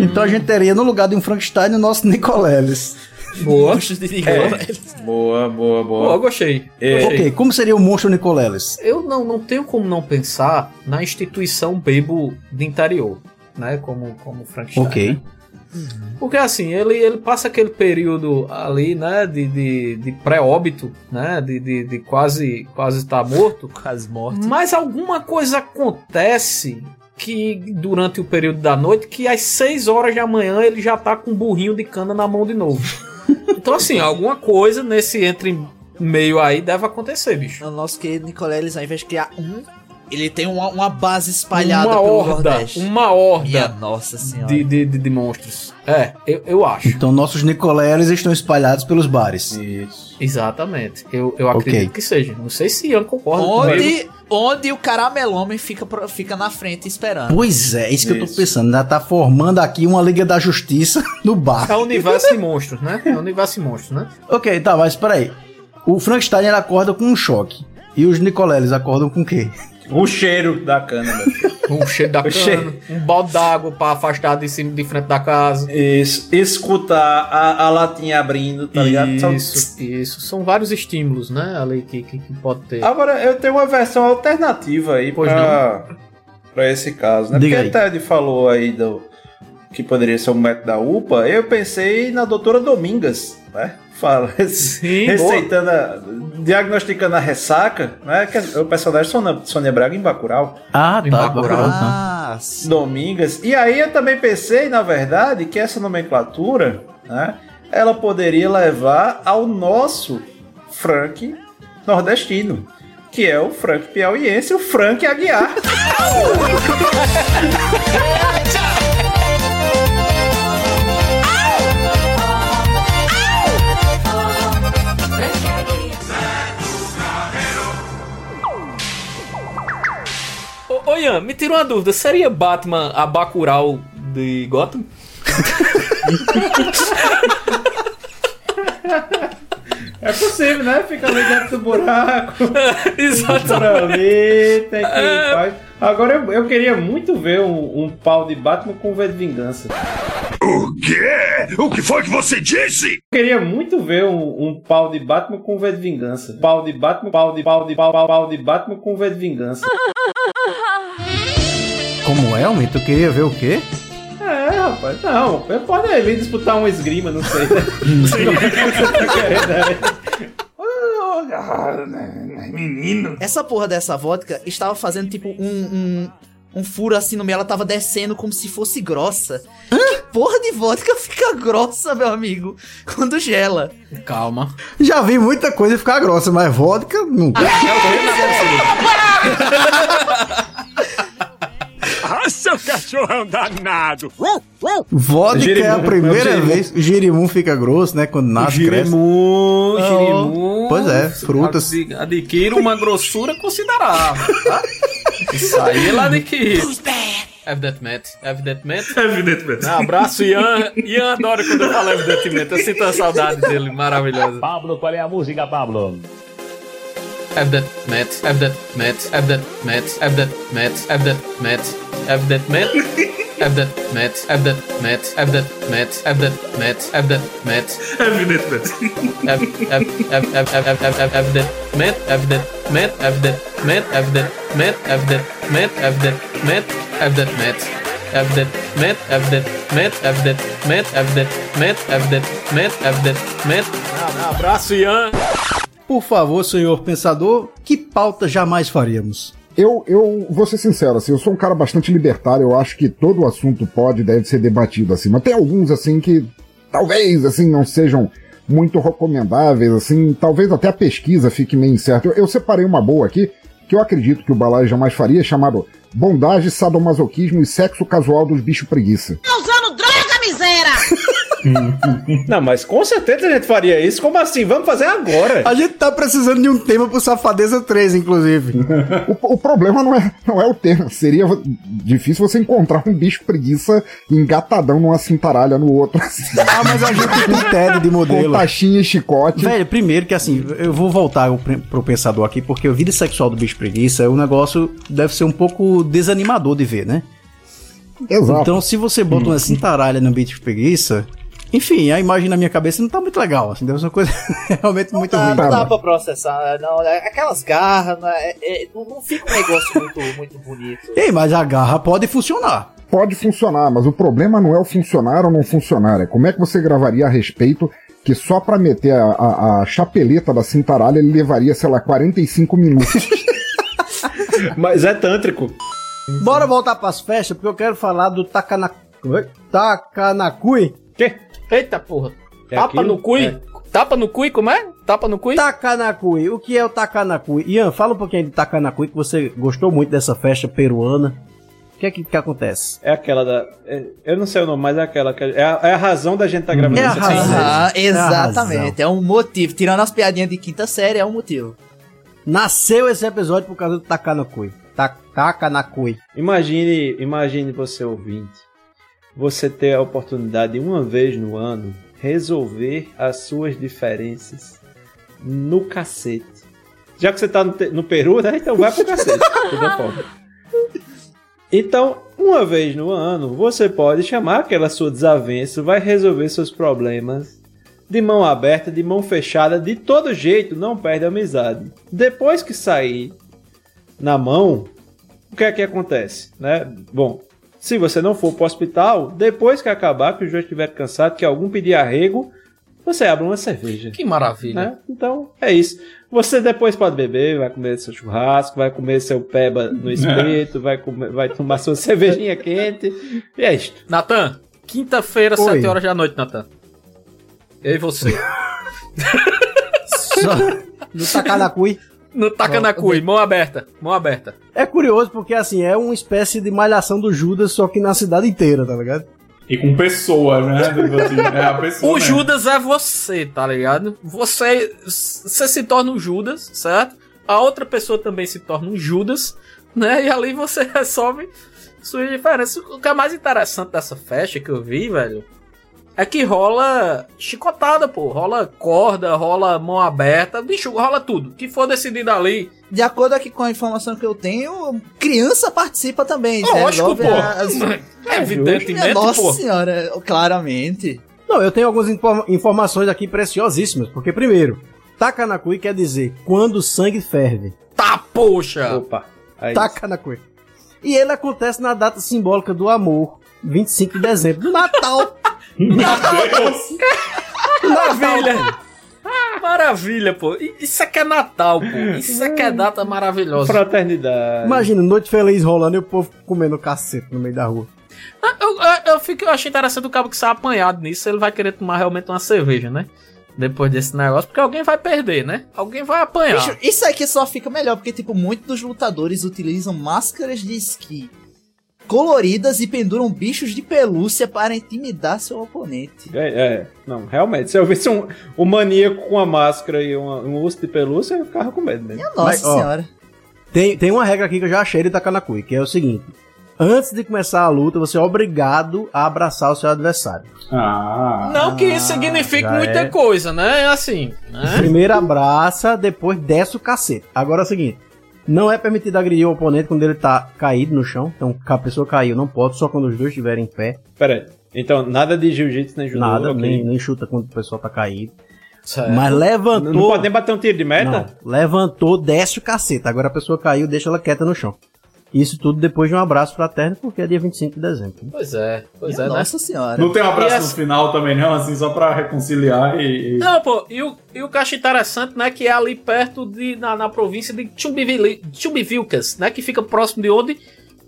Então a gente teria, no lugar de um Frankenstein, o nosso Nicoleles. Boa. É. Boa, boa, boa. Boa, gostei. É. Ok, como seria o monstro Nicoleles? Eu não, não tenho como não pensar na instituição Bebo de interior, né? Como, como Frankenstein. Ok. né? Porque assim, ele, ele passa aquele período ali, né, de, de, de pré-óbito, né, de, de, de quase quase estar morto. Quase morto. Mas alguma coisa acontece que durante o período da noite, que às 6 horas da manhã ele já tá com um burrinho de cana na mão de novo. Então assim, alguma coisa nesse entre meio aí deve acontecer, bicho. O nosso querido Nicoleles, ao invés de criar um, ele tem uma, uma base espalhada uma pelo horda, Nordeste. uma horda Minha nossa senhora. de, de, de, de monstros. É, eu, eu acho. Então nossos Nicoleles estão espalhados pelos bares. Isso. Exatamente. Eu, eu acredito que seja. Não sei se Ian concorda. Onde, onde o caramelhomem fica, fica na frente esperando. Pois é, isso que eu Isso. tô pensando. Já tá formando aqui uma Liga da Justiça no bar. É o universo de monstros, né? É o universo de monstros, né? Ok, tá, mas peraí. O Frankenstein acorda com um choque. E os Nicoleles acordam com o quê? O cheiro da cana. Um cheiro da O cana, cheiro. um balde d'água pra afastar de cima de frente da casa. Isso. Escutar a, a latinha abrindo, tá ligado? Isso, isso. São vários estímulos, né? Ali que, que, que pode ter. Agora, eu tenho uma versão alternativa aí Pois pra, pra esse caso, né? Diga Porque aí. a Ted falou aí do que poderia ser um método da UPA, eu pensei na doutora Domingas, né? Fala, Sim, receitando, a- diagnosticando a ressaca, né? Que é o personagem Sônia, Sônia Braga em Bacurau. Ah, Em tá. Bacurau. Tá. Ah, Domingas. E aí eu também pensei, na verdade, que essa nomenclatura, né? Ela poderia levar ao nosso Frank nordestino, que é o Frank piauiense, o Frank Aguiar. Ô, Ian, me tira uma dúvida. Seria Batman a Bacurau de Gotham? É possível, né? Fica ali dentro do buraco. Exatamente. Tem que É. faz. Agora eu, eu queria muito ver um, um pau de Batman com V de vingança. O quê? O que foi que você disse? Eu queria muito ver um, um pau de Batman com V de vingança. Pau de Batman, pau de pau de pau, pau, pau de Batman com V de vingança. Como é, homem? Tu queria ver o quê? É, rapaz, não, pode aí vir disputar um esgrima, não sei, né? Você tá querendo, né? Menino. Essa porra dessa vodka estava fazendo tipo um, um, um furo assim no meio, ela tava descendo como se fosse grossa. Que porra de vodka fica grossa, meu amigo, quando gela? Calma. Já vi muita coisa ficar grossa, mas vodka nunca. Ah, seu cachorro é um danado. Vodka é a Girimum, é primeira o girimum. vez. O girimum fica grosso, né? Quando nasce, cresce. Girimu, Ah, Girimu. pois é, frutas. Ad- Adquira uma grossura considerável, tá? Isso aí ela adquire. Evidentemente, evidentemente. Evidentemente. Um abraço, Ian. Ian adora quando eu falo evidentemente. Eu sinto a saudade dele, maravilhosa. Pablo, qual é a música, Pablo? Have that met, have that met, have that met, have that met, have that met, have that met, have that met, have that met, have that met, have that met, have that met, have that met, have have have have have have have have that met, have that met, have that met, have that met, have that met, have that met, have that met. Have that met, have that met, have that met, have that met, have that met, have that met. Abraço, Ian. Por favor, senhor pensador, que pauta jamais faríamos? Eu, eu vou ser sincero, assim, eu sou um cara bastante libertário, eu acho que todo assunto pode e deve ser debatido, assim, mas tem alguns, assim, que talvez, assim, não sejam muito recomendáveis, assim, talvez até a pesquisa fique meio incerta. Eu, eu separei uma boa aqui, que eu acredito que o Balai jamais faria, chamado Bondade, Sadomasoquismo e Sexo Casual dos Bichos Preguiça. Tá usando droga, miséria! Não, mas com certeza a gente faria isso. Como assim? Vamos fazer agora. A gente tá precisando de um tema pro Safadeza 3, inclusive. o, o problema não é, não é o tema. Seria difícil você encontrar um bicho preguiça engatadão numa cintaralha no outro. ah, mas a gente tem TED de modelo. Com taxinha e chicote. Velho, primeiro que assim, eu vou voltar pro pensador aqui, porque a vida sexual do bicho preguiça é um negócio deve ser um pouco desanimador de ver, né? Exato. Então, se você bota uma cintaralha no bicho preguiça, enfim, a imagem na minha cabeça não tá muito legal, assim, deve ser uma coisa realmente não muito dá, ruim. Não dá pra processar, não. é Aquelas garras, não, é, é, não fica um negócio muito, muito bonito. Ei, mas a garra pode funcionar. Pode funcionar, mas o problema não é o funcionar ou não funcionar, é como é que você gravaria a respeito que só pra meter a, a, a chapeleta da cintaralha ele levaria, sei lá, 45 minutos. mas é tântrico. Bora voltar pras festas, porque eu quero falar do Takana... Takanakui. Que? Eita porra. É Tapa aquilo? no cui? É. Tapa no cui, como é? Tapa no cui? Takanakui. O que é o Takanakui? Ian, fala um pouquinho de Takanakui, que você gostou muito dessa festa peruana. O que é que, que acontece? É aquela da. é- eu não sei o nome, mas é aquela. que- É a, é a razão da gente estar tá gravando É a isso razão. aqui. Ah, É exatamente, é um motivo. Tirando as piadinhas de quinta série, é um motivo. Nasceu esse episódio por causa do Takanakui. Ta- Takanakui. Imagine, imagine você ouvinte, você ter a oportunidade de uma vez no ano resolver as suas diferenças no cacete. Já que você tá no, no Peru, né? Então vai pro cacete. Então, uma vez no ano, você pode chamar aquela sua desavença, vai resolver seus problemas de mão aberta, de mão fechada, de todo jeito, não perde a amizade. Depois que sair na mão, o que é que acontece, né? Bom, se você não for pro hospital, depois que acabar, que o juiz estiver cansado, que algum pedir arrego, você abre uma cerveja. Que maravilha. Né? Então, é isso. Você depois pode beber, vai comer seu churrasco, vai comer seu peba no espeto, vai, comer, vai tomar sua cervejinha quente. E é isto. Natan, quinta-feira, Oi. 7 horas da noite, Natan. Eu e você. Só do Takanakui. No Takanakui, mão aberta, mão aberta. É curioso porque, assim, é uma espécie de malhação do Judas, só que na cidade inteira, tá ligado? E com pessoa, né? Tipo assim, é a pessoa. O mesmo. Judas é você, tá ligado? Você, você se torna um Judas, certo? A outra pessoa também se torna um Judas, né? E ali você resolve suas diferenças. O que é mais interessante dessa festa que eu vi, velho, é que rola chicotada, pô. Rola corda, rola mão aberta, bicho, rola tudo. O que for decidido ali. De acordo aqui com a informação que eu tenho, criança participa também. Lógico, resolve pô. as- Evidentemente, Nossa pô. senhora, claramente. Não, eu tenho algumas informa- informações aqui preciosíssimas, porque, primeiro, Takanakui quer dizer quando o sangue ferve. Tá, poxa! Opa. Aí. Takanakui. E ele acontece na data simbólica do amor, 25 de dezembro, do Natal. Maravilha! Maravilha, pô. Isso aqui é Natal, pô. Isso aqui é data maravilhosa. Fraternidade. Imagina, noite feliz rolando e o povo comendo cacete no meio da rua. Ah, Eu, eu, eu, fico, eu achei interessante o cabo que sai apanhado nisso. Ele vai querer tomar realmente uma cerveja, né? Depois desse negócio, porque alguém vai perder, né? Alguém vai apanhar. Bicho, isso aqui só fica melhor, porque, tipo, muitos dos lutadores utilizam máscaras de esqui coloridas e penduram bichos de pelúcia para intimidar seu oponente. É, é, não, realmente. Se eu visse um, um maníaco com uma máscara e uma- um urso de pelúcia, eu ficava com medo mesmo. Nossa Mas, ó, senhora. Tem, tem uma regra aqui que eu já achei de Takanakui, que é o seguinte: Antes de começar a luta, você é obrigado a abraçar o seu adversário. Ah. Não que isso signifique muita é. coisa, né? É assim, né? Primeiro abraça, depois desce o cacete. Agora é o seguinte: não é permitido agredir o oponente quando ele tá caído no chão. Então, a pessoa caiu, não pode, só quando os dois estiverem em pé. Pera aí. Então, nada de jiu-jitsu nem judô. Nada, ok. nem, nem chuta quando o pessoal tá caído. Certo. Mas levantou. Não pode nem bater um tiro de meta? Não, levantou, desce o cacete. Agora a pessoa caiu, deixa ela quieta no chão. Isso tudo depois de um abraço fraterno, porque é dia 25 de dezembro. Pois é, pois é, né? Nossa senhora. Não tem um abraço E no essa- final também, não? Assim, só pra reconciliar e. e- Não, pô, e o, e o que eu acho interessante, né, que é ali perto de, na, na província de Chumbivili- Chumbivilcas, né, que fica próximo de onde?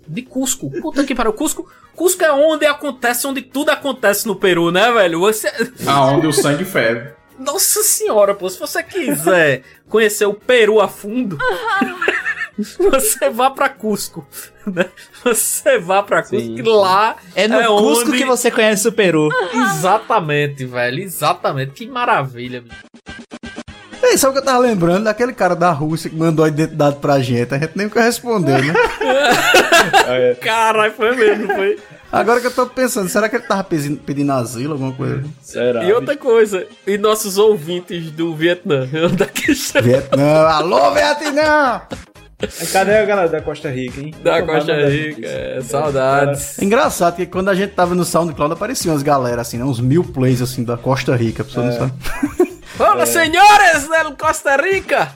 De Cusco. Puta que pariu, Cusco, Cusco é onde acontece, onde tudo acontece no Peru, né, velho? Você... Aonde o sangue ferve. Nossa senhora, pô, se você quiser conhecer o Peru a fundo, você vá pra Cusco, né? Você vá pra Cusco, Sim. lá É no Cusco onde- que você conhece o Peru. Exatamente, velho, exatamente. Que maravilha, bicho. Ei, sabe o que eu tava lembrando? Daquele cara da Rússia que mandou a identidade pra gente. A gente nem nunca respondeu, né? Caralho, foi mesmo, foi. Agora que eu tô pensando, será que ele tava pedindo, pedindo asilo, alguma coisa? Será? E outra coisa, e nossos ouvintes do Vietnã, é? Vietnã, alô Vietnã! Cadê a galera da Costa Rica, hein? Da Costa Rica, é, saudades. É engraçado que quando a gente tava no SoundCloud apareciam as galera assim, né? Uns mil plays assim da Costa Rica, a pessoa não sabe. Olá, senhores da Costa Rica!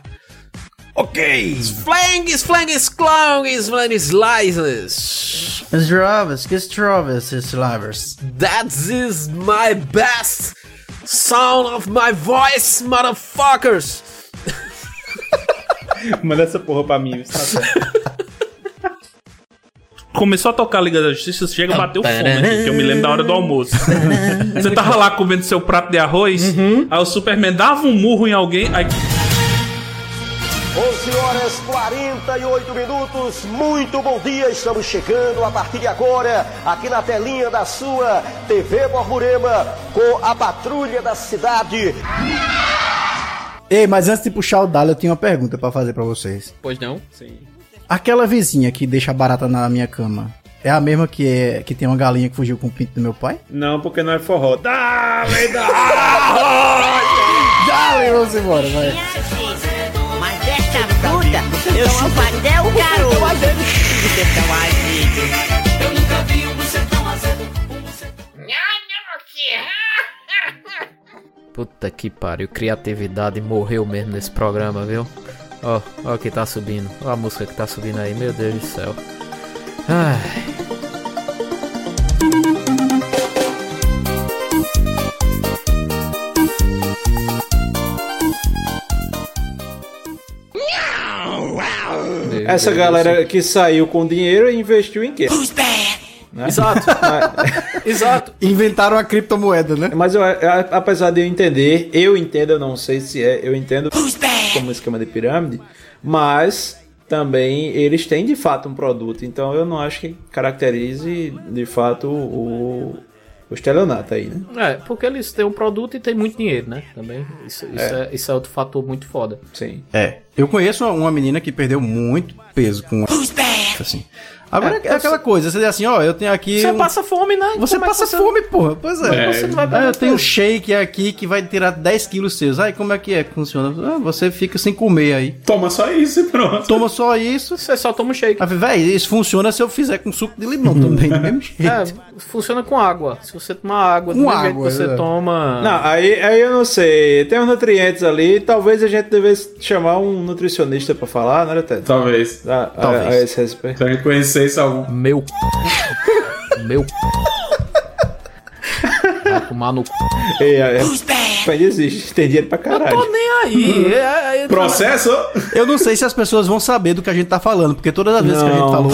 Ok! Flangs, flangs, clongs, flangs, slices. Strovas, que Strovas, Slavers. That is my best sound of my voice, motherfuckers! Manda essa porra pra mim. tá certo. Começou a tocar a Liga da Justiça, chega a bater o fome aqui, que eu me lembro da hora do almoço. Você tava lá comendo seu prato de arroz, aí o Superman dava um murro em alguém, aí 11 horas 48 minutos, muito bom dia, estamos chegando a partir de agora, aqui na telinha da sua TV Borborema, com a Patrulha da Cidade. Ei, mas antes de puxar o dado, eu tinha uma pergunta pra fazer pra vocês. Pois não? Sim. Aquela vizinha que deixa a barata na minha cama, é a mesma que, é, que tem uma galinha que fugiu com o pinto do meu pai? Não, porque não é forró. Dale, dale! Dale, vamos embora, vai. Mas desta puta, eu chupo até o garoto. Puta que pariu, criatividade morreu mesmo nesse programa, viu? Ó, ó o que tá subindo, ó a música que tá subindo aí, meu Deus do céu. Ai. Essa galera que saiu com dinheiro e investiu em quê? Né? Exato. Exato. Inventaram a criptomoeda, né? Mas eu, eu- apesar de eu entender, eu entendo, eu não sei se é, eu entendo como esquema de pirâmide, mas também eles têm de fato um produto, então eu não acho que caracterize de fato o, o estelionato aí, né? É, porque eles têm um produto e tem muito dinheiro, né? Também. Isso, isso, é. isso é outro fator muito foda. Sim. É. Eu conheço uma, uma menina que perdeu muito peso com assim. Agora é, É, aquela coisa, você diz assim, ó, eu tenho aqui. Você um- passa fome, né? Você Como é passa fome, porra. Pois é. É. Você não vai Ah, eu tenho um shake aqui que vai tirar 10 quilos seus. Aí como é que é que funciona? Ah, você fica sem comer aí. Toma só isso e pronto. Toma só isso. Você só toma um shake. Aí, véi, isso funciona se eu fizer com suco de limão também, do mesmo jeito. É, funciona com água. Se você tomar água, do Com água, que você é. toma. Não, aí, aí eu não sei. Tem uns nutrientes ali. Talvez a gente devesse chamar um nutricionista pra falar, né, Ted? Talvez. A, a- Talvez. a esse respeito. Se a conhecesse algum. Meu. Meu. Vai tomar no. É, é, ainda existe. Tem dinheiro pra caralho. Tô nem aí. É, é, Processo? Eu não sei se as pessoas vão saber do que a gente tá falando, porque todas as vezes que a gente falou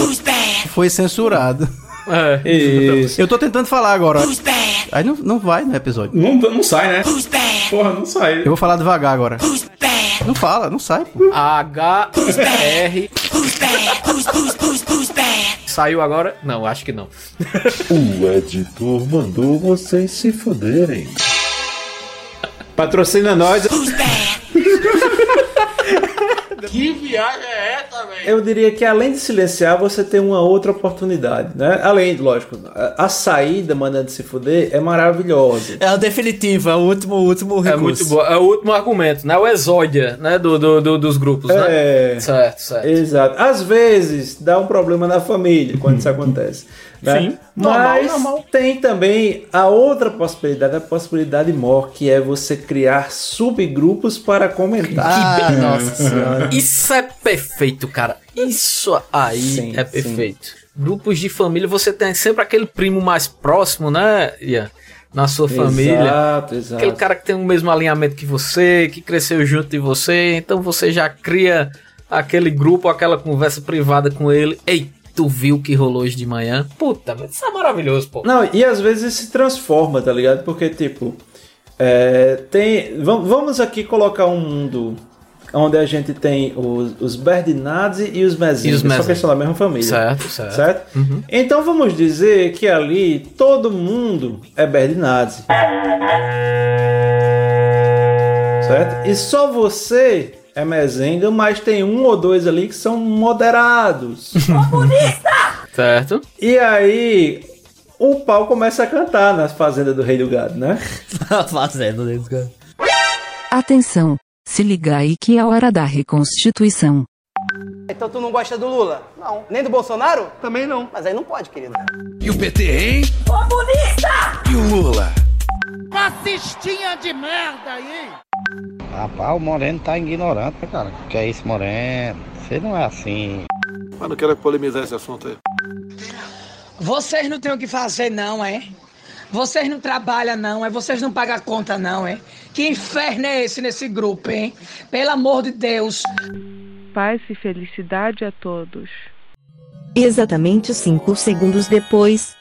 foi censurado. É. Isso. Eu tô tentando falar agora. Aí não, não vai no episódio. Não, não sai, né? Porra, não sai. Eu vou falar devagar agora. Não fala, não sai. pô. H R Saiu agora? Não, acho que não. O editor mandou vocês se fuderem. Patrocina nós. Que viagem é essa, velho? eu diria que além de silenciar, você tem uma outra oportunidade, né? Além, lógico, a, a saída mandando se fuder é maravilhosa. É o definitivo, é o último, último recurso. É muito bom. É o último argumento, né? O exódia, né? Do, do, do- dos grupos, né? É. Certo, certo. Exato. Às vezes dá um problema na família quando isso acontece. Né? Sim. Normal, Mas normal. tem também a outra possibilidade, a possibilidade maior, que é você criar subgrupos para comentar. Ah, nossa senhora. Isso é perfeito, cara. Isso aí Sim, é perfeito. Grupos de família, você tem sempre aquele primo mais próximo, né, Ian? Na sua família. Exato, exato. Aquele cara que tem o mesmo alinhamento que você, que cresceu junto de você, então você já cria aquele grupo, aquela conversa privada com ele. Ei, tu viu o que rolou hoje de manhã? Puta, isso é maravilhoso, pô. Não, e às vezes se transforma, tá ligado? Porque, tipo, é, tem. vam- Vamos aqui colocar um mundo onde a gente tem os, os Berdinazzi e os E os só que são da mesma família. Certo, certo. Uhum. Então vamos dizer que ali todo mundo é Berdinazzi. Certo? E só você é Mezenga, mas tem um ou dois ali que são moderados. Certo? E aí, o pau começa a cantar nas fazendas do Rei do Gado, né? Fazendo desse cara. Atenção, se liga aí que é a hora da reconstituição. Então tu não gosta do Lula? Não. Nem do Bolsonaro? Também não. Mas aí não pode, querido. E o PT, hein? Comunista! E o Lula? Fascistinha de merda aí! Rapaz, o Moreno tá ignorante, né, cara? Que é isso, Moreno? Você não é assim. Mas não quero polemizar esse assunto aí. Vocês não têm o que fazer, não, é? Vocês não trabalham, não, é? Vocês não pagam a conta, não, é? Que inferno é esse nesse grupo, hein? Pelo amor de Deus. Paz e felicidade a todos. Exatamente cinco segundos depois.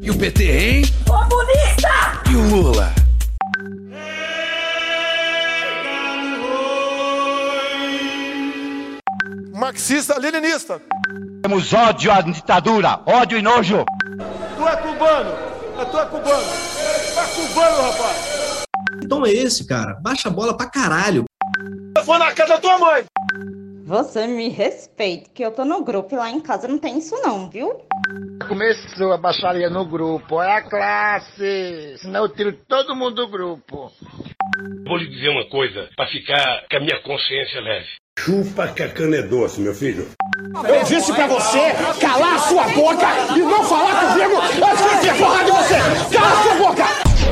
E o PT, hein? Comunista! E o Lula? Marxista-leninista. Temos ódio à ditadura, ódio e nojo. Tu é cubano. É, Tu é cubano. Tu é cubano, rapaz. Então é esse, cara. Baixa a bola pra caralho. Eu vou na casa da tua mãe. Você me respeita, que eu tô no grupo e lá em casa não tem isso não, viu? Começou a baixaria no grupo, é a classe. Senão eu tiro todo mundo do grupo. Vou lhe dizer uma coisa, pra ficar com a minha consciência leve. Chupa que a cana é doce, meu filho. Eu disse pra você calar a sua boca e não falar comigo antes que eu tenha porrada de você. Cala a sua boca.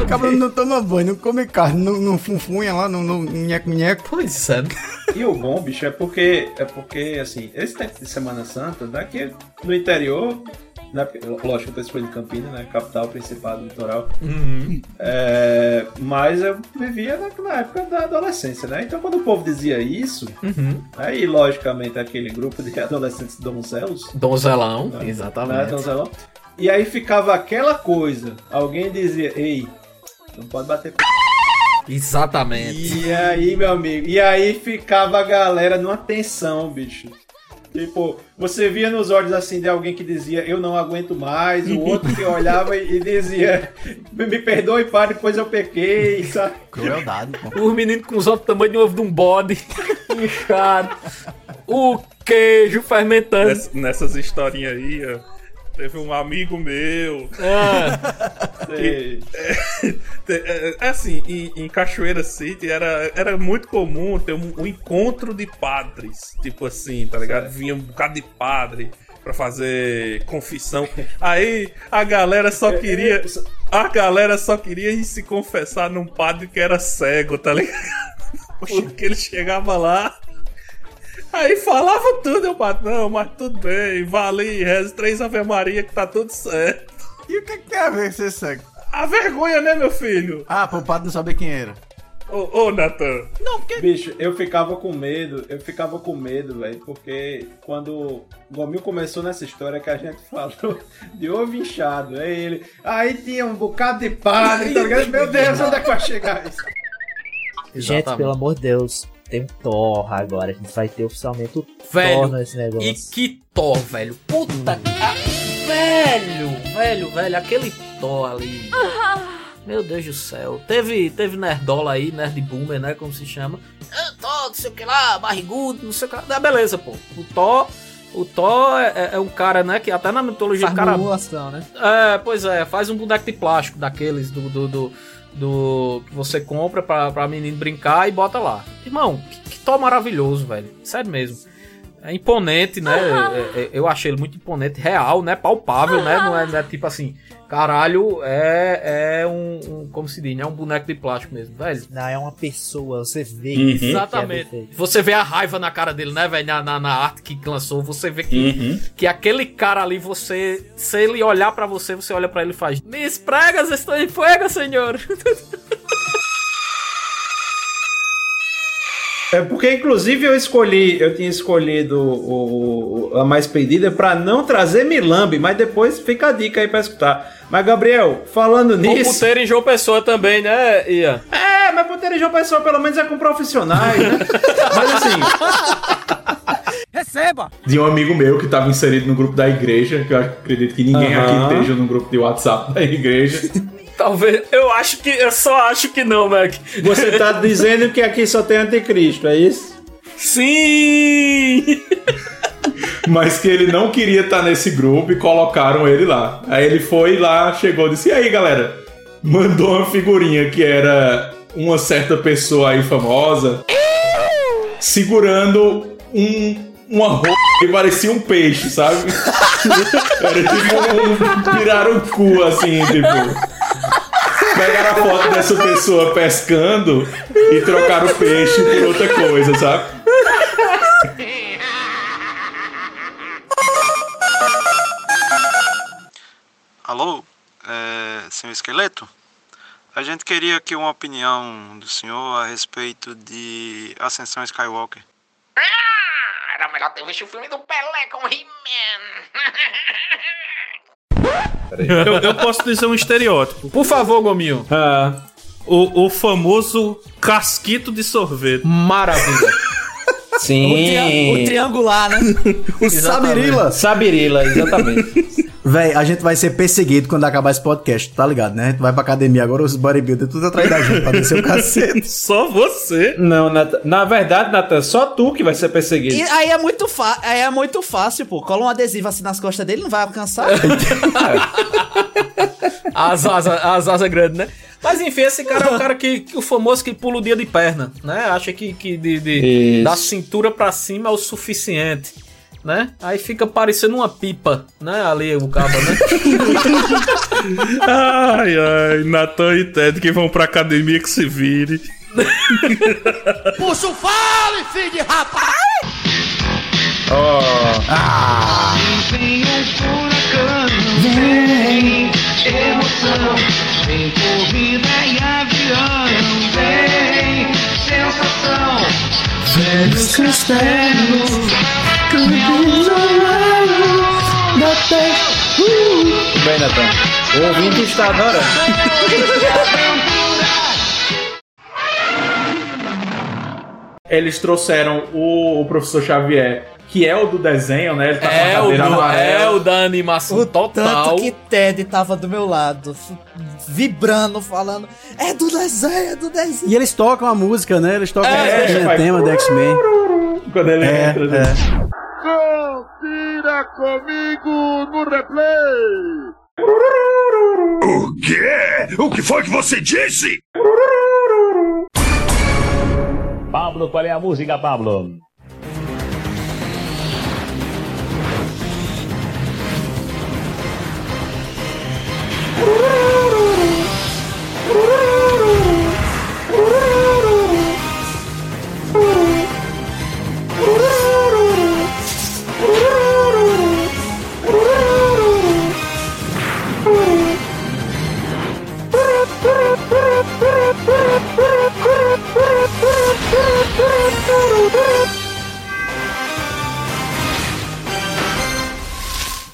O cabra não toma banho, não come carne, não, não funfunha lá, não, não nheco nheco. Pois é. E o bom, bicho, é porque, é porque assim, esse tempo de Semana Santa, daqui no interior, né, lógico, eu participei de Campinas, né, capital, principado, litoral, Uhum. é, mas eu vivia na, na época da adolescência, né, então quando o povo dizia isso, Uhum. aí logicamente aquele grupo de adolescentes donzelos, Donzelão, né, exatamente. donzelão, e aí ficava aquela coisa, alguém dizia, ei, não pode bater Exatamente. e aí, meu amigo, e aí ficava a galera numa tensão, bicho. Tipo, você via nos olhos assim de alguém que dizia eu não aguento mais, o outro que olhava e dizia me perdoe, pai, depois eu pequei, sabe? Crueldade, pô. Os meninos com os olhos do tamanho de um ovo de um bode, inchado. O queijo fermentando. Ness- nessas historinhas aí, ó, teve um amigo meu. Ah. que, é, é, é assim, em, em Cachoeira City era, era muito comum ter um, um encontro de padres. Tipo assim, tá ligado? Vinha um bocado de padre pra fazer confissão. Aí a galera só queria. A galera só queria ir se confessar num padre que era cego, tá ligado? Porque ele chegava lá. Aí falava tudo, eu bato, não, mas tudo bem, vale, reza três Ave Maria que tá tudo certo. E o que, que tem a ver ser cego? A vergonha, né, meu filho? Ah, pro padre não saber quem era. Ô, ô Nathan. Não, porque... Bicho, eu ficava com medo, eu ficava com medo, velho, porque quando o Gomil começou nessa história que a gente falou de ovo inchado, aí ele. Aí tinha um bocado de padre, tá ligado? Meu Deus, onde é que vai chegar isso? Gente, pelo amor de Deus, tem um Thor agora. A gente vai ter oficialmente o Velho, Thor nesse negócio. E que Thor, velho. Puta que. Ah, velho, velho, velho. Aquele Thor ali. Meu Deus do céu. Teve, teve Nerdola aí, Nerd Boomer, né? Como se chama. Ah, Thor, não sei o que lá, barrigudo, não sei o que lá. Ah, beleza, pô. O Thor. O Thor é, é um cara, né, que até na mitologia Faz o cara. né? É, pois é, faz um boneco de plástico daqueles do. do, do, do- que você compra pra, pra menino brincar e bota lá. Irmão, que, que maravilhoso, velho. Sério mesmo. É imponente, né? É- é- eu achei ele muito imponente, real, né? Palpável, né? Não é, não é tipo assim, caralho, é, é um, um- Como se diz, né? É um boneco de plástico mesmo, velho. Não, é uma pessoa, você vê Uhum. é Exatamente. perfeito. Você vê a raiva na cara dele, né, velho? Na, na, na arte que lançou, você vê que, Uhum. que aquele cara ali, você. Se ele olhar pra você, você olha pra ele e faz: Mis pregas estão em fuego, senhor. É porque, inclusive, eu escolhi, eu tinha escolhido o, o- a mais pedida pra não trazer Milambe, mas depois fica a dica aí pra escutar. Mas, Gabriel, falando O nisso. puteiro em João Pessoa também, né, Ian? É, mas puteiro em João Pessoa pelo menos é com profissionais, né? mas assim. Receba! De um amigo meu que estava inserido no grupo da igreja, que eu acredito que ninguém aqui esteja no grupo de WhatsApp da igreja. Talvez. Eu acho que. Eu só acho que não, Mac. Você tá dizendo que aqui só tem anticristo, é isso? Sim! Mas que ele não queria estar nesse grupo e colocaram ele lá. Aí ele foi lá, chegou e disse: E aí, galera? Mandou uma figurinha que era uma certa pessoa aí famosa segurando um, uma roupa que parecia um peixe, sabe? Era tipo um pirarucu, assim, tipo. Pegaram a foto dessa pessoa pescando e trocaram o peixe por outra coisa, sabe? Alô, é, senhor Esqueleto? A gente queria aqui uma opinião do senhor a respeito de Ascensão Skywalker. Era melhor ter visto o filme do Pelé com o He-Man. Eu, eu posso dizer um estereótipo. Por favor, Gominho. Ah, o, o famoso casquito de sorvete. Maravilha. Sim. O, tria- o triangular, né? O Sabirila. Sabirila, exatamente. Véi, a gente vai ser perseguido quando acabar esse podcast, tá ligado, né? A gente vai pra academia agora, os bodybuilders tudo atrás da gente pra descer o cacete. Só você. Não, Natan- na verdade, Natan, só tu que vai ser perseguido. E aí é muito fa- aí é muito fácil, pô. Cola um adesivo assim nas costas dele, não vai alcançar. As asas as asa grandes, né? Mas enfim, esse cara é o cara que, que o famoso que pula o dia de perna, né? Acha que, que de, de- da cintura pra cima é o suficiente, né? Aí fica parecendo uma pipa, né? Ali o cabo, né? Ai, ai, Natan e Ted que vão pra academia que se vire. Puxa o fale, filho de rapaz! Ah. Vem um furacão, vem emoção, vem corrida e avião, vem sensação, velhos castelos, campos alados da terra. Tudo bem, Natan. O ouvinte está adorando. Eles trouxeram o, o professor Xavier, que é o do desenho, né? Ele tá É com a o, cadeira do, amarela. é o da animação total. Tanto que Ted tava do meu lado, vibrando, falando: É do desenho, é do desenho. E eles tocam a música, né? Eles tocam É, a música vai- tema do X-Men. Quando ele É, entra. é. Confira comigo no replay! O quê? O que foi que você disse? Pablo, qual é a música, Pablo? Woo!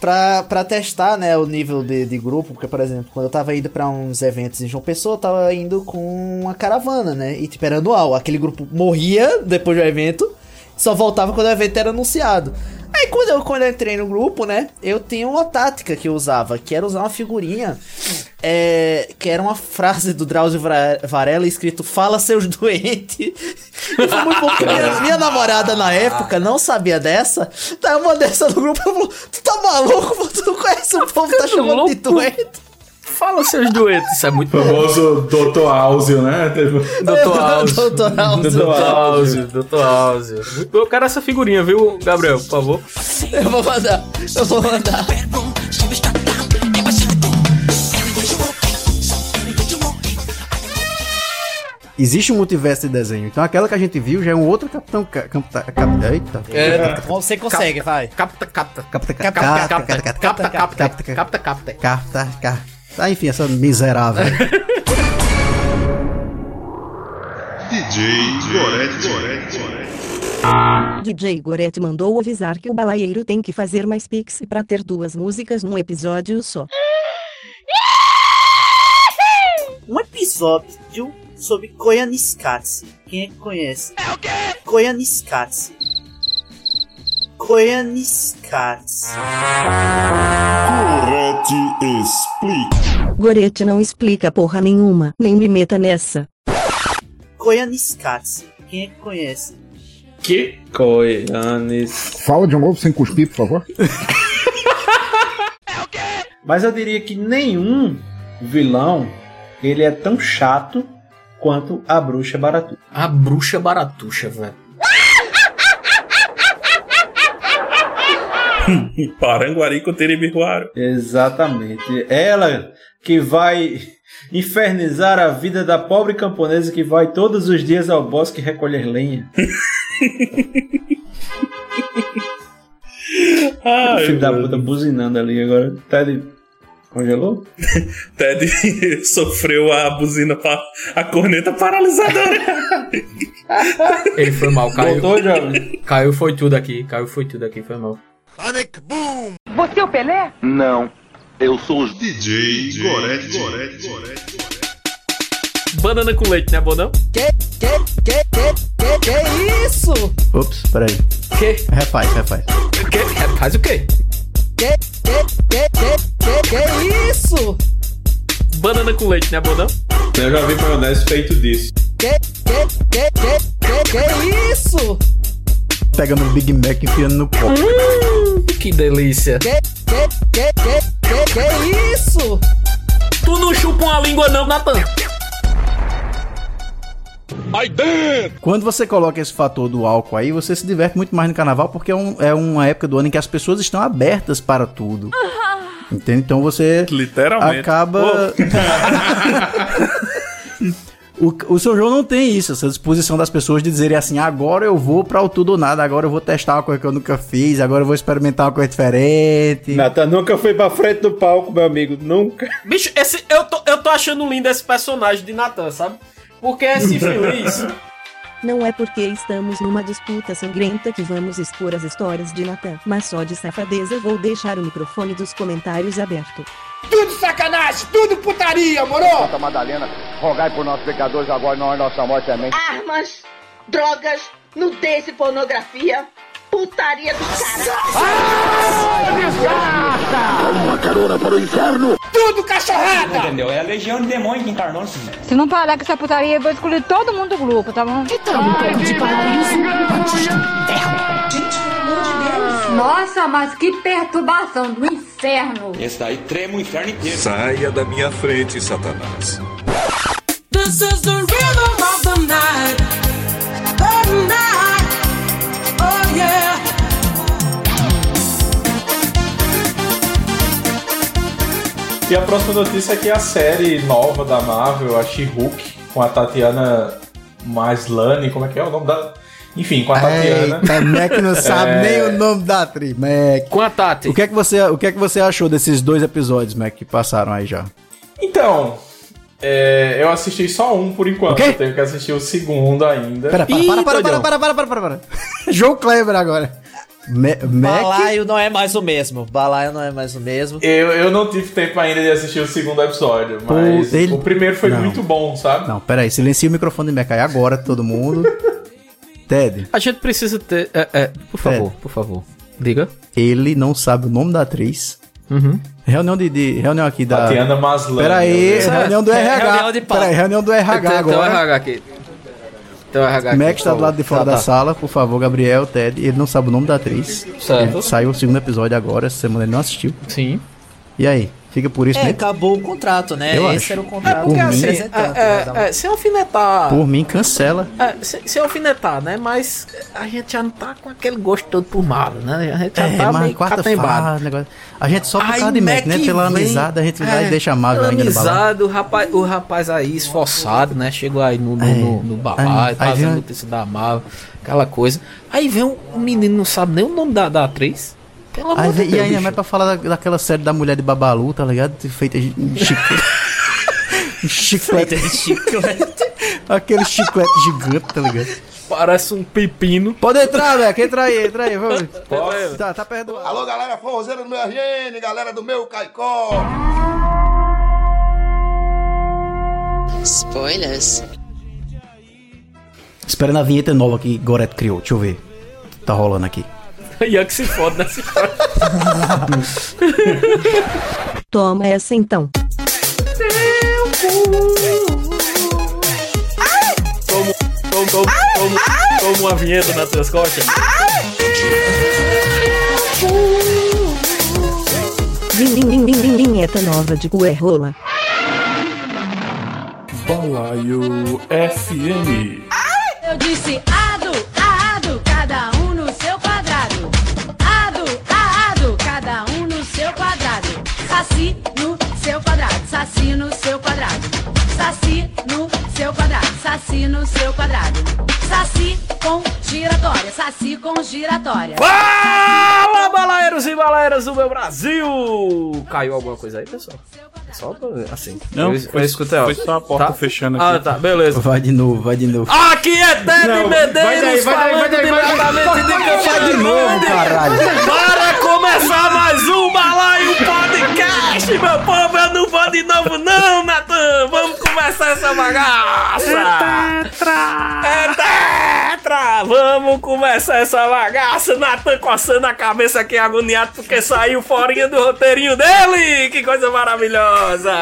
Pra, pra testar, né, o nível de, de grupo, porque, por exemplo, quando eu tava indo pra uns eventos em João Pessoa, eu tava indo com uma caravana, né, e tipo, era anual. Aquele grupo morria depois do evento, só voltava quando o evento era anunciado. Aí quando eu, quando eu entrei no grupo, né, eu tinha uma tática que eu usava, que era usar uma figurinha, é, que era uma frase do Drauzio Varela escrito Fala seus doentes, E foi muito minha, minha namorada na época não sabia dessa. Daí uma dessa no grupo ela falou: Tu tá maluco? Tu não conhece o povo, tá chamando de doente. Fala seus duetos, isso é muito O famoso Dr. Áuzio, né? Doutor Áuzio. Doutor Áuzio. Doutor Áuzio. Doutor Áuzio. Eu quero essa figurinha, viu, Gabriel, por favor? Eu vou mandar, eu vou mandar. Existe um multiverso de desenho. Então aquela que a gente viu já é um outro Capitão... Ca- Capta, cap, eita. É, você consegue, vai. Capta, capta. Capta, Capta, capta, capta, capta, capta, capta, capta, Capta, capta. Ah, enfim, essa miserável. DJ Gorete. DJ Gorete mandou avisar que o balaieiro tem que fazer mais pix pra ter duas músicas num episódio só. Um episódio sobre Koyaanisqatsi. Quem é que conhece? É o quê? Koyaanisqatsi. Koyaanisqatsi. Gorete explica. Gorete não explica porra nenhuma, nem me meta nessa. Koyaanisqatsi. Quem é que conhece? Que Koyanis. Fala de novo sem cuspir, por favor. Mas eu diria que nenhum vilão ele é tão chato quanto a bruxa baratu. A bruxa baratuxa, velho. Paranguari com Teribiruaro. Exatamente. Ela que vai infernizar a vida da pobre camponesa que vai todos os dias ao bosque recolher lenha. Ai, Filho da puta buzinando ali agora. Ted congelou? Ted sofreu a buzina, pa- a corneta paralisadora. Ele foi mal, caiu. Voltou, jovem? Caiu foi tudo aqui, caiu foi tudo aqui, foi mal. Você é o Pelé? Não. Eu sou o DJ Gorete. Banana com leite, né, Bonão? Que, que, que, que, que, que isso? Ops, peraí. Que? Refaz, refaz. Que? Faz o quê? Que, que, que, que, que, que isso? Banana com leite, né, Bonão? Eu já vi maionese feito disso. Que, que, que, que, que, que isso? Pegando o Big Mac e enfiando no copo. Hum, que delícia. Que, que, que, que, que, que isso? Tu não chupa uma língua não, Natan. Quando você coloca esse fator do álcool aí, você se diverte muito mais no carnaval porque é, um- é uma época do ano em que as pessoas estão abertas para tudo. Entende? Então você Literalmente. acaba. O, o São João não tem isso, essa disposição das pessoas de dizerem assim: agora eu vou pra o tudo ou nada, agora eu vou testar uma coisa que eu nunca fiz, agora eu vou experimentar uma coisa diferente. Natan nunca foi pra frente do palco, meu amigo. Nunca. Bicho, esse, eu, tô, eu tô achando lindo esse personagem de Natan, sabe? Porque esse infeliz. Não é porque estamos numa disputa sangrenta que vamos expor as histórias de Natan, mas só de safadeza vou deixar o microfone dos comentários aberto. Tudo sacanagem, tudo putaria, moro? Santa Madalena, rogai por nossos pecadores agora e na hora da nossa morte também. Armas, drogas, nudez e pornografia, putaria do caralho. Uma carona para o inferno. Tudo cachorrada! Entendeu? É a legião de demônio que encarnou mundo. Se não parar com essa putaria, eu vou excluir todo mundo do grupo, tá bom? Que tal um pouco de paraíso? Nossa, mas que perturbação do inferno! Esse daí trema o inferno inteiro. Saia da minha frente, Satanás. This is the rhythm of the night. The night. Oh yeah. E a próxima notícia é que a série nova da Marvel, a She-Hulk, com a Tatiana Maslany, como é que é o nome da... Enfim, com a Tatiana. Eita, Mac não sabe É. nem o nome da atriz, Mac. Com a Tati. O que, é que você, o que é que você achou desses dois episódios, Mac, que passaram aí já? Então, é, eu assisti só um por enquanto. Eu tenho que assistir o segundo ainda. Pera, para, para, para, para, para, para, para, para, para. João Kleber agora. Ma- Mac? Balaio não é mais o mesmo. Balaio não é mais o mesmo. Eu, eu não tive tempo ainda de assistir o segundo episódio, mas Pô, ele- o primeiro foi Não. muito bom, sabe? Não, pera aí, silencia o microfone do Mac aí agora, todo mundo. Ted, A gente precisa ter. É, é, por favor, por favor. Diga. ele não sabe o nome da atriz. Uhum. Reunião de, de- reunião aqui da. Tatiana Maslany. Pera aí, Isso é- reunião do é RH. reunião de pauta. Pera aí, reunião do RH Tem- tem um agora. RH aqui. Teu RH aqui, Max por tá do lado de fora Tá, da tá. sala, por favor, Gabriel, Ted. Ele não sabe o nome da atriz. Certo. Ele saiu o segundo episódio agora, essa semana ele não assistiu. Sim. E aí? Fica por isso É, mesmo? acabou o contrato, né? Eu Esse acho. era o contrato. Por mim- representante, né, É, é, se alfinetar. Por mim, cancela. É, se, se alfinetar, né? Mas a gente já não tá com aquele gosto todo por Marvel, né? A gente já É, tá mas meio quarta catembado. negócio. A gente só por Aí, causa de Mac, né? Pela amizade, a gente vai é, e deixa a Marvel pela ainda no balão. amizade, o rapaz, o rapaz aí esforçado, né? Chegou aí no, no, É. no, no aí fazendo notícia da Marvel, aquela coisa. Aí vem um, um menino, não sabe nem o nome da, da atriz. Pelo amor Aí, de vem- e Deus, ainda bicho. mais pra falar da- daquela série da mulher de Babalu, tá ligado? Feita de um chiclete. um chiclete. Aquele chiclete gigante, tá ligado? Parece um pepino. Pode entrar, Beck, entra aí, entra aí. Vamos. Posso? Tá, tá perdoado. Alô, galera forrozeira do meu RN, galera do meu Caicó. Spoilers. Esperando a vinheta nova que Goreto criou. Deixa eu ver. Tá rolando aqui. Ian que se fode nessa história. Toma essa então. Como, como, como, como, como uma vinheta nas tuas costas. Vim, vim, vim, vim, vim, vinheta nova de Cuerrola. Balaio FM. Eu disse ado, Saci no seu quadrado, saci no seu quadrado. Saci no seu quadrado, saci no seu quadrado. Saci com giratória, saci com giratória. Fala, balaeiros e balaeiras do meu Brasil! Caiu alguma coisa aí, pessoal? Só pra- assim. Não, eu, foi- eu escutei, ó. foi só a porta fechando aqui. Ah, tá, beleza. Vai de novo, vai de novo. Aqui é Ted Não, vai daí, Medeiros vai daí, vai falando diretamente de Campina Vai de novo, Grande caralho. Para começar mais um Balaio Podcast, meu povo, eu não vou de novo não, Natan, vamos começar essa bagaça. É tetra. É tetra, vamos começar essa bagaça, Natan coçando a cabeça aqui agoniado porque saiu forinha do roteirinho dele, que coisa maravilhosa.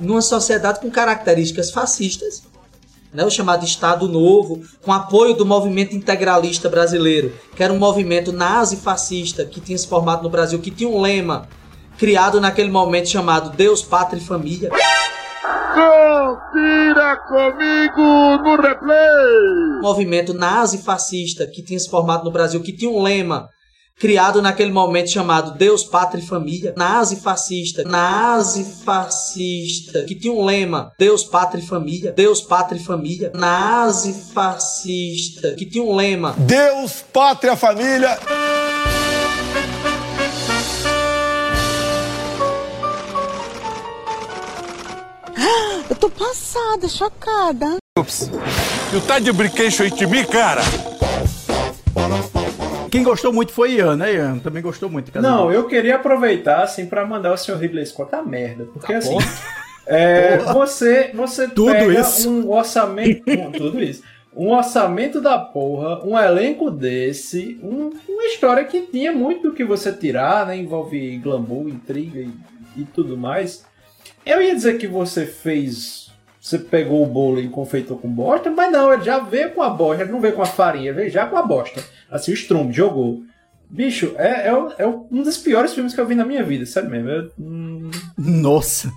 numa sociedade com características fascistas, né, o chamado Estado Novo, com apoio do movimento integralista brasileiro, que era um movimento nazi-fascista que tinha se formado no Brasil, que tinha um lema criado naquele momento chamado Deus, Pátria e Família. Confira comigo no replay. movimento nazi-fascista que tinha se formado no Brasil, que tinha um lema criado naquele momento chamado Deus, Pátria e Família, nazi-fascista, nazi-fascista, que tinha um lema Deus, Pátria e Família, Deus, Pátria e Família, nazi-fascista, que tinha um lema Deus, pátria, família. Eu tô passada, chocada. Ups. Tu tá de brinquedo aí de mim, cara? Quem gostou muito foi Ian, né, Ian? Também gostou muito. Não, eu queria aproveitar assim pra mandar o senhor Ridley Scott a merda, porque assim, é, você você Tudo pega isso? um orçamento, um- tudo isso, um orçamento da porra, um elenco desse, um- uma história que tinha muito do que você tirar, né, envolve glamour, intriga e, e tudo mais. Eu ia dizer que você fez, você pegou o bolo e confeitou com bosta, mas não, ele já veio com a bosta, ele não veio com a farinha, ele veio já com a bosta. Assim, o Strum jogou. Bicho, é, é, é um dos piores filmes que eu vi na minha vida, sério mesmo. Eu- hum, Nossa.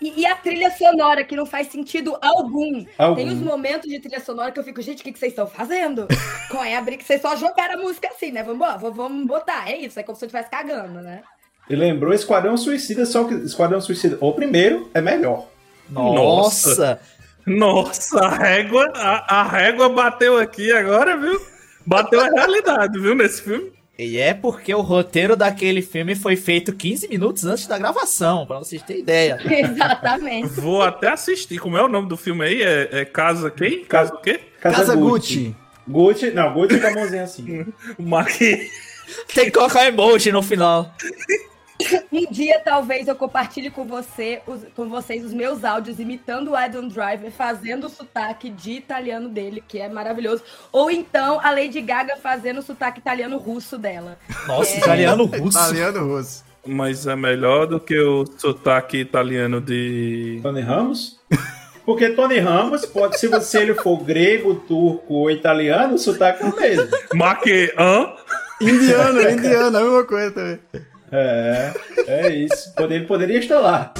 E, e a trilha sonora, que não faz sentido algum. Algum. Tem os momentos de trilha sonora que eu fico, gente, o que, que vocês estão fazendo? Qual é a briga que vocês só jogaram a música assim, né? Vamos, vamos, vamos botar. É isso, é como se eu estivesse cagando, né? E lembrou Esquadrão Suicida, só que Esquadrão Suicida, o primeiro é melhor. Nossa! Nossa, a régua, a, a régua bateu aqui agora, viu? Bateu a realidade, viu, nesse filme. E é porque o roteiro daquele filme foi feito 15 minutos antes da gravação, pra vocês terem ideia. Exatamente. Vou até assistir. Como é o nome do filme aí? É, é Casa quem? Casa o quê? Casa Gucci. Gucci, não, Gucci com a mãozinha assim. Maqui. Tem que colocar emoji no final. Um dia, talvez, eu compartilhe com você, os- com vocês os meus áudios imitando o Adam Driver, fazendo o sotaque de italiano dele, que é maravilhoso. Ou então a Lady Gaga fazendo o sotaque italiano russo dela. Nossa, É. italiano russo. Italiano russo. Mas é melhor do que o sotaque italiano de. Tony Ramos? Porque Tony Ramos pode, se você ele for grego, turco ou italiano, o sotaque é o mesmo. Maque, hã? Indiano, é indiano, a mesma coisa também. É, é isso. Ele poderia estar lá.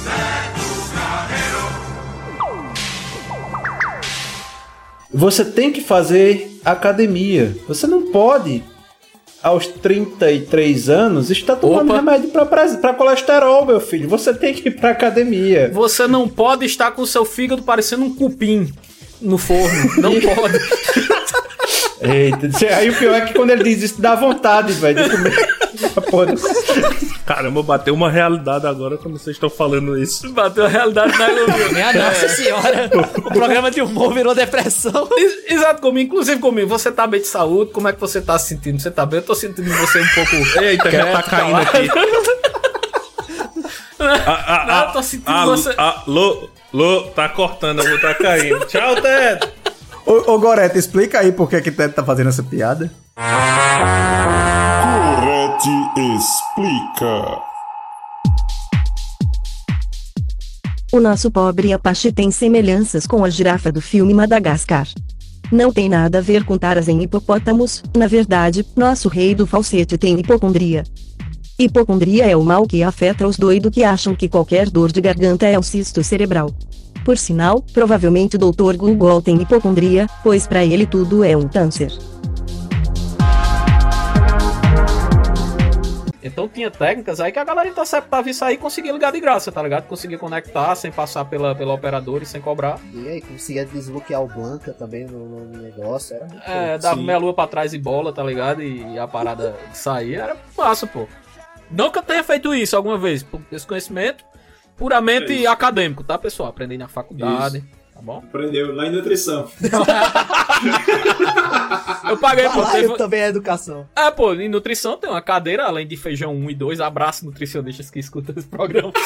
Você tem que fazer academia. Você não pode, aos 33 anos, estar tomando Opa. remédio pra colesterol, meu filho. Você tem que ir pra academia. Você não pode estar com o seu fígado parecendo um cupim no forno. Não pode. Eita, aí o pior é que quando ele diz isso, dá vontade, velho, de comer. Caramba, bateu uma realidade agora quando vocês estão falando isso. Bateu a realidade na Elvio. Minha nossa senhora. O programa de humor virou depressão. Ex- Exato, comigo. Inclusive comigo. Você tá bem de saúde? Como é que você tá se sentindo? Você tá bem? Eu tô sentindo você um pouco... Eita, já tá caindo aqui. Ah, Não, eu tô sentindo ah, você... Alô, alô, tá cortando, eu vou tá caindo. Tchau, Ted. Ô, ô Gorete, explica aí por que que Ted tá fazendo essa piada. Corete explica. O nosso pobre Apache tem semelhanças com a girafa do filme Madagascar. Não tem nada a ver com taras em hipopótamos, na verdade, nosso rei do falsete tem hipocondria. Hipocondria é o mal que afeta os doidos que acham que qualquer dor de garganta é um cisto cerebral. Por sinal, provavelmente o Dr. Google tem hipocondria, pois para ele tudo é um câncer. Então tinha técnicas aí que a galera interceptava isso aí e conseguia ligar de graça, tá ligado? Conseguia conectar sem passar pela, pela operadora e sem cobrar. E aí, conseguia desbloquear o Blanca também no, no negócio. Era muito É, dava meia lua pra trás e bola, tá ligado? E a parada saía. Era massa, pô. Não que eu tenha feito isso alguma vez. por Esse conhecimento puramente É isso. acadêmico, tá, pessoal? Aprendi na faculdade. Tá bom? Aprendeu lá em nutrição. Eu paguei, pô. Balaio Teve... também é educação. É, pô, em nutrição tem uma cadeira, além de feijão 1 e 2. Abraço nutricionistas que escutam esse programa.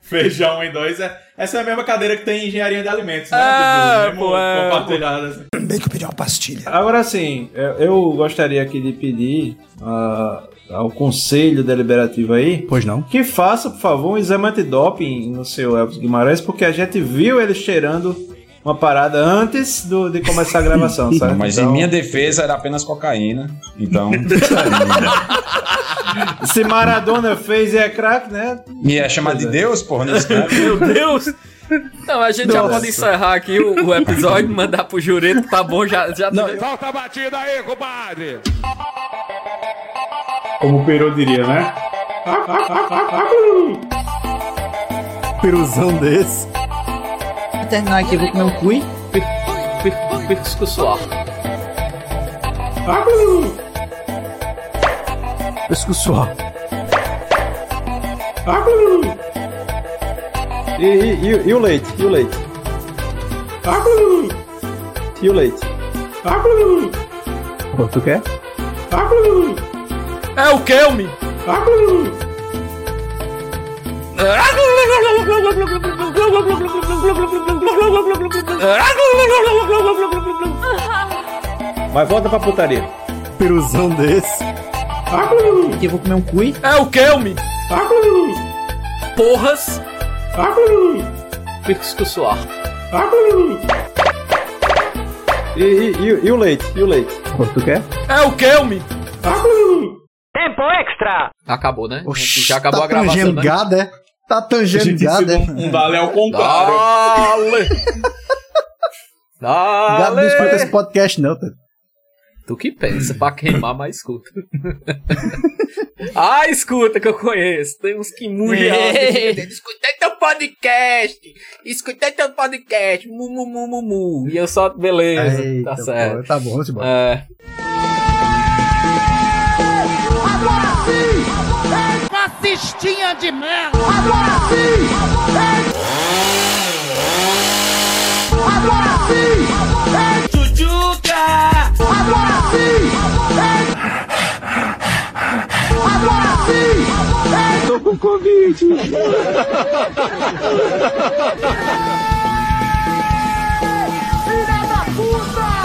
Feijão em dois. É, essa é a mesma cadeira que tem em engenharia de alimentos, né? É, Tipo, pô, é, compartilhada, assim. Bem que eu pedi uma pastilha. Agora sim, eu, eu gostaria aqui de pedir ah, ao Conselho Deliberativo aí. Pois não. Que faça, por favor, um exame antidoping no seu Elvis Guimarães, porque a gente viu ele cheirando uma parada antes do, de começar a gravação, sabe? Mas Então, em minha defesa era apenas cocaína. Então. Se Maradona fez e é craque, né? Me é chamado de Deus, porra, nesse canto. Meu Deus! Não, a gente já Nossa. pode encerrar aqui o, o episódio, mandar pro Jureto, tá bom, já, já Solta a batida aí, compadre! Como o Peru diria, né? Peruzão desse. Pra terminar aqui, eu vou comer um cui. Pisco suar. Pesco suave. E, e, e- e o leite? E o leite? E o leite? Pô, tu quer? É o Kelme! Mas volta pra putaria. Peruzão desse. Aqui eu vou comer um cui. É o Kelme! Porras! Pisco suar. E, e, e- e o leite? E o leite? Pô, tu quer? É o Kelme! Tempo extra! Acabou, né? Oxi, Já acabou tá a gravação, né? tangendo é? Tá tangendo gado, é? Um dale ao contrário. Dale! Gado não escuta esse Dale! podcast, não, tá? Tu que pensa, pra queimar, mas escuta. ah, escuta que eu conheço. Tem uns que murram. Escutei teu podcast! Escutei teu podcast! Mu, mu, mu, mu, mu. E eu só, beleza, Eita, tá certo. pô, tá bom, vamos embora. É sim! É fascistinha de merda! Agora sim! É... Agora sim! É... Jujuca! Agora sim! É... Agora sim! É... Tô com Covid! Filha da puta!